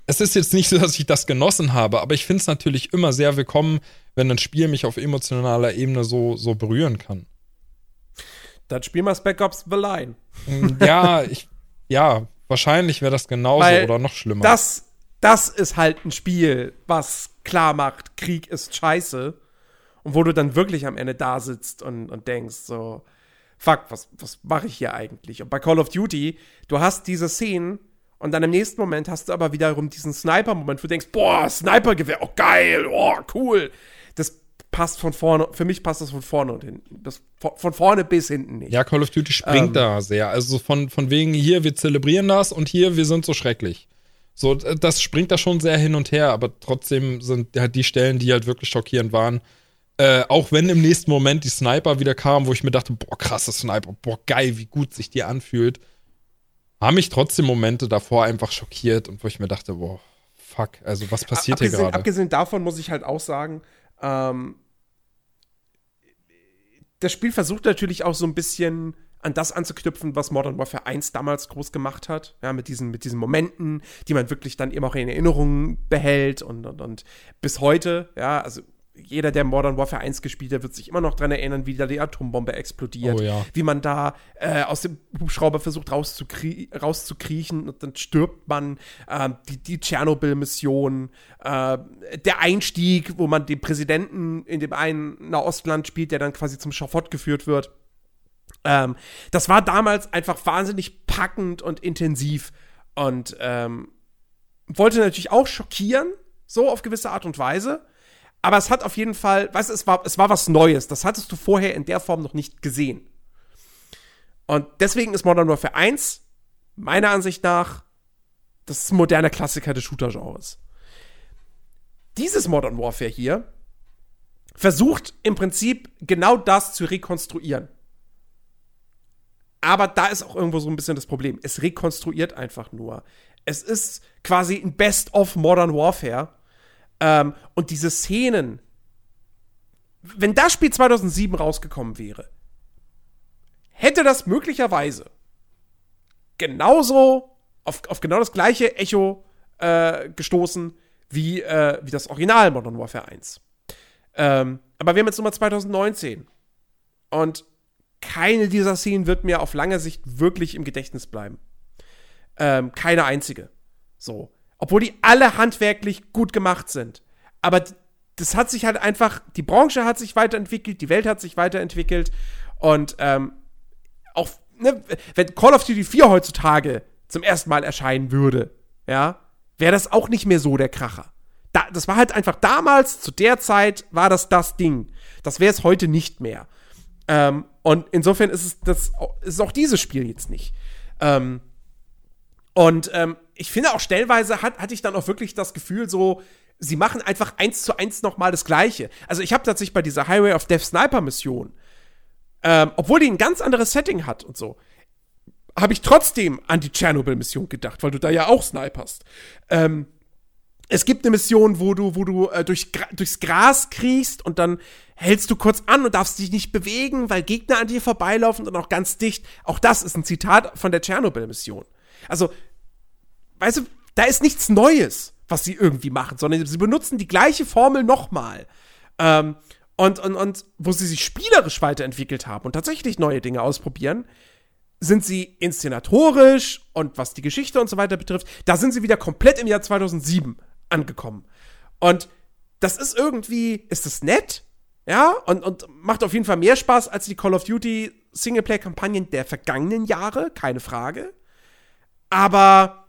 es ist jetzt nicht so, dass ich das genossen habe, aber ich finde es natürlich immer sehr willkommen, wenn ein Spiel mich auf emotionaler Ebene so, so berühren kann. Dann spielen wir Spec Ops The Line. Mm, ja, [laughs] ich, ja, wahrscheinlich wäre das genauso Weil oder noch schlimmer. Das, das ist halt ein Spiel, was klar macht, Krieg ist scheiße. Und wo du dann wirklich am Ende da sitzt und, und denkst, so, fuck, was, was mache ich hier eigentlich? Und bei Call of Duty, du hast diese Szenen, und dann im nächsten Moment hast du aber wiederum diesen Sniper-Moment, wo du denkst, boah, Sniper-Gewehr, oh geil, oh cool. Das passt von vorne, für mich passt das von vorne und hinten. Das von vorne bis hinten nicht. Ja, Call of Duty springt ähm, da sehr. Also von, von wegen hier, wir zelebrieren das und hier, wir sind so schrecklich. So, das springt da schon sehr hin und her, aber trotzdem sind halt die Stellen, die halt wirklich schockierend waren. Äh, auch wenn im nächsten Moment die Sniper wieder kamen, wo ich mir dachte, boah, krasse Sniper, boah, geil, wie gut sich die anfühlt haben mich trotzdem Momente davor einfach schockiert und wo ich mir dachte, boah, fuck, also was passiert abgesehen, hier gerade? Abgesehen davon muss ich halt auch sagen, ähm, das Spiel versucht natürlich auch so ein bisschen an das anzuknüpfen, was Modern Warfare 1 damals groß gemacht hat. Ja, mit diesen, mit diesen Momenten, die man wirklich dann immer auch in Erinnerung behält und, und, und bis heute, ja, also jeder, der Modern Warfare 1 gespielt hat, wird sich immer noch daran erinnern, wie da die Atombombe explodiert. Oh ja. Wie man da äh, aus dem Hubschrauber versucht rauszukrie rauszukriechen und dann stirbt man. Äh, die die Tschernobyl-Mission, äh, der Einstieg, wo man den Präsidenten in dem einen Nahostland spielt, der dann quasi zum Schafott geführt wird. Ähm, das war damals einfach wahnsinnig packend und intensiv und ähm, wollte natürlich auch schockieren, so auf gewisse Art und Weise. Aber es hat auf jeden Fall, weißt du, es war, es war was Neues. Das hattest du vorher in der Form noch nicht gesehen. Und deswegen ist Modern Warfare 1 meiner Ansicht nach das moderner Klassiker des Shooter-Genres. Dieses Modern Warfare hier versucht im Prinzip genau das zu rekonstruieren. Aber da ist auch irgendwo so ein bisschen das Problem. Es rekonstruiert einfach nur. Es ist quasi ein Best of Modern Warfare. Ähm, und diese Szenen, wenn das Spiel 2007 rausgekommen wäre, hätte das möglicherweise genauso auf, auf genau das gleiche Echo äh, gestoßen wie, äh, wie das Original Modern Warfare 1. Ähm, aber wir haben jetzt Nummer 2019. Und keine dieser Szenen wird mir auf lange Sicht wirklich im Gedächtnis bleiben. Ähm, keine einzige. So. Obwohl die alle handwerklich gut gemacht sind. Aber das hat sich halt einfach, die Branche hat sich weiterentwickelt, die Welt hat sich weiterentwickelt. Und ähm, auch, ne, wenn Call of Duty 4 heutzutage zum ersten Mal erscheinen würde, ja, wäre das auch nicht mehr so der Kracher. Da, das war halt einfach damals, zu der Zeit, war das das Ding. Das wäre es heute nicht mehr. Ähm, und insofern ist es, das, ist auch dieses Spiel jetzt nicht. Ähm, und ähm, ich finde auch stellenweise hat, hatte ich dann auch wirklich das Gefühl, so, sie machen einfach eins zu eins nochmal das Gleiche. Also ich habe tatsächlich bei dieser Highway of Death Sniper Mission, ähm, obwohl die ein ganz anderes Setting hat und so, habe ich trotzdem an die Tschernobyl-Mission gedacht, weil du da ja auch sniperst. Ähm, es gibt eine Mission, wo du, wo du äh, durch, durchs Gras kriechst und dann hältst du kurz an und darfst dich nicht bewegen, weil Gegner an dir vorbeilaufen und auch ganz dicht. Auch das ist ein Zitat von der Tschernobyl-Mission. Also, weißt du, da ist nichts Neues, was sie irgendwie machen, sondern sie benutzen die gleiche Formel nochmal. Ähm, und, und, und wo sie sich spielerisch weiterentwickelt haben und tatsächlich neue Dinge ausprobieren, sind sie inszenatorisch und was die Geschichte und so weiter betrifft, da sind sie wieder komplett im Jahr 2007 angekommen. Und das ist irgendwie, ist das nett, ja, und, und macht auf jeden Fall mehr Spaß als die Call of Duty Singleplayer-Kampagnen der vergangenen Jahre, keine Frage. Aber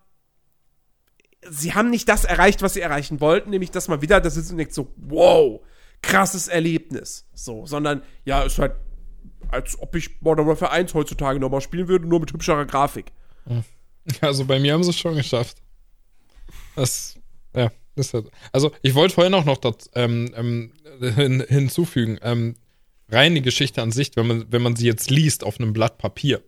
sie haben nicht das erreicht, was sie erreichen wollten, nämlich dass man wieder das ist denkt so, wow, krasses Erlebnis. So, sondern ja, ist halt, als ob ich Modern Warfare 1 heutzutage nochmal spielen würde, nur mit hübscherer Grafik. Also bei mir haben sie es schon geschafft. Das, ja. Also, ich wollte vorhin auch noch das, ähm, ähm, hin, hinzufügen. Ähm, rein die Geschichte an sich, wenn man, wenn man sie jetzt liest auf einem Blatt Papier,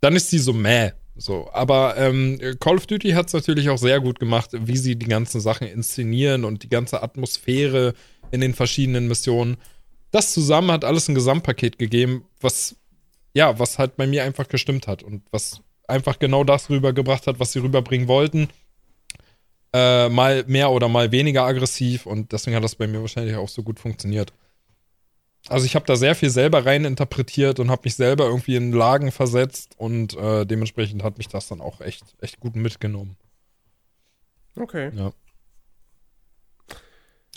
dann ist sie so mäh. So, aber ähm, Call of Duty hat es natürlich auch sehr gut gemacht, wie sie die ganzen Sachen inszenieren und die ganze Atmosphäre in den verschiedenen Missionen. Das zusammen hat alles ein Gesamtpaket gegeben, was ja, was halt bei mir einfach gestimmt hat und was einfach genau das rübergebracht hat, was sie rüberbringen wollten äh, mal mehr oder mal weniger aggressiv und deswegen hat das bei mir wahrscheinlich auch so gut funktioniert. Also ich habe da sehr viel selber rein interpretiert und habe mich selber irgendwie in Lagen versetzt und äh, dementsprechend hat mich das dann auch echt, echt gut mitgenommen. Okay. Ja.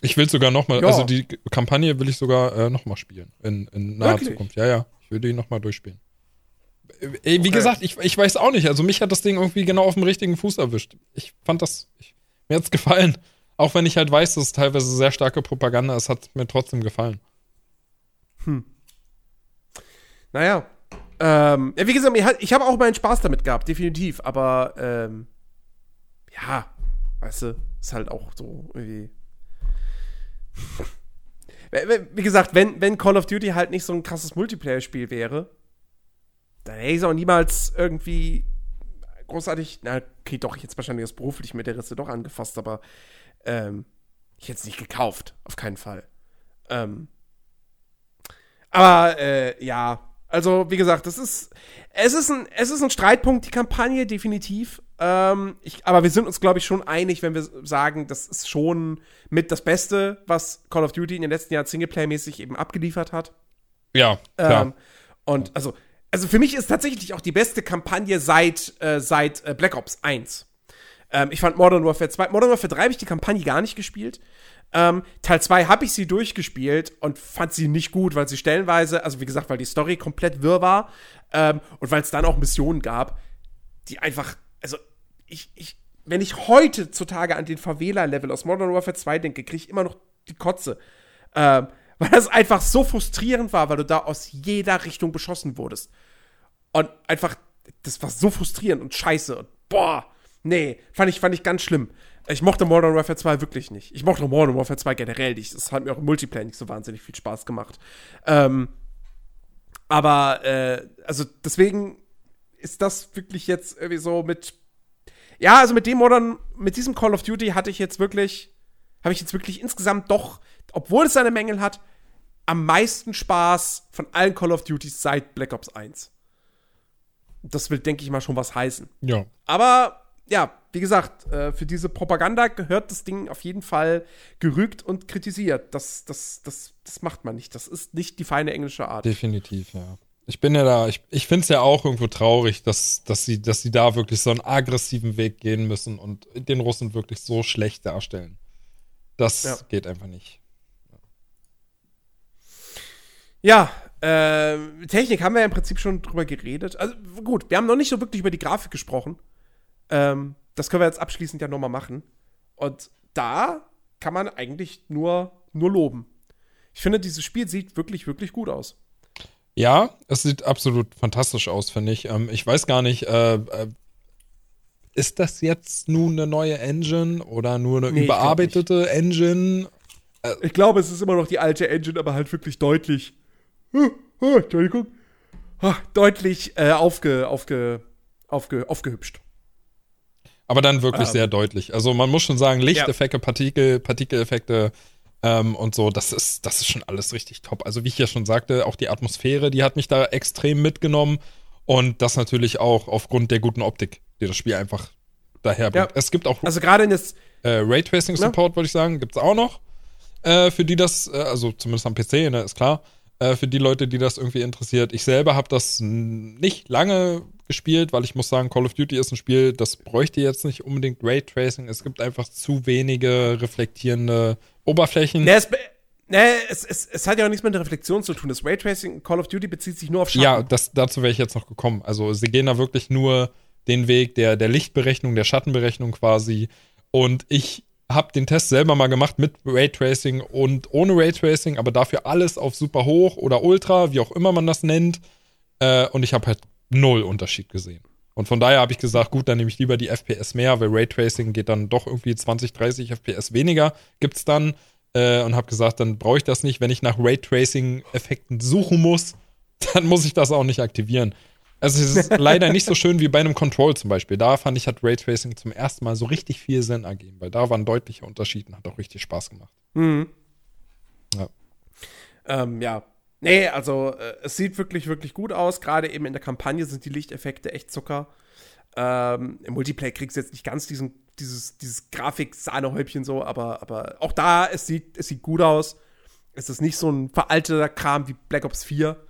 Ich will sogar noch mal, ja. also die Kampagne will ich sogar äh, noch mal spielen in, in naher Wirklich? Zukunft. Ja, ja, ich will die noch mal durchspielen. Äh, wie okay. gesagt, ich, ich weiß auch nicht. Also mich hat das Ding irgendwie genau auf dem richtigen Fuß erwischt. Ich fand das, ich mir hat's gefallen. Auch wenn ich halt weiß, dass es teilweise sehr starke Propaganda ist, hat mir trotzdem gefallen. Hm. Naja. Ähm, ja, wie gesagt, ich habe auch meinen Spaß damit gehabt, definitiv. Aber, ähm, ja, weißt du, ist halt auch so irgendwie. [laughs] wie gesagt, wenn, wenn Call of Duty halt nicht so ein krasses Multiplayer-Spiel wäre, dann hätte ich es auch niemals irgendwie großartig, na, okay, doch, jetzt wahrscheinlich das beruflich mit der Risse doch angefasst, aber ähm, ich hätte es nicht gekauft, auf keinen Fall. Ähm, aber äh, ja, also wie gesagt, das ist, es ist ein, es ist ein Streitpunkt, die Kampagne definitiv. Ähm, ich, aber wir sind uns, glaube ich, schon einig, wenn wir sagen, das ist schon mit das Beste, was Call of Duty in den letzten Jahren Singleplayer-mäßig eben abgeliefert hat. Ja, klar. Ähm, und also, also für mich ist tatsächlich auch die beste Kampagne seit, äh, seit äh, Black Ops 1. Ähm, ich fand Modern Warfare 2, Modern Warfare 3 habe ich die Kampagne gar nicht gespielt. Ähm, Teil 2 habe ich sie durchgespielt und fand sie nicht gut, weil sie stellenweise, also wie gesagt, weil die Story komplett wirr war ähm, und weil es dann auch Missionen gab, die einfach, also ich, ich, wenn ich heutzutage an den Favela-Level aus Modern Warfare 2 denke, kriege ich immer noch die Kotze. Ähm, [laughs] weil das einfach so frustrierend war, weil du da aus jeder Richtung beschossen wurdest. Und einfach, das war so frustrierend und scheiße. Und boah, nee, fand ich, fand ich ganz schlimm. Ich mochte Modern Warfare 2 wirklich nicht. Ich mochte Modern Warfare 2 generell nicht. Das hat mir auch im Multiplayer nicht so wahnsinnig viel Spaß gemacht. Ähm, aber, äh, also deswegen ist das wirklich jetzt irgendwie so mit. Ja, also mit dem Modern, mit diesem Call of Duty hatte ich jetzt wirklich, habe ich jetzt wirklich insgesamt doch, obwohl es seine Mängel hat, am meisten Spaß von allen Call of Duties seit Black Ops 1. Das will, denke ich mal, schon was heißen. Ja. Aber ja, wie gesagt, äh, für diese Propaganda gehört das Ding auf jeden Fall gerügt und kritisiert. Das, das, das, das macht man nicht. Das ist nicht die feine englische Art. Definitiv, ja. Ich bin ja da, ich, ich finde es ja auch irgendwo traurig, dass, dass, sie, dass sie da wirklich so einen aggressiven Weg gehen müssen und den Russen wirklich so schlecht darstellen. Das ja. geht einfach nicht. Ja, äh, Technik haben wir ja im Prinzip schon drüber geredet. Also gut, wir haben noch nicht so wirklich über die Grafik gesprochen. Ähm, das können wir jetzt abschließend ja nochmal machen. Und da kann man eigentlich nur, nur loben. Ich finde, dieses Spiel sieht wirklich, wirklich gut aus. Ja, es sieht absolut fantastisch aus, finde ich. Ähm, ich weiß gar nicht, äh, äh, ist das jetzt nun eine neue Engine oder nur eine nee, überarbeitete Engine? Äh, ich glaube, es ist immer noch die alte Engine, aber halt wirklich deutlich. Oh, oh, Entschuldigung. Oh, deutlich äh, aufge, aufge, aufge, aufgehübscht. Aber dann wirklich ähm, sehr deutlich. Also man muss schon sagen, Lichteffekte, ja. Partikel, Partikeleffekte ähm, und so, das ist, das ist schon alles richtig top. Also wie ich ja schon sagte, auch die Atmosphäre, die hat mich da extrem mitgenommen. Und das natürlich auch aufgrund der guten Optik, die das Spiel einfach daherbringt. Ja. Es gibt auch also gerade in das äh, Raytracing Support, würde ich sagen, gibt es auch noch. Äh, für die das, äh, also zumindest am PC, ne, ist klar. Äh, für die Leute, die das irgendwie interessiert. Ich selber habe das nicht lange gespielt, weil ich muss sagen, Call of Duty ist ein Spiel, das bräuchte jetzt nicht unbedingt Raytracing. Es gibt einfach zu wenige reflektierende Oberflächen. Nee, es, nee, es, es, es hat ja auch nichts mit der Reflexion zu tun. Das Raytracing Call of Duty bezieht sich nur auf Schatten. Ja, das, dazu wäre ich jetzt noch gekommen. Also sie gehen da wirklich nur den Weg der, der Lichtberechnung, der Schattenberechnung quasi. Und ich habe den Test selber mal gemacht mit Raytracing und ohne Raytracing, aber dafür alles auf super hoch oder ultra, wie auch immer man das nennt. Äh, und ich habe halt null Unterschied gesehen. Und von daher habe ich gesagt, gut, dann nehme ich lieber die FPS mehr, weil Raytracing geht dann doch irgendwie 20, 30 FPS weniger, gibt es dann. Äh, und habe gesagt, dann brauche ich das nicht. Wenn ich nach Raytracing-Effekten suchen muss, [laughs] dann muss ich das auch nicht aktivieren. Also es ist leider nicht so schön wie bei einem Control zum Beispiel. Da fand ich, hat Raytracing zum ersten Mal so richtig viel Sinn ergeben, weil da war ein deutlicher Unterschied und hat auch richtig Spaß gemacht. Mhm. Ja. Ähm, ja, Nee, also äh, es sieht wirklich, wirklich gut aus. Gerade eben in der Kampagne sind die Lichteffekte echt Zucker. Ähm, Im Multiplayer kriegst du jetzt nicht ganz diesen, dieses, dieses Grafik-Sahnehäubchen so, aber, aber auch da, es sieht, es sieht gut aus. Es ist nicht so ein veralteter Kram wie Black Ops 4.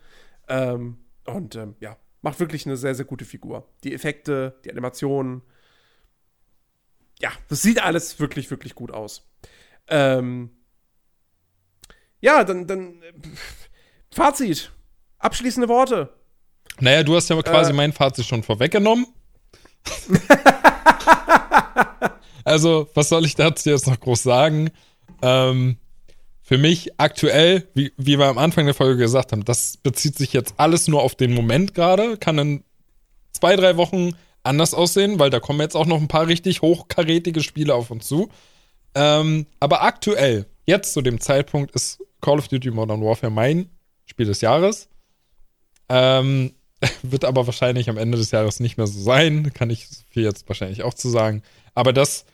Ähm, und ähm, ja, macht wirklich eine sehr, sehr gute Figur. Die Effekte, die Animationen. Ja, das sieht alles wirklich, wirklich gut aus. Ähm, ja, dann, dann Fazit. Abschließende Worte. Naja, du hast ja quasi äh, mein Fazit schon vorweggenommen. [laughs] also, was soll ich dazu jetzt noch groß sagen? Ähm, für mich aktuell, wie, wie wir am Anfang der Folge gesagt haben, das bezieht sich jetzt alles nur auf den Moment gerade. Kann in zwei, drei Wochen anders aussehen, weil da kommen jetzt auch noch ein paar richtig hochkarätige Spiele auf uns zu. Ähm, aber aktuell, jetzt zu dem Zeitpunkt, ist Call of Duty Modern Warfare mein Spiel des Jahres. Ähm, [laughs] wird aber wahrscheinlich am Ende des Jahres nicht mehr so sein. Kann ich viel jetzt wahrscheinlich auch zu sagen. Aber das,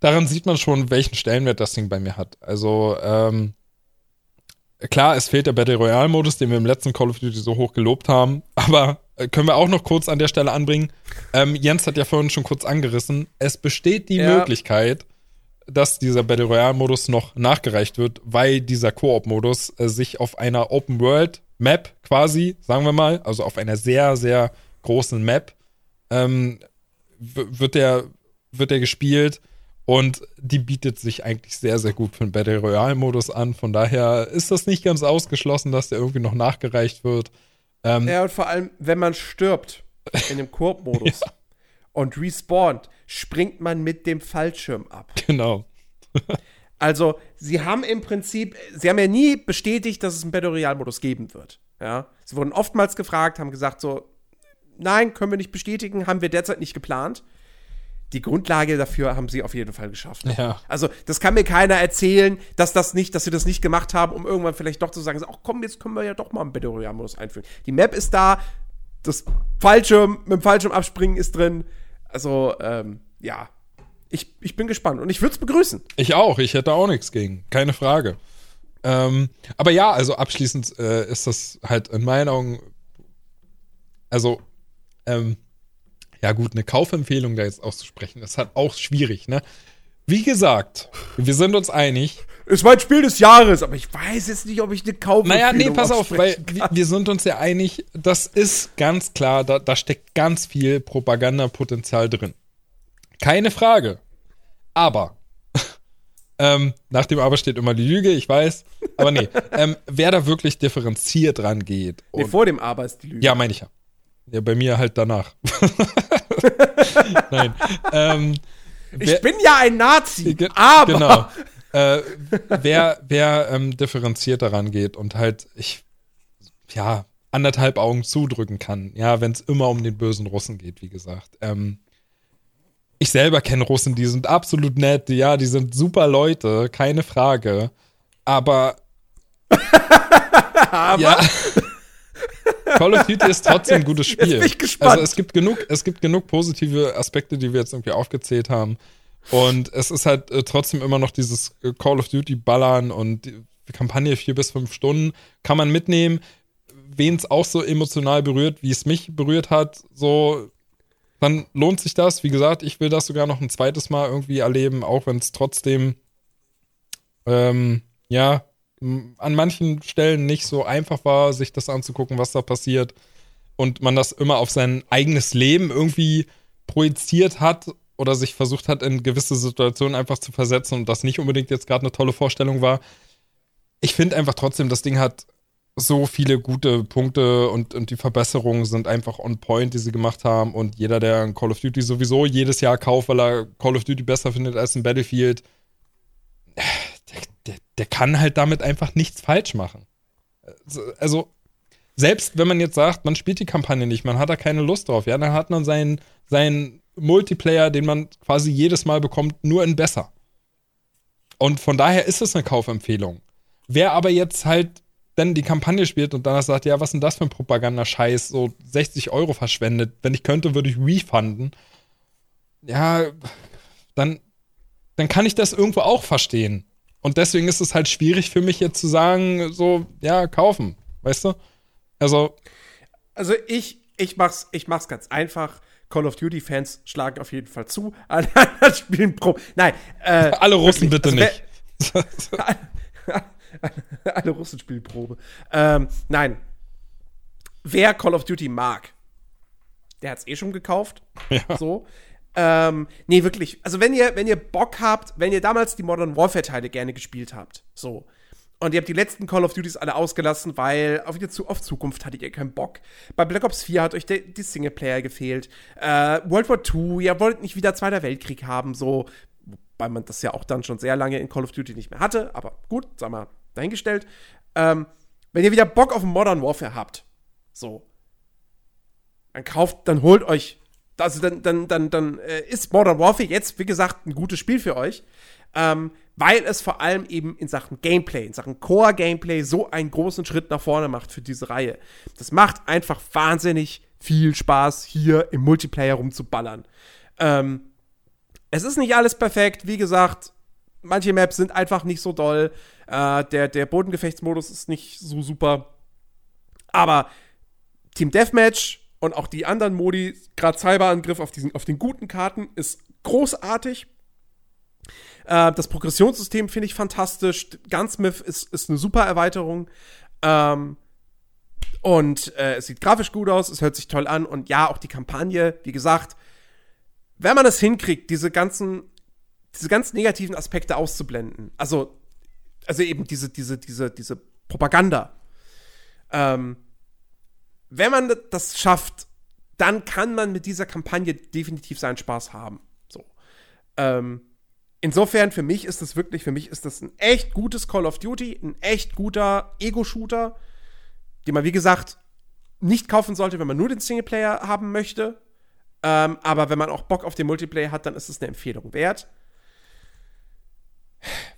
daran sieht man schon, welchen Stellenwert das Ding bei mir hat. Also, ähm, klar, es fehlt der Battle Royale-Modus, den wir im letzten Call of Duty so hoch gelobt haben. [laughs] Aber äh, können wir auch noch kurz an der Stelle anbringen. Ähm, Jens hat ja vorhin schon kurz angerissen. Es besteht die Ja. Möglichkeit, dass dieser Battle Royale-Modus noch nachgereicht wird, weil dieser Koop-Modus äh, sich auf einer Open World Map quasi, sagen wir mal, also auf einer sehr, sehr großen Map, ähm, wird der, wird der gespielt und die bietet sich eigentlich sehr, sehr gut für den Battle Royale-Modus an. Von daher ist das nicht ganz ausgeschlossen, dass der irgendwie noch nachgereicht wird. Ähm, Ja, und vor allem, wenn man stirbt in dem [laughs] Koop-Modus und respawnt, springt man mit dem Fallschirm ab. [laughs] Genau. Also, sie haben im Prinzip, sie haben ja nie bestätigt, dass es einen Battle Royale-Modus geben wird. Ja? Sie wurden oftmals gefragt, haben gesagt so, nein, können wir nicht bestätigen, haben wir derzeit nicht geplant. Die Grundlage dafür haben sie auf jeden Fall geschaffen. Ja. Also, das kann mir keiner erzählen, dass das nicht, dass sie das nicht gemacht haben, um irgendwann vielleicht doch zu sagen, ach komm, jetzt können wir ja doch mal einen Battle Royale-Modus einführen. Die Map ist da, das Fallschirm, mit dem Fallschirm abspringen ist drin. Also, ähm, ja. Ich, ich bin gespannt und ich würde es begrüßen. Ich auch, ich hätte auch nichts gegen, keine Frage. Ähm, aber ja, also abschließend äh, ist das halt in meinen Augen, also, ähm, ja gut, eine Kaufempfehlung da jetzt auszusprechen, ist halt auch schwierig, ne? Wie gesagt, wir sind uns einig. Ist mein Spiel des Jahres, aber ich weiß jetzt nicht, ob ich eine Kauf. Naja, nee, pass auf, weil wir, wir sind uns ja einig, das ist ganz klar, da, da steckt ganz viel Propagandapotenzial drin. Keine Frage. Aber, [laughs] ähm, nach dem Aber steht immer die Lüge, ich weiß. Aber nee, [laughs] ähm, wer da wirklich differenziert rangeht. Nee, vor dem Aber ist die Lüge. ja, meine ich ja. Ja, bei mir halt danach. [laughs] Nein. Ähm, ich wer- bin ja ein Nazi, Ge- aber. Genau. Äh, wer wer ähm, differenziert daran geht und halt, ich, ja, anderthalb Augen zudrücken kann, ja, wenn es immer um den bösen Russen geht, wie gesagt. Ähm, ich selber kenne Russen, die sind absolut nett, ja, die sind super Leute, keine Frage. Aber. [laughs] Aber? Ja. Call of Duty ist trotzdem ein gutes Spiel. Jetzt bin ich gespannt. Also es gibt genug, es gibt genug positive Aspekte, die wir jetzt irgendwie aufgezählt haben. Und es ist halt äh, trotzdem immer noch dieses äh, Call of Duty Ballern und die Kampagne vier bis fünf Stunden kann man mitnehmen. Wen es auch so emotional berührt, wie es mich berührt hat, so dann lohnt sich das. Wie gesagt, ich will das sogar noch ein zweites Mal irgendwie erleben, auch wenn es trotzdem ähm, ja an manchen Stellen nicht so einfach war, sich das anzugucken, was da passiert. Und man das immer auf sein eigenes Leben irgendwie projiziert hat oder sich versucht hat, in gewisse Situationen einfach zu versetzen und das nicht unbedingt jetzt gerade eine tolle Vorstellung war. Ich finde einfach trotzdem, das Ding hat so viele gute Punkte und, und die Verbesserungen sind einfach on point, die sie gemacht haben. Und jeder, der ein Call of Duty sowieso jedes Jahr kauft, weil er Call of Duty besser findet als ein Battlefield, der, kann halt damit einfach nichts falsch machen. Also, also, selbst wenn man jetzt sagt, man spielt die Kampagne nicht, man hat da keine Lust drauf, ja, dann hat man seinen, seinen Multiplayer, den man quasi jedes Mal bekommt, nur in besser. Und von daher ist es eine Kaufempfehlung. Wer aber jetzt halt dann die Kampagne spielt und danach sagt, ja, was ist denn das für ein Propagandascheiß, so 60 Euro verschwendet, wenn ich könnte, würde ich refunden. Ja, dann, dann kann ich das irgendwo auch verstehen. Und deswegen ist es halt schwierig für mich jetzt zu sagen, so, ja, kaufen, weißt du? Also, Also ich, ich mach's, ich mach's ganz einfach. Call of Duty-Fans schlagen auf jeden Fall zu. [laughs] Alle anderen spielen Pro. Nein, äh, [laughs] alle Russen wirklich. bitte Also nicht. [laughs] Alle Russen spielen Probe. Ähm, nein. Wer Call of Duty mag, der hat's eh schon gekauft. Ja. So. Ähm, nee, wirklich. Also, wenn ihr, wenn ihr Bock habt, wenn ihr damals die Modern Warfare-Teile gerne gespielt habt, so. Und ihr habt die letzten Call of Duties alle ausgelassen, weil auf, Zu- auf Zukunft hattet ihr keinen Bock. Bei Black Ops 4 hat euch der, die Singleplayer gefehlt. Äh, World War II, ihr wollt nicht wieder Zweiter Weltkrieg haben, so. Wobei man das ja auch dann schon sehr lange in Call of Duty nicht mehr hatte. Aber gut, sag mal, dahingestellt. Ähm, wenn ihr wieder Bock auf Modern Warfare habt, so, dann kauft, dann holt euch, also dann, dann, dann, dann äh, ist Modern Warfare jetzt, wie gesagt, ein gutes Spiel für euch, ähm, weil es vor allem eben in Sachen Gameplay, in Sachen Core-Gameplay so einen großen Schritt nach vorne macht für diese Reihe. Das macht einfach wahnsinnig viel Spaß, hier im Multiplayer rumzuballern. Ähm, es ist nicht alles perfekt, wie gesagt, manche Maps sind einfach nicht so doll. Äh, der, der Bodengefechtsmodus ist nicht so super. Aber Team Deathmatch und auch die anderen Modi, gerade Cyberangriff auf, diesen, auf den guten Karten, ist großartig. Äh, das Progressionssystem finde ich fantastisch. Gunsmith ist, ist eine super Erweiterung. Ähm, und äh, es sieht grafisch gut aus, es hört sich toll an. Und ja, auch die Kampagne, wie gesagt, wenn man es hinkriegt, diese ganzen, diese ganz negativen Aspekte auszublenden, also, also eben diese, diese, diese, diese Propaganda, ähm, wenn man das schafft, dann kann man mit dieser Kampagne definitiv seinen Spaß haben. So. Ähm, insofern, für mich ist das wirklich, für mich ist das ein echt gutes Call of Duty, ein echt guter Ego-Shooter, den man, wie gesagt, nicht kaufen sollte, wenn man nur den Singleplayer haben möchte. Ähm, aber wenn man auch Bock auf den Multiplayer hat, dann ist es eine Empfehlung wert.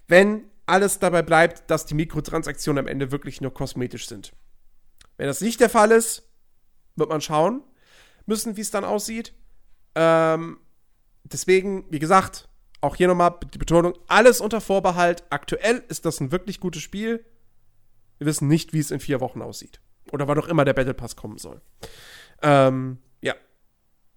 Wenn alles dabei bleibt, dass die Mikrotransaktionen am Ende wirklich nur kosmetisch sind. Wenn das nicht der Fall ist, wird man schauen müssen, wie es dann aussieht. Ähm, deswegen, wie gesagt, auch hier nochmal die Betonung, alles unter Vorbehalt. Aktuell ist das ein wirklich gutes Spiel. Wir wissen nicht, wie es in vier Wochen aussieht. Oder wann auch immer der Battle Pass kommen soll. Ähm, ja.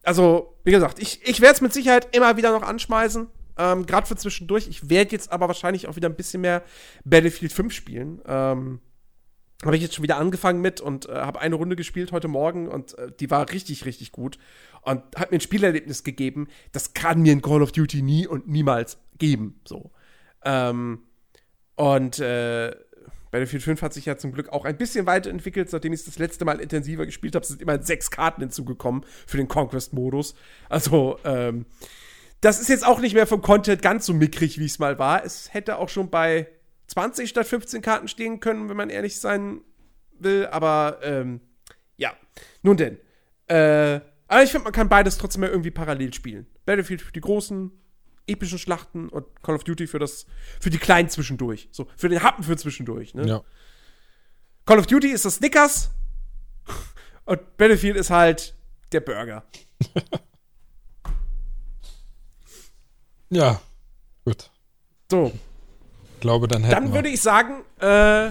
Also, wie gesagt, ich, ich werde es mit Sicherheit immer wieder noch anschmeißen. Ähm, Gerade für zwischendurch. Ich werde jetzt aber wahrscheinlich auch wieder ein bisschen mehr Battlefield 5 spielen. Ähm, habe ich jetzt schon wieder angefangen mit und äh, habe eine Runde gespielt heute Morgen und äh, die war richtig, richtig gut und hat mir ein Spielerlebnis gegeben, das kann mir in Call of Duty nie und niemals geben. So. Ähm, und äh, Battlefield 5 hat sich ja zum Glück auch ein bisschen weiterentwickelt, seitdem ich es das letzte Mal intensiver gespielt habe. Sind immer sechs Karten hinzugekommen für den Conquest-Modus. Also, ähm, das ist jetzt auch nicht mehr vom Content ganz so mickrig, wie es mal war. Es hätte auch schon bei 20 statt 15 Karten stehen können, wenn man ehrlich sein will. Aber, ähm, ja. Nun denn. Äh, aber ich finde, man kann beides trotzdem irgendwie parallel spielen. Battlefield für die großen, epischen Schlachten und Call of Duty für das, für die kleinen zwischendurch. So, für den Happen für zwischendurch, ne? Ja. Call of Duty ist das Snickers [laughs] und Battlefield ist halt der Burger. [laughs] ja, gut. So. Glaube, dann hätten Dann würde ich sagen, äh,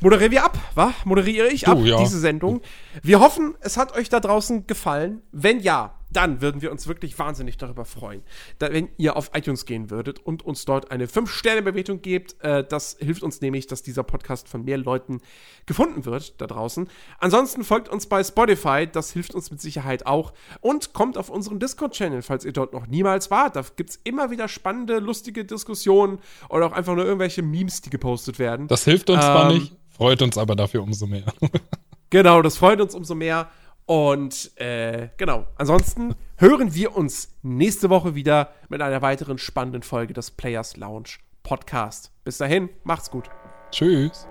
moderieren wir ab, wa? Moderiere ich Du, ab, ja. diese Sendung. Wir hoffen, es hat euch da draußen gefallen. Wenn ja, dann würden wir uns wirklich wahnsinnig darüber freuen, da, wenn ihr auf iTunes gehen würdet und uns dort eine 5-Sterne-Bewertung gebt. Äh, das hilft uns nämlich, dass dieser Podcast von mehr Leuten gefunden wird da draußen. Ansonsten folgt uns bei Spotify, das hilft uns mit Sicherheit auch. Und kommt auf unseren Discord-Channel, falls ihr dort noch niemals wart. Da gibt es immer wieder spannende, lustige Diskussionen oder auch einfach nur irgendwelche Memes, die gepostet werden. Das hilft uns zwar Ähm, nicht, freut uns aber dafür umso mehr. [laughs] Genau, das freut uns umso mehr. Und äh, genau, ansonsten hören wir uns nächste Woche wieder mit einer weiteren spannenden Folge des Players Lounge Podcast. Bis dahin, macht's gut. Tschüss.